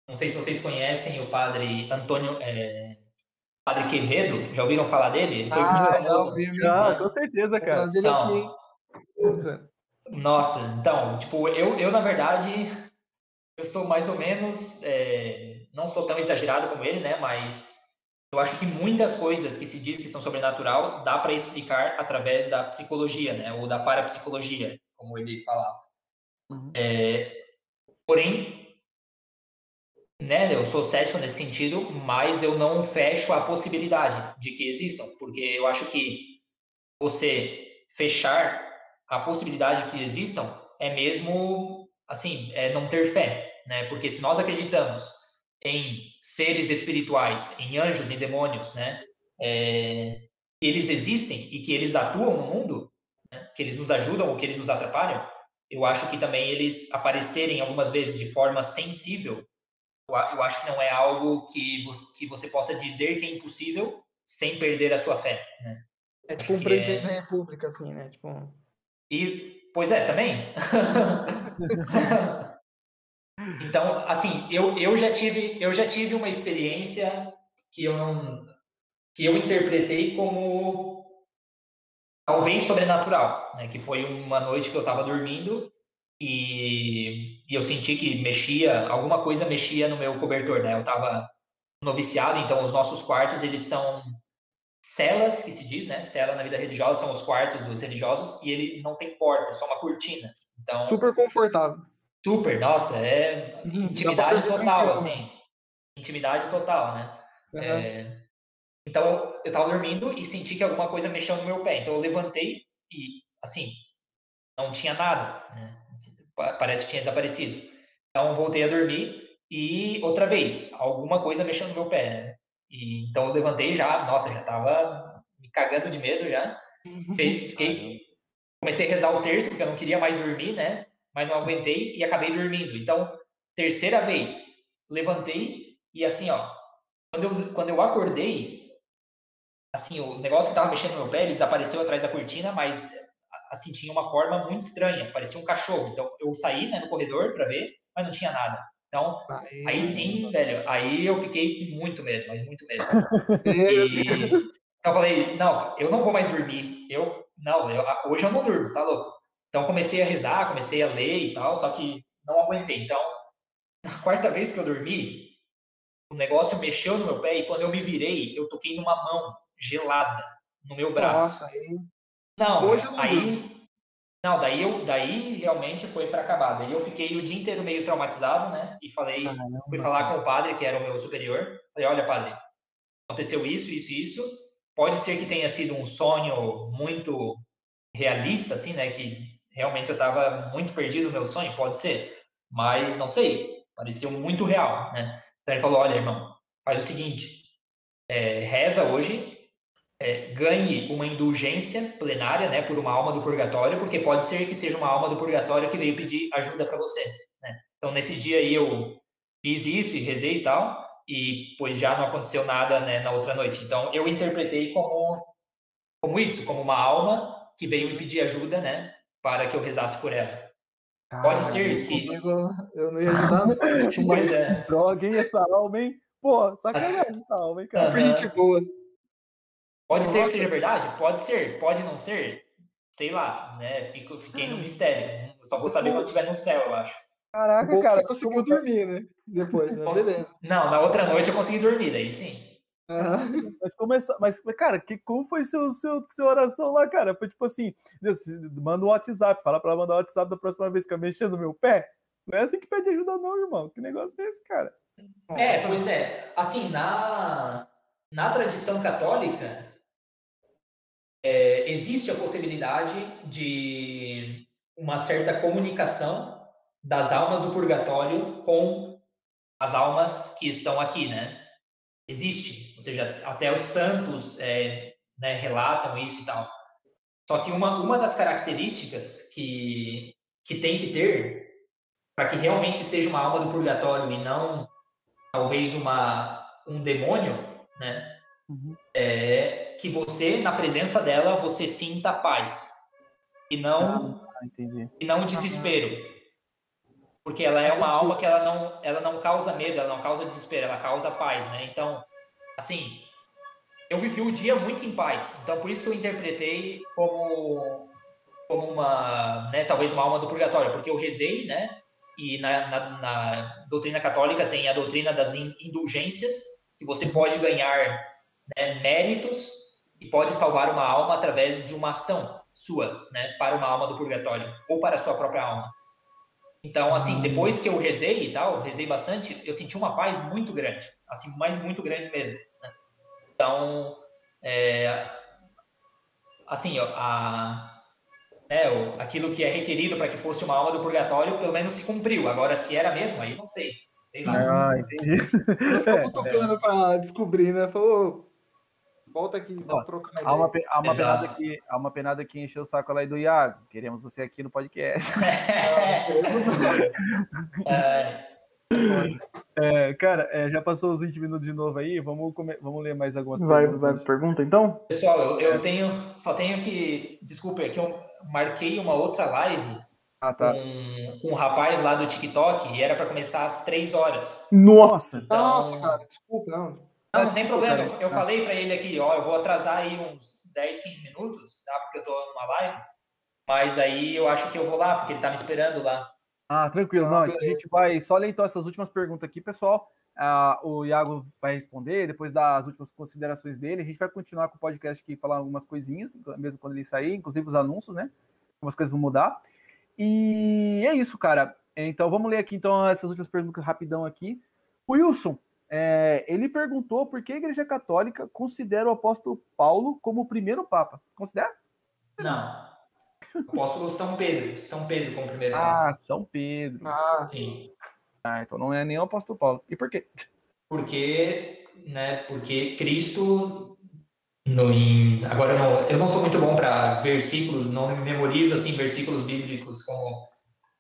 Não sei se vocês conhecem o padre Antônio, é, padre Quevedo, já ouviram falar dele? Ele foi ah, muito famoso. Ouvi, ah, com certeza, cara. Trazer ele então, aqui. Nossa, então, tipo, eu, eu na verdade, eu sou mais ou menos, é, não sou tão exagerado como ele, né? Mas eu acho que muitas coisas que se diz que são sobrenatural dá para explicar através da psicologia, né? Ou da parapsicologia, como ele falava. Uhum. É, porém, né, eu sou cético nesse sentido, mas eu não fecho a possibilidade de que existam, porque eu acho que você fechar a possibilidade de que existam é mesmo, assim, é não ter fé, né? Porque se nós acreditamos em seres espirituais, em anjos, em demônios, né? É, eles existem e que eles atuam no mundo, né? que eles nos ajudam ou que eles nos atrapalham, eu acho que também eles aparecerem algumas vezes de forma sensível, eu acho que não é algo que você, que você possa dizer que é impossível sem perder a sua fé, né? É tipo um presidente é... da república, assim, né? Tipo... E, pois é, também. então, assim, eu, eu, já tive, eu já tive uma experiência que eu não... que eu interpretei como talvez sobrenatural, né? Que foi uma noite que eu estava dormindo e, e, eu senti que mexia, alguma coisa mexia no meu cobertor, né? Eu estava noviciado, então os nossos quartos, eles são celas, que se diz, né? Cela na vida religiosa são os quartos dos religiosos e ele não tem porta, só uma cortina. Então super confortável. Super, nossa, é intimidade total, assim. Intimidade total, né? Uhum. É, então, eu estava dormindo e senti que alguma coisa mexeu no meu pé. Então, eu levantei e, assim, não tinha nada. Né? Parece que tinha desaparecido. Então, voltei a dormir e, outra vez, alguma coisa mexeu no meu pé. Né? E, então, eu levantei já, nossa, já estava me cagando de medo já. Fiquei, comecei a rezar o terço, porque eu não queria mais dormir, né? Mas não aguentei e acabei dormindo. Então, terceira vez, levantei e, assim, ó, quando eu, quando eu acordei, assim, o negócio que estava mexendo no meu pé, ele desapareceu atrás da cortina, mas assim, tinha uma forma muito estranha, parecia um cachorro. Então eu saí, né, no corredor para ver, mas não tinha nada. Então, aí... aí sim, velho, aí eu fiquei muito medo, mas muito medo. e, então eu falei, não, eu não vou mais dormir. Eu, não, eu, hoje eu não durmo, tá louco? Então comecei a rezar, comecei a ler e tal, só que não aguentei. Então, na quarta vez que eu dormi, o negócio mexeu no meu pé e quando eu me virei, eu toquei numa mão gelada no meu braço. Nossa, aí... Não, Hoje eu não aí. Não, daí eu, daí realmente foi para acabar. Daí eu fiquei o dia inteiro meio traumatizado, né? E falei, Caramba. fui falar com o padre, que era o meu superior. Falei, olha, padre, aconteceu isso, isso, isso. Pode ser que tenha sido um sonho muito realista, assim, né? Que realmente eu estava muito perdido no meu sonho, pode ser. Mas não sei, pareceu muito real, né? Então ele falou, olha, irmão, faz o seguinte, é, reza hoje, é, ganhe uma indulgência plenária, né, por uma alma do purgatório, porque pode ser que seja uma alma do purgatório que veio pedir ajuda para você, né? Então nesse dia aí eu fiz isso e rezei e tal, e pois já não aconteceu nada, né, na outra noite. Então eu interpretei como como isso, como uma alma que veio me pedir ajuda, né, para que eu rezasse por ela. Pode ser que eu não ia ajudar, não. pois é. Droga, hein, essa alma, hein? Pô, sacanagem essa alma, hein, cara. Uhum. Gente boa. Pode Nossa. ser que seja verdade? Pode ser, pode não ser. Sei lá, né? Fico, fiquei no mistério. Só vou saber quando estiver no céu, eu acho. Caraca, cara. Você conseguiu dormir, né? Depois, né? Beleza. Não, na outra noite eu consegui dormir, daí sim. Uhum. Mas começou, mas cara, que, como foi seu, seu, sua oração lá, cara? Foi tipo assim, manda um WhatsApp, fala pra ela mandar o WhatsApp da próxima vez que eu mexer no meu pé. Não é assim que pede ajuda, não, irmão. Que negócio é esse, cara? É, pois é. Assim, na, na tradição católica, é, existe a possibilidade de uma certa comunicação das almas do purgatório com as almas que estão aqui, né? Existe, ou seja, até os santos é, né, relatam isso e tal. Só que uma, uma das características que, que tem que ter para que realmente seja uma alma do purgatório e não talvez uma, um demônio, né? Uhum. É que você, na presença dela, você sinta paz e não, ah, e não desespero. Porque ela é uma alma que ela não, ela não causa medo, ela não causa desespero, ela causa paz, né? Então, assim, eu vivi o dia muito em paz. Então, por isso que eu interpretei como, como uma, né, talvez uma alma do purgatório, porque eu rezei, né? E na, na, na doutrina católica tem a doutrina das indulgências, que você pode ganhar né, méritos e pode salvar uma alma através de uma ação sua, né, para uma alma do purgatório ou para a sua própria alma. Então, assim, depois que eu rezei e tal, rezei bastante, eu senti uma paz muito grande, assim, mas muito grande mesmo. Então, é, assim, a, né, o, aquilo que é requerido para que fosse uma alma do purgatório, pelo menos se cumpriu. Agora, se era mesmo, aí não sei. Sei lá. Ah, entendi. Ficou tocando é. para descobrir, né? Falou, volta aqui, Ó, há uma, há, uma penada que, há uma penada que encheu o saco lá do Iago. Queremos você aqui no podcast. é. É, cara, é, já passou os 20 minutos de novo aí, vamos, comer, vamos ler mais algumas vai, perguntas. Vai, pergunta então? Pessoal, eu, eu, tenho, só tenho que, desculpa, é que eu marquei uma outra live ah, tá. com, com um rapaz lá do TikTok e era para começar às 3 horas. Nossa! Então... Nossa, cara, desculpa, não. Não, não tem problema, eu, eu falei para ele aqui, ó, eu vou atrasar aí uns 10, 15 minutos, tá, porque eu tô numa live, mas aí eu acho que eu vou lá, porque ele tá me esperando lá. Ah, tranquilo. Não, a gente vai só ler então essas últimas perguntas aqui, pessoal. Ah, o Iago vai responder, depois das últimas considerações dele. A gente vai continuar com o podcast aqui, falar algumas coisinhas, mesmo quando ele sair, inclusive os anúncios, né? Algumas coisas vão mudar. E é isso, cara. Então vamos ler aqui então essas últimas perguntas rapidão aqui. O Wilson, é, ele perguntou por que a Igreja Católica considera o apóstolo Paulo como o primeiro Papa. Considera? Não. Apóstolo São Pedro. São Pedro como primeiro ah, Papa. Ah, São Pedro. Ah, sim. Ah, então não é nem o apóstolo Paulo. E por quê? Porque, né, porque Cristo no, em, agora eu não, eu não sou muito bom para versículos, não memorizo assim versículos bíblicos como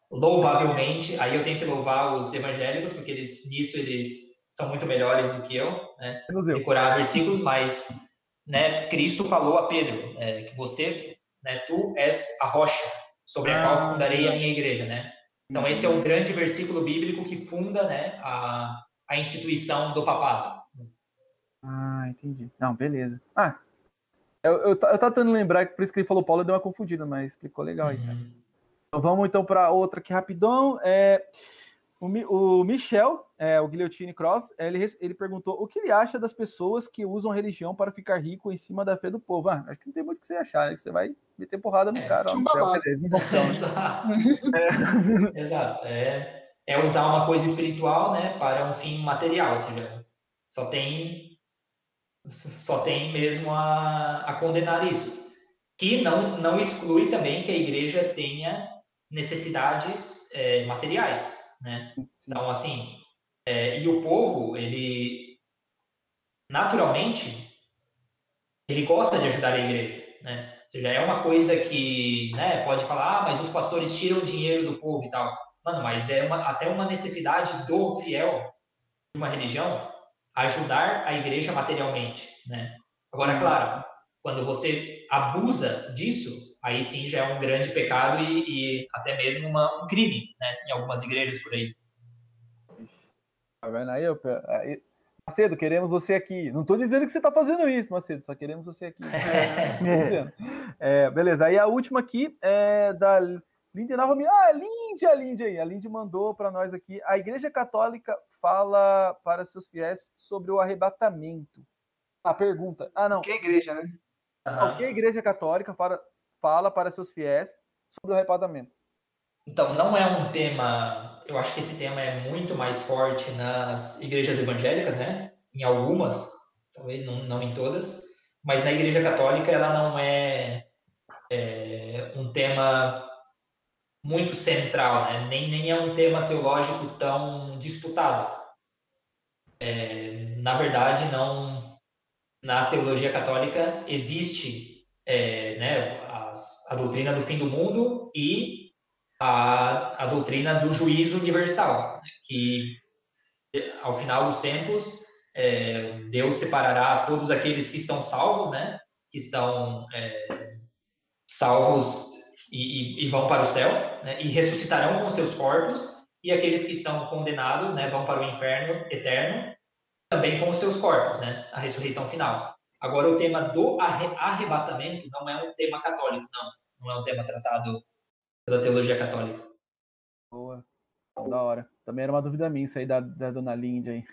louvavelmente. Aí eu tenho que louvar os evangélicos porque eles nisso eles são muito melhores do que eu, né? Decorar versículos, mas né, Cristo falou a Pedro é, que você né? Tu és a rocha sobre a ah, qual fundarei a minha igreja, né? Então esse é o grande versículo bíblico que funda, né, a, a instituição do papado. Ah, entendi. Não, beleza. Ah, eu, eu, eu tava tentando lembrar, por isso que ele falou Paulo, deu uma confundida, mas explicou legal aí. Uhum. Então vamos então para outra aqui rapidão. É, o, o Michel, é, o Guilhotine Cross, ele, ele perguntou o que ele acha das pessoas que usam religião para ficar rico em cima da fé do povo. Ah, acho que não tem muito o que você achar, né? Você vai meter porrada nos é, caras. Exato. É. Exato. É, é usar uma coisa espiritual né, para um fim material, ou seja, só tem, só tem mesmo a, a condenar isso. Que não, não exclui também que a igreja tenha necessidades é, materiais né? Então, assim, é, e o povo, ele naturalmente, ele gosta de ajudar a igreja, né? Ou seja, é uma coisa que, né, pode falar, ah, mas os pastores tiram dinheiro do povo e tal. Mano, mas é uma, até uma necessidade do fiel de uma religião ajudar a igreja materialmente, né? Agora, claro, quando você abusa disso, aí sim já é um grande pecado e, e até mesmo uma, um crime, né, em algumas igrejas por aí. Tá vendo aí, aí? Macedo, queremos você aqui. Não estou dizendo que você está fazendo isso, Macedo, só queremos você aqui. É. é, beleza, aí a última aqui é da Lindy Nova. Ah, Lindy, a Lindy aí. A Lindy mandou para nós aqui. A Igreja Católica fala para seus fiéis sobre o arrebatamento. A pergunta. Ah, não. Que igreja, né? Uhum. O que a Igreja Católica fala, fala para seus fiéis sobre o arrebatamento? Então, não é um tema eu acho que esse tema é muito mais forte nas igrejas evangélicas, né? Em algumas, talvez não, não em todas, mas na igreja católica ela não é, é um tema muito central, né? nem, nem é um tema teológico tão disputado. É, na verdade, não na teologia católica existe é, né, a, doutrina do fim do mundo e a, a doutrina do juízo universal, né? que ao final dos tempos é, Deus separará todos aqueles que estão salvos, né? Que estão é, salvos e, e, vão para o céu, né? E ressuscitarão com seus corpos. E aqueles que são condenados, né? Vão para o inferno eterno, também com os seus corpos, né? A ressurreição final. Agora, o tema do arrebatamento não é um tema católico, não. Não é um tema tratado pela teologia católica. Boa. Da hora. Também era uma dúvida minha isso aí da, da dona Lindy aí.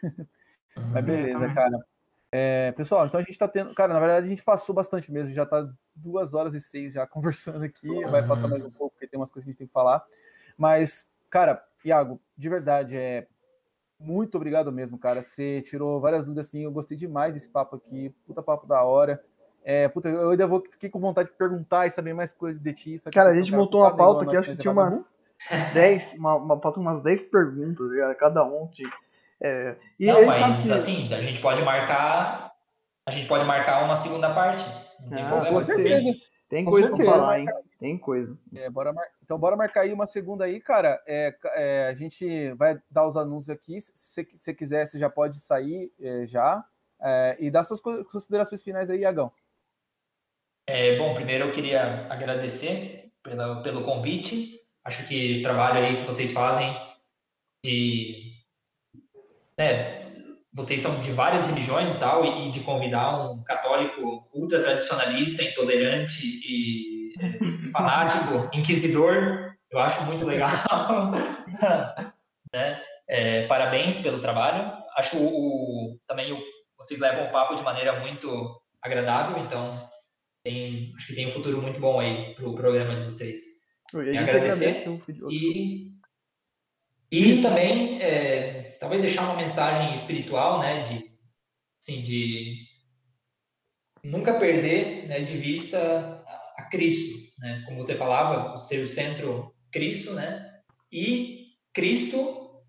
Mas beleza, cara. É, pessoal, então a gente tá tendo. Cara, na verdade a gente passou bastante mesmo, já tá duas horas e seis já conversando aqui. Vai passar mais um pouco, porque tem umas coisas que a gente tem que falar. Mas, cara, Iago, de verdade, é. Muito obrigado mesmo, cara. Você tirou várias dúvidas assim. Eu gostei demais desse papo aqui. Puta papo da hora. É, puta, eu ainda vou fiquei com vontade de perguntar e saber mais coisas de ti. Cara, a gente montou uma pauta aqui, acho que tinha umas 10, uma, uma pauta umas 10 perguntas, tá cada um. Tipo, é, não, mas que... assim, a gente pode marcar. A gente pode marcar uma segunda parte. Não tem ah, problema. Com certeza. Tem coisa pra falar, hein? Tem coisa. É, bora mar... Então, bora marcar aí uma segunda aí, cara. É, é, a gente vai dar os anúncios aqui. Se você quiser, você já pode sair é, já. É, e dar suas considerações finais aí, Iagão. É, bom, primeiro eu queria agradecer pela, pelo convite. Acho que o trabalho aí que vocês fazem de né, vocês são de várias religiões e tal, e, de convidar um católico ultra tradicionalista, intolerante e fanático, inquisidor, eu acho muito legal. né? É, parabéns pelo trabalho. Acho o, o, também o, vocês levam o papo de maneira muito agradável, então tem, acho que tem um futuro muito bom aí para o programa de vocês. E agradecer. E, e também é, talvez deixar uma mensagem espiritual, né, de, assim, de nunca perder né, de vista a, Cristo, né, como você falava, ser o centro Cristo, né, e Cristo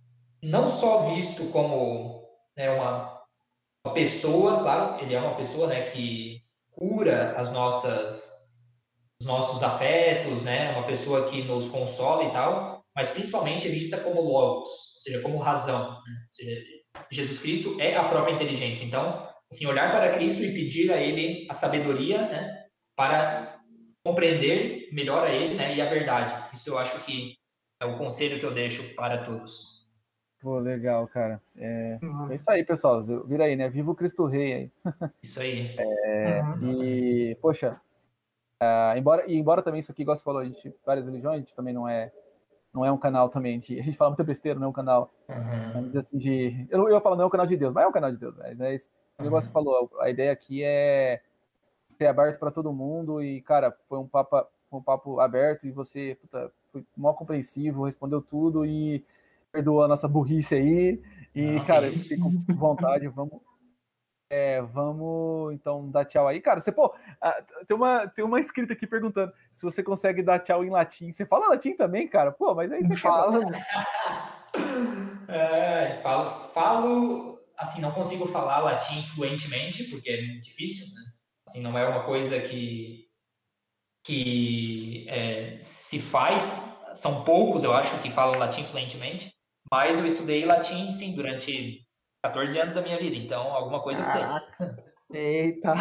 não só visto como né, uma, uma pessoa, claro, ele é uma pessoa, né, que cura as nossas os nossos afetos, né, uma pessoa que nos consola e tal, mas principalmente vista como logos, seja, como razão. Né? Seja, Jesus Cristo é a própria inteligência. Então, assim, olhar para Cristo e pedir a Ele a sabedoria, né, para compreender melhor a Ele, né, e a verdade. Isso eu acho que é o conselho que eu deixo para todos. Pô, legal, cara. É, uhum. é isso aí, pessoal. Vira aí, né? Viva o Cristo Rei aí. Isso aí. É, uhum. E, poxa, uh, embora, e embora também isso aqui, igual você falou, a gente, várias religiões, a gente também não é não é um canal também de. A gente fala muita besteira, não é um canal. Uhum. Assim, de. Eu, eu falo, não é um canal de Deus, mas é um canal de Deus. Mas é isso. O uhum. negócio falou, a ideia aqui é ser aberto para todo mundo e, cara, foi um papo, foi um papo aberto e você puta, foi mó compreensivo, respondeu tudo e perdoou a nossa burrice aí. E, ah, cara, eu fiquei com vontade, vamos, é, vamos então dar tchau aí. Cara, você, pô, tem uma, tem uma escrita aqui perguntando se você consegue dar tchau em latim. Você fala latim também, cara? Pô, mas aí você fala. é, falo, falo, assim, não consigo falar latim fluentemente, porque é difícil, né? Assim, não é uma coisa que, que é, se faz. São poucos, eu acho, que falam latim fluentemente. Mas eu estudei latim, sim, durante 14 anos da minha vida, então alguma coisa eu sei. Eita.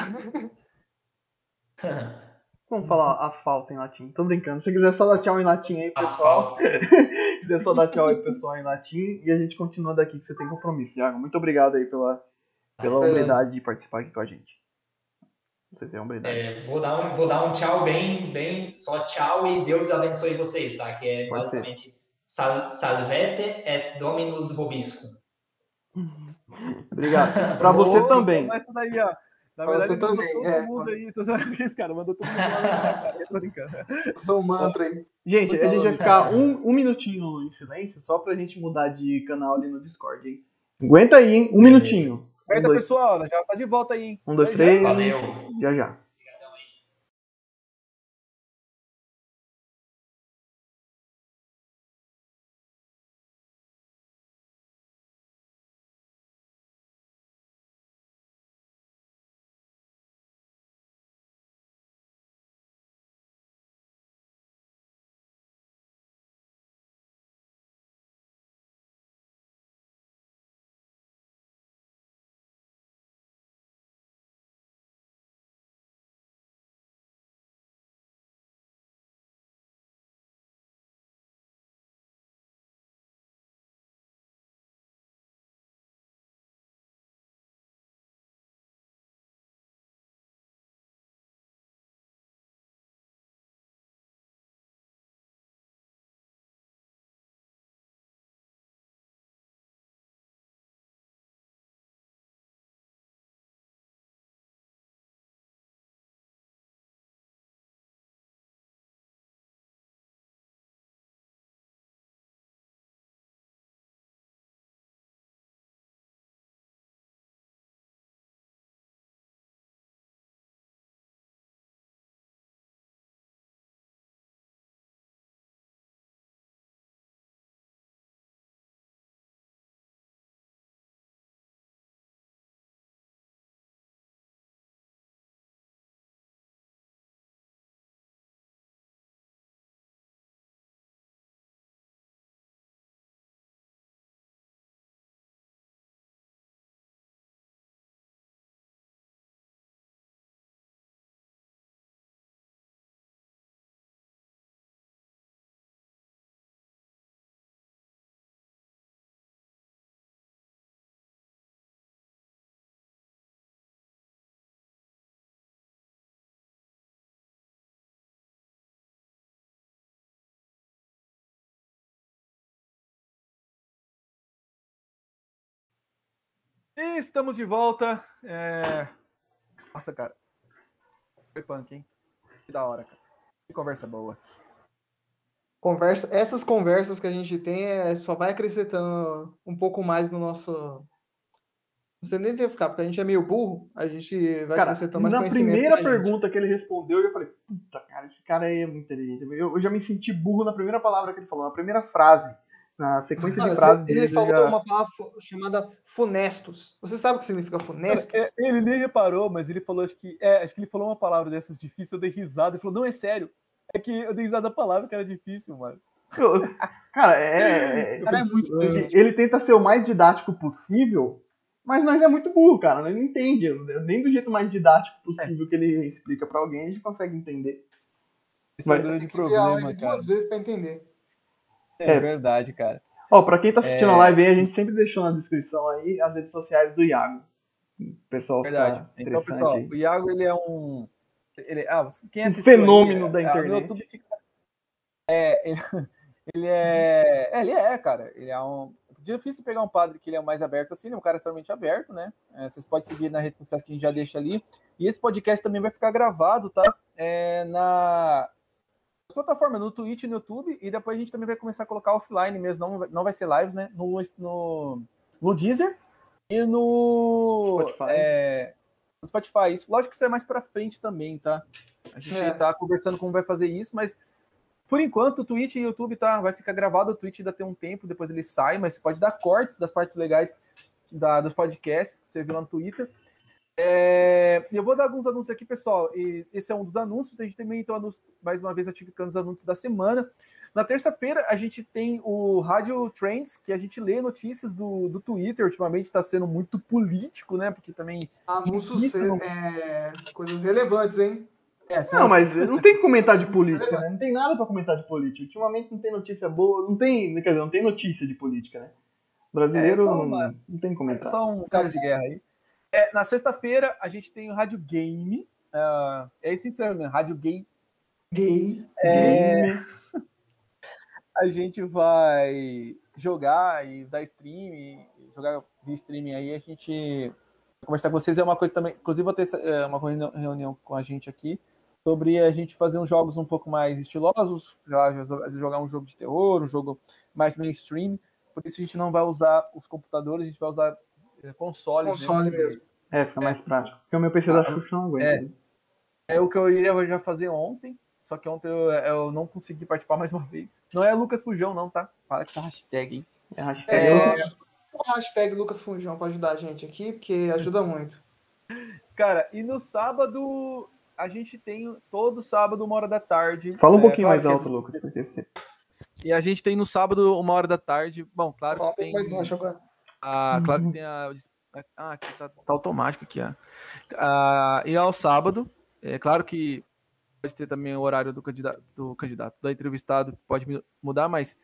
Vamos falar asfalto em latim. Tô brincando. Se quiser só dar tchau em latim aí, pessoal. Se quiser só dar tchau aí, pessoal, em latim. E a gente continua daqui, que você tem compromisso, Thiago. Muito obrigado aí pela, pela humildade de participar aqui com a gente. Não sei se é humildade. É, vou, dar um, vou dar um tchau bem, bem, só tchau e Deus abençoe vocês, tá? Que é Pode basicamente sal, salvete et dominus vobiscum. Obrigado. Para você também. Essa daí, ó. Na verdade, você também, todo é. mundo aí. Tô esse cara mandou todo mundo lá. Tô brincando. Sou um mantra aí. Gente, a gente vai ficar um, um minutinho em silêncio só pra gente mudar de canal ali no Discord, hein? Aguenta aí, hein? Um minutinho. Aguenta, um, pessoal. Já tá de volta aí, hein? Um, dois, três. Valeu. Já, já. E estamos de volta. É... Nossa, cara. Foi punk, hein? Que da hora, cara. Que conversa boa. Conversa, essas conversas que a gente tem é, só vai acrescentando um pouco mais no nosso. Não sei nem ter ficar, porque a gente é meio burro, a gente vai cara, acrescentando mais Na primeira pergunta que ele respondeu, eu falei, puta, cara, esse cara aí é muito inteligente. Eu, eu já me senti burro na primeira palavra que ele falou, na primeira frase na sequência de frases dele. Ele falou já... uma palavra chamada funestos. Você sabe o que significa funesto? É, ele nem reparou, mas ele falou, acho que, é, acho que ele falou uma palavra dessas difíceis, eu dei risada. Ele falou, não, é sério. É que eu dei risada da palavra que era difícil, mano. Cara, é, é, cara, é muito Ele tenta ser o mais didático possível, mas nós é muito burro, cara. Nós não entende. Nem do jeito mais didático possível é. que ele explica para alguém, a gente consegue entender. Esse mas, é um grande problema, cara. duas vezes para entender. É, é verdade, cara. Ó, pra quem tá assistindo é... a live aí, a gente sempre deixou na descrição aí as redes sociais do Iago. O pessoal Verdade. Então, pessoal, aí. o Iago, ele é um... Ele, ah, quem um fenômeno aí, da internet. Ah, fica... É, ele, ele é... é... Ele é, cara. Ele é um... Difícil pegar um padre que ele é mais aberto assim, ele é um cara extremamente aberto, né? É, vocês podem seguir nas redes sociais que a gente já deixa ali. E esse podcast também vai ficar gravado, tá? É, na, plataformas, no Twitch e no YouTube, e depois a gente também vai começar a colocar offline mesmo, não, não vai ser lives, né? No, no, no Deezer e no Spotify. É, no Spotify. Isso, lógico que isso é mais para frente também, tá? A gente é. tá conversando como vai fazer isso, mas por enquanto o Twitch e o YouTube tá, vai ficar gravado, o Twitch ainda tem um tempo, depois ele sai, mas você pode dar cortes das partes legais da, dos podcasts que você viu lá no Twitter. É, eu vou dar alguns anúncios aqui, pessoal. E esse é um dos anúncios. A gente também então anúncio, mais uma vez atificando os anúncios da semana. Na terça-feira a gente tem o Rádio Trends, que a gente lê notícias do, do Twitter. Ultimamente está sendo muito político, né? Porque também. Anúncios não... é, coisas relevantes, hein? É, não, mas não tem que comentar de política, né? Não tem nada para comentar de política. Ultimamente não tem notícia boa, não tem, quer dizer, não tem notícia de política, né? brasileiro é, não, não tem comentário. É só um cabo de guerra aí. É, na sexta-feira a gente tem o Rádio Game. Uh, é esse que você Rádio Gay. Gay. É, a gente vai jogar e dar stream, jogar via streaming aí, a gente conversar com vocês. É uma coisa também. Inclusive, vou ter é, uma reunião com a gente aqui sobre a gente fazer uns jogos um pouco mais estilosos, jogar um jogo de terror, um jogo mais mainstream. Por isso a gente não vai usar os computadores, a gente vai usar é, consoles. Console mesmo. mesmo. É, fica mais prático. Porque o meu PC ah, da Xuxa não aguenta. É, né? é o que eu ia já fazer ontem, só que ontem eu, eu, não consegui participar mais uma vez. Não é Lucas Fujão, não, tá? Para com essa hashtag, hein? É hashtag. É, hashtag Lucas Fujão pra ajudar a gente aqui, porque ajuda muito. Cara, e no sábado a gente tem todo sábado, uma hora da tarde. Fala um é, pouquinho mais alto, Lucas, porque. E a gente tem no sábado, uma hora da tarde. Bom, claro Fala que tem. Mais baixo agora. Ah, claro que tem a. Ah, aqui tá, tá automático aqui, ó. Ah, e ao sábado, é claro que pode ter também o horário do candidato, do candidato, do entrevistado, pode mudar, mas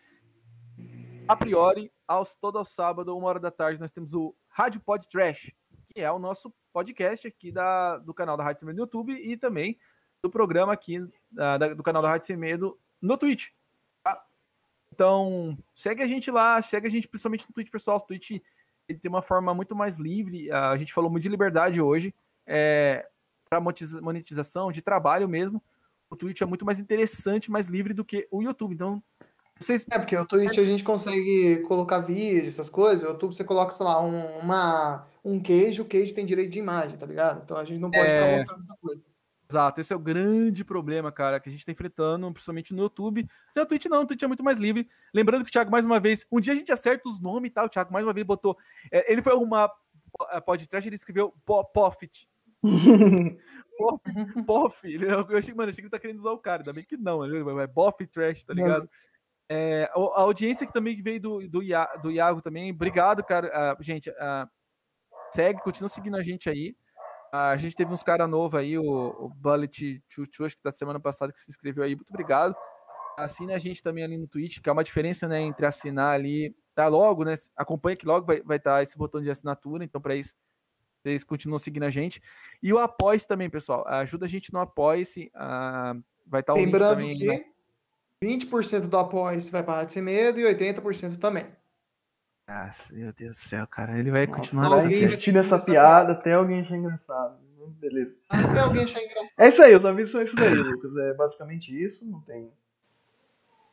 a priori, aos, todo ao sábado, uma hora da tarde, nós temos o Rádio Pod Trash, que é o nosso podcast aqui da, do canal da Rádio Sem Medo no YouTube e também do programa aqui da, do canal da Rádio Sem Medo no Twitch. Então, segue a gente lá, segue a gente principalmente no Twitch, pessoal. O Twitch ele tem uma forma muito mais livre. A gente falou muito de liberdade hoje. É, para monetização, de trabalho mesmo. O Twitch é muito mais interessante, mais livre do que o YouTube. Então, vocês... É, porque o Twitch a gente consegue colocar vídeo, essas coisas. O YouTube você coloca, sei lá, um, uma, um queijo, o queijo tem direito de imagem, tá ligado? Então a gente não pode é... ficar mostrando muita coisa. Exato, esse é o grande problema, cara, que a gente tá enfrentando, principalmente no YouTube. Já o Twitch não, o Twitch é muito mais livre. Lembrando que o Thiago, mais uma vez, um dia a gente acerta os nomes e tal, o Thiago mais uma vez botou. É, ele foi arrumar podcast, ele escreveu Pofit. Pof, Pof. Eu achei, mano, achei que ele tá querendo usar o cara, ainda bem que não, é Boff Trash, tá ligado? É, a audiência que também veio do, do, do Iago também, obrigado, cara. Uh, gente, uh, segue, continua seguindo a gente aí. A gente teve uns caras novos aí, o, o Bullet Chuchu, acho que da semana passada que se inscreveu aí, muito obrigado. Assina a gente também ali no Twitch, que é uma diferença, né, entre assinar ali, tá logo, né, acompanha que logo vai estar vai tá esse botão de assinatura, então para isso vocês continuam seguindo a gente. E o apoie também, pessoal, ajuda a gente no apoie-se, vai estar tá o Lembrando também, que... Né? 20% do apoio vai para a Rádio Sem Medo e 80% também. Nossa, meu Deus do céu, cara. Ele vai Nossa, continuar vai insistir nessa piada até alguém achar engraçado. Beleza. Até alguém achar engraçado. É isso aí, os avisos são isso daí, Lucas. É basicamente isso, não tem.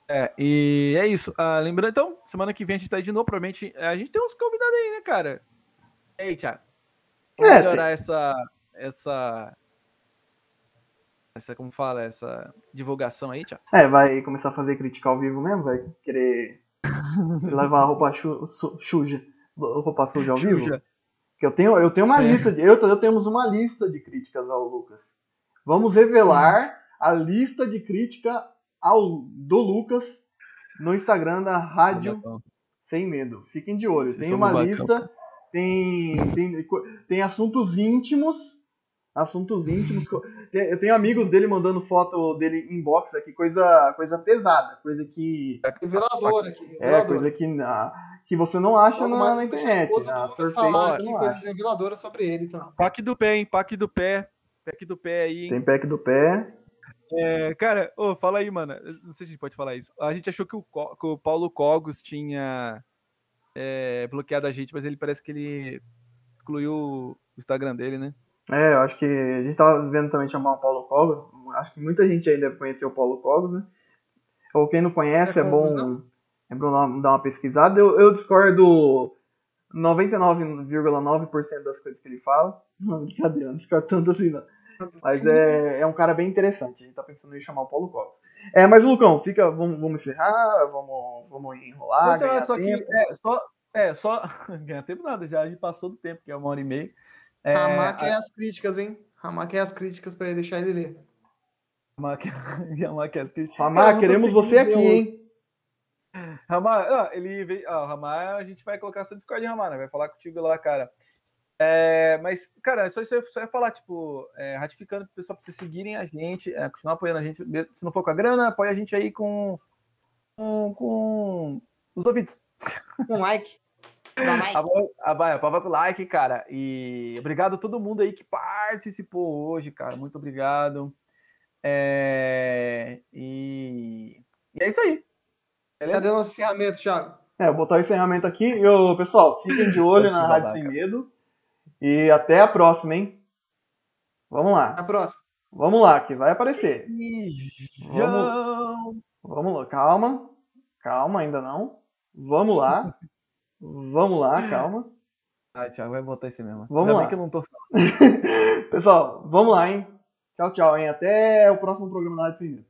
É, e é isso. Ah, lembrando, então, semana que vem a gente tá aí de novo. Provavelmente a gente tem uns convidados aí, né, cara? E aí, Thiago? Vamos é, melhorar tem... essa, essa essa, como fala, essa divulgação aí, Thiago? É, vai começar a fazer crítica ao vivo mesmo, vai querer levar a roupa chu, suja, roupa suja ao vivo? Que eu tenho, eu tenho uma é. lista, de, eu, eu temos uma lista de críticas ao Lucas. Vamos revelar a lista de crítica ao do Lucas no Instagram da Rádio Sem Medo. Fiquem de olho. Tem uma lista, tem, tem, tem assuntos íntimos assuntos íntimos. Eu tenho amigos dele mandando foto dele inbox aqui, coisa, coisa pesada, coisa que. É reveladora aqui. É, coisa que, que você não acha na, na internet. Na Surface falar aqui coisas reveladoras sobre ele. Então. Pack do pé, hein? Pack do pé. Pack do pé aí, hein? Tem pack do pé. É, cara, oh, fala aí, mano. Não sei se a gente pode falar isso. A gente achou que o, que o Paulo Cogos tinha é, bloqueado a gente, mas ele parece que ele excluiu o Instagram dele, né? É, eu acho que a gente tava vendo também chamar o Paulo Cogos. Acho que muita gente aí deve conhecer o Paulo Cogos, né? Ou quem não conhece, é, é bom, é bom dar uma pesquisada. Eu, eu discordo 99,9% das coisas que ele fala. Não, brincadeira, não discordo tanto assim, não. Mas é, é um cara bem interessante. A gente tá pensando em chamar o Paulo Cogos. É, mas Lucão, fica, vamos, vamos encerrar, vamos, vamos enrolar. Mas, só que, é, só, é, só. Ganhar tempo nada, já a gente passou do tempo, que é uma hora e meia. É, Ramak é as críticas, hein? Ramak é as críticas para deixar ele ler. Ramak, Ramak é as críticas. Ramak, queremos você aqui, hein? Ramar, ah, ele veio. Ah, Ramar, a gente vai colocar seu Discord Ramar, né? Vai falar contigo lá, cara. É, mas, cara, só isso só ia falar, tipo, é, ratificando o pessoal pra vocês seguirem a gente, é, continuar apoiando a gente. Se não for com a grana, apoia a gente aí com, com, com os ouvidos. Com like. Apoia com like, cara. E obrigado a todo mundo aí que participou hoje, cara. Muito obrigado. É... E... e é isso aí. Beleza? Cadê o nosso encerramento, Thiago? É, vou botar o encerramento aqui. Eu, pessoal, fiquem de olho na Rádio Sem Medo. E até a próxima, hein? Vamos lá. Até a próxima. Vamos lá, que vai aparecer. Vamos, vamos lá, calma. Calma, ainda não. Vamos lá. Vamos lá, calma. Ah, Thiago, vai botar esse mesmo. Vamos Ainda lá. que eu não tô Pessoal, vamos lá, hein? Tchau, tchau, hein? Até o próximo programa da Rádio Sem Medo.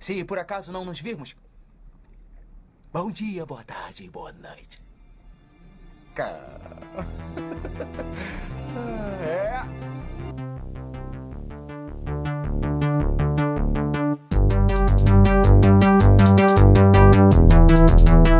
Se por acaso não nos virmos, bom dia, boa tarde e boa noite. Yeah. é. Thank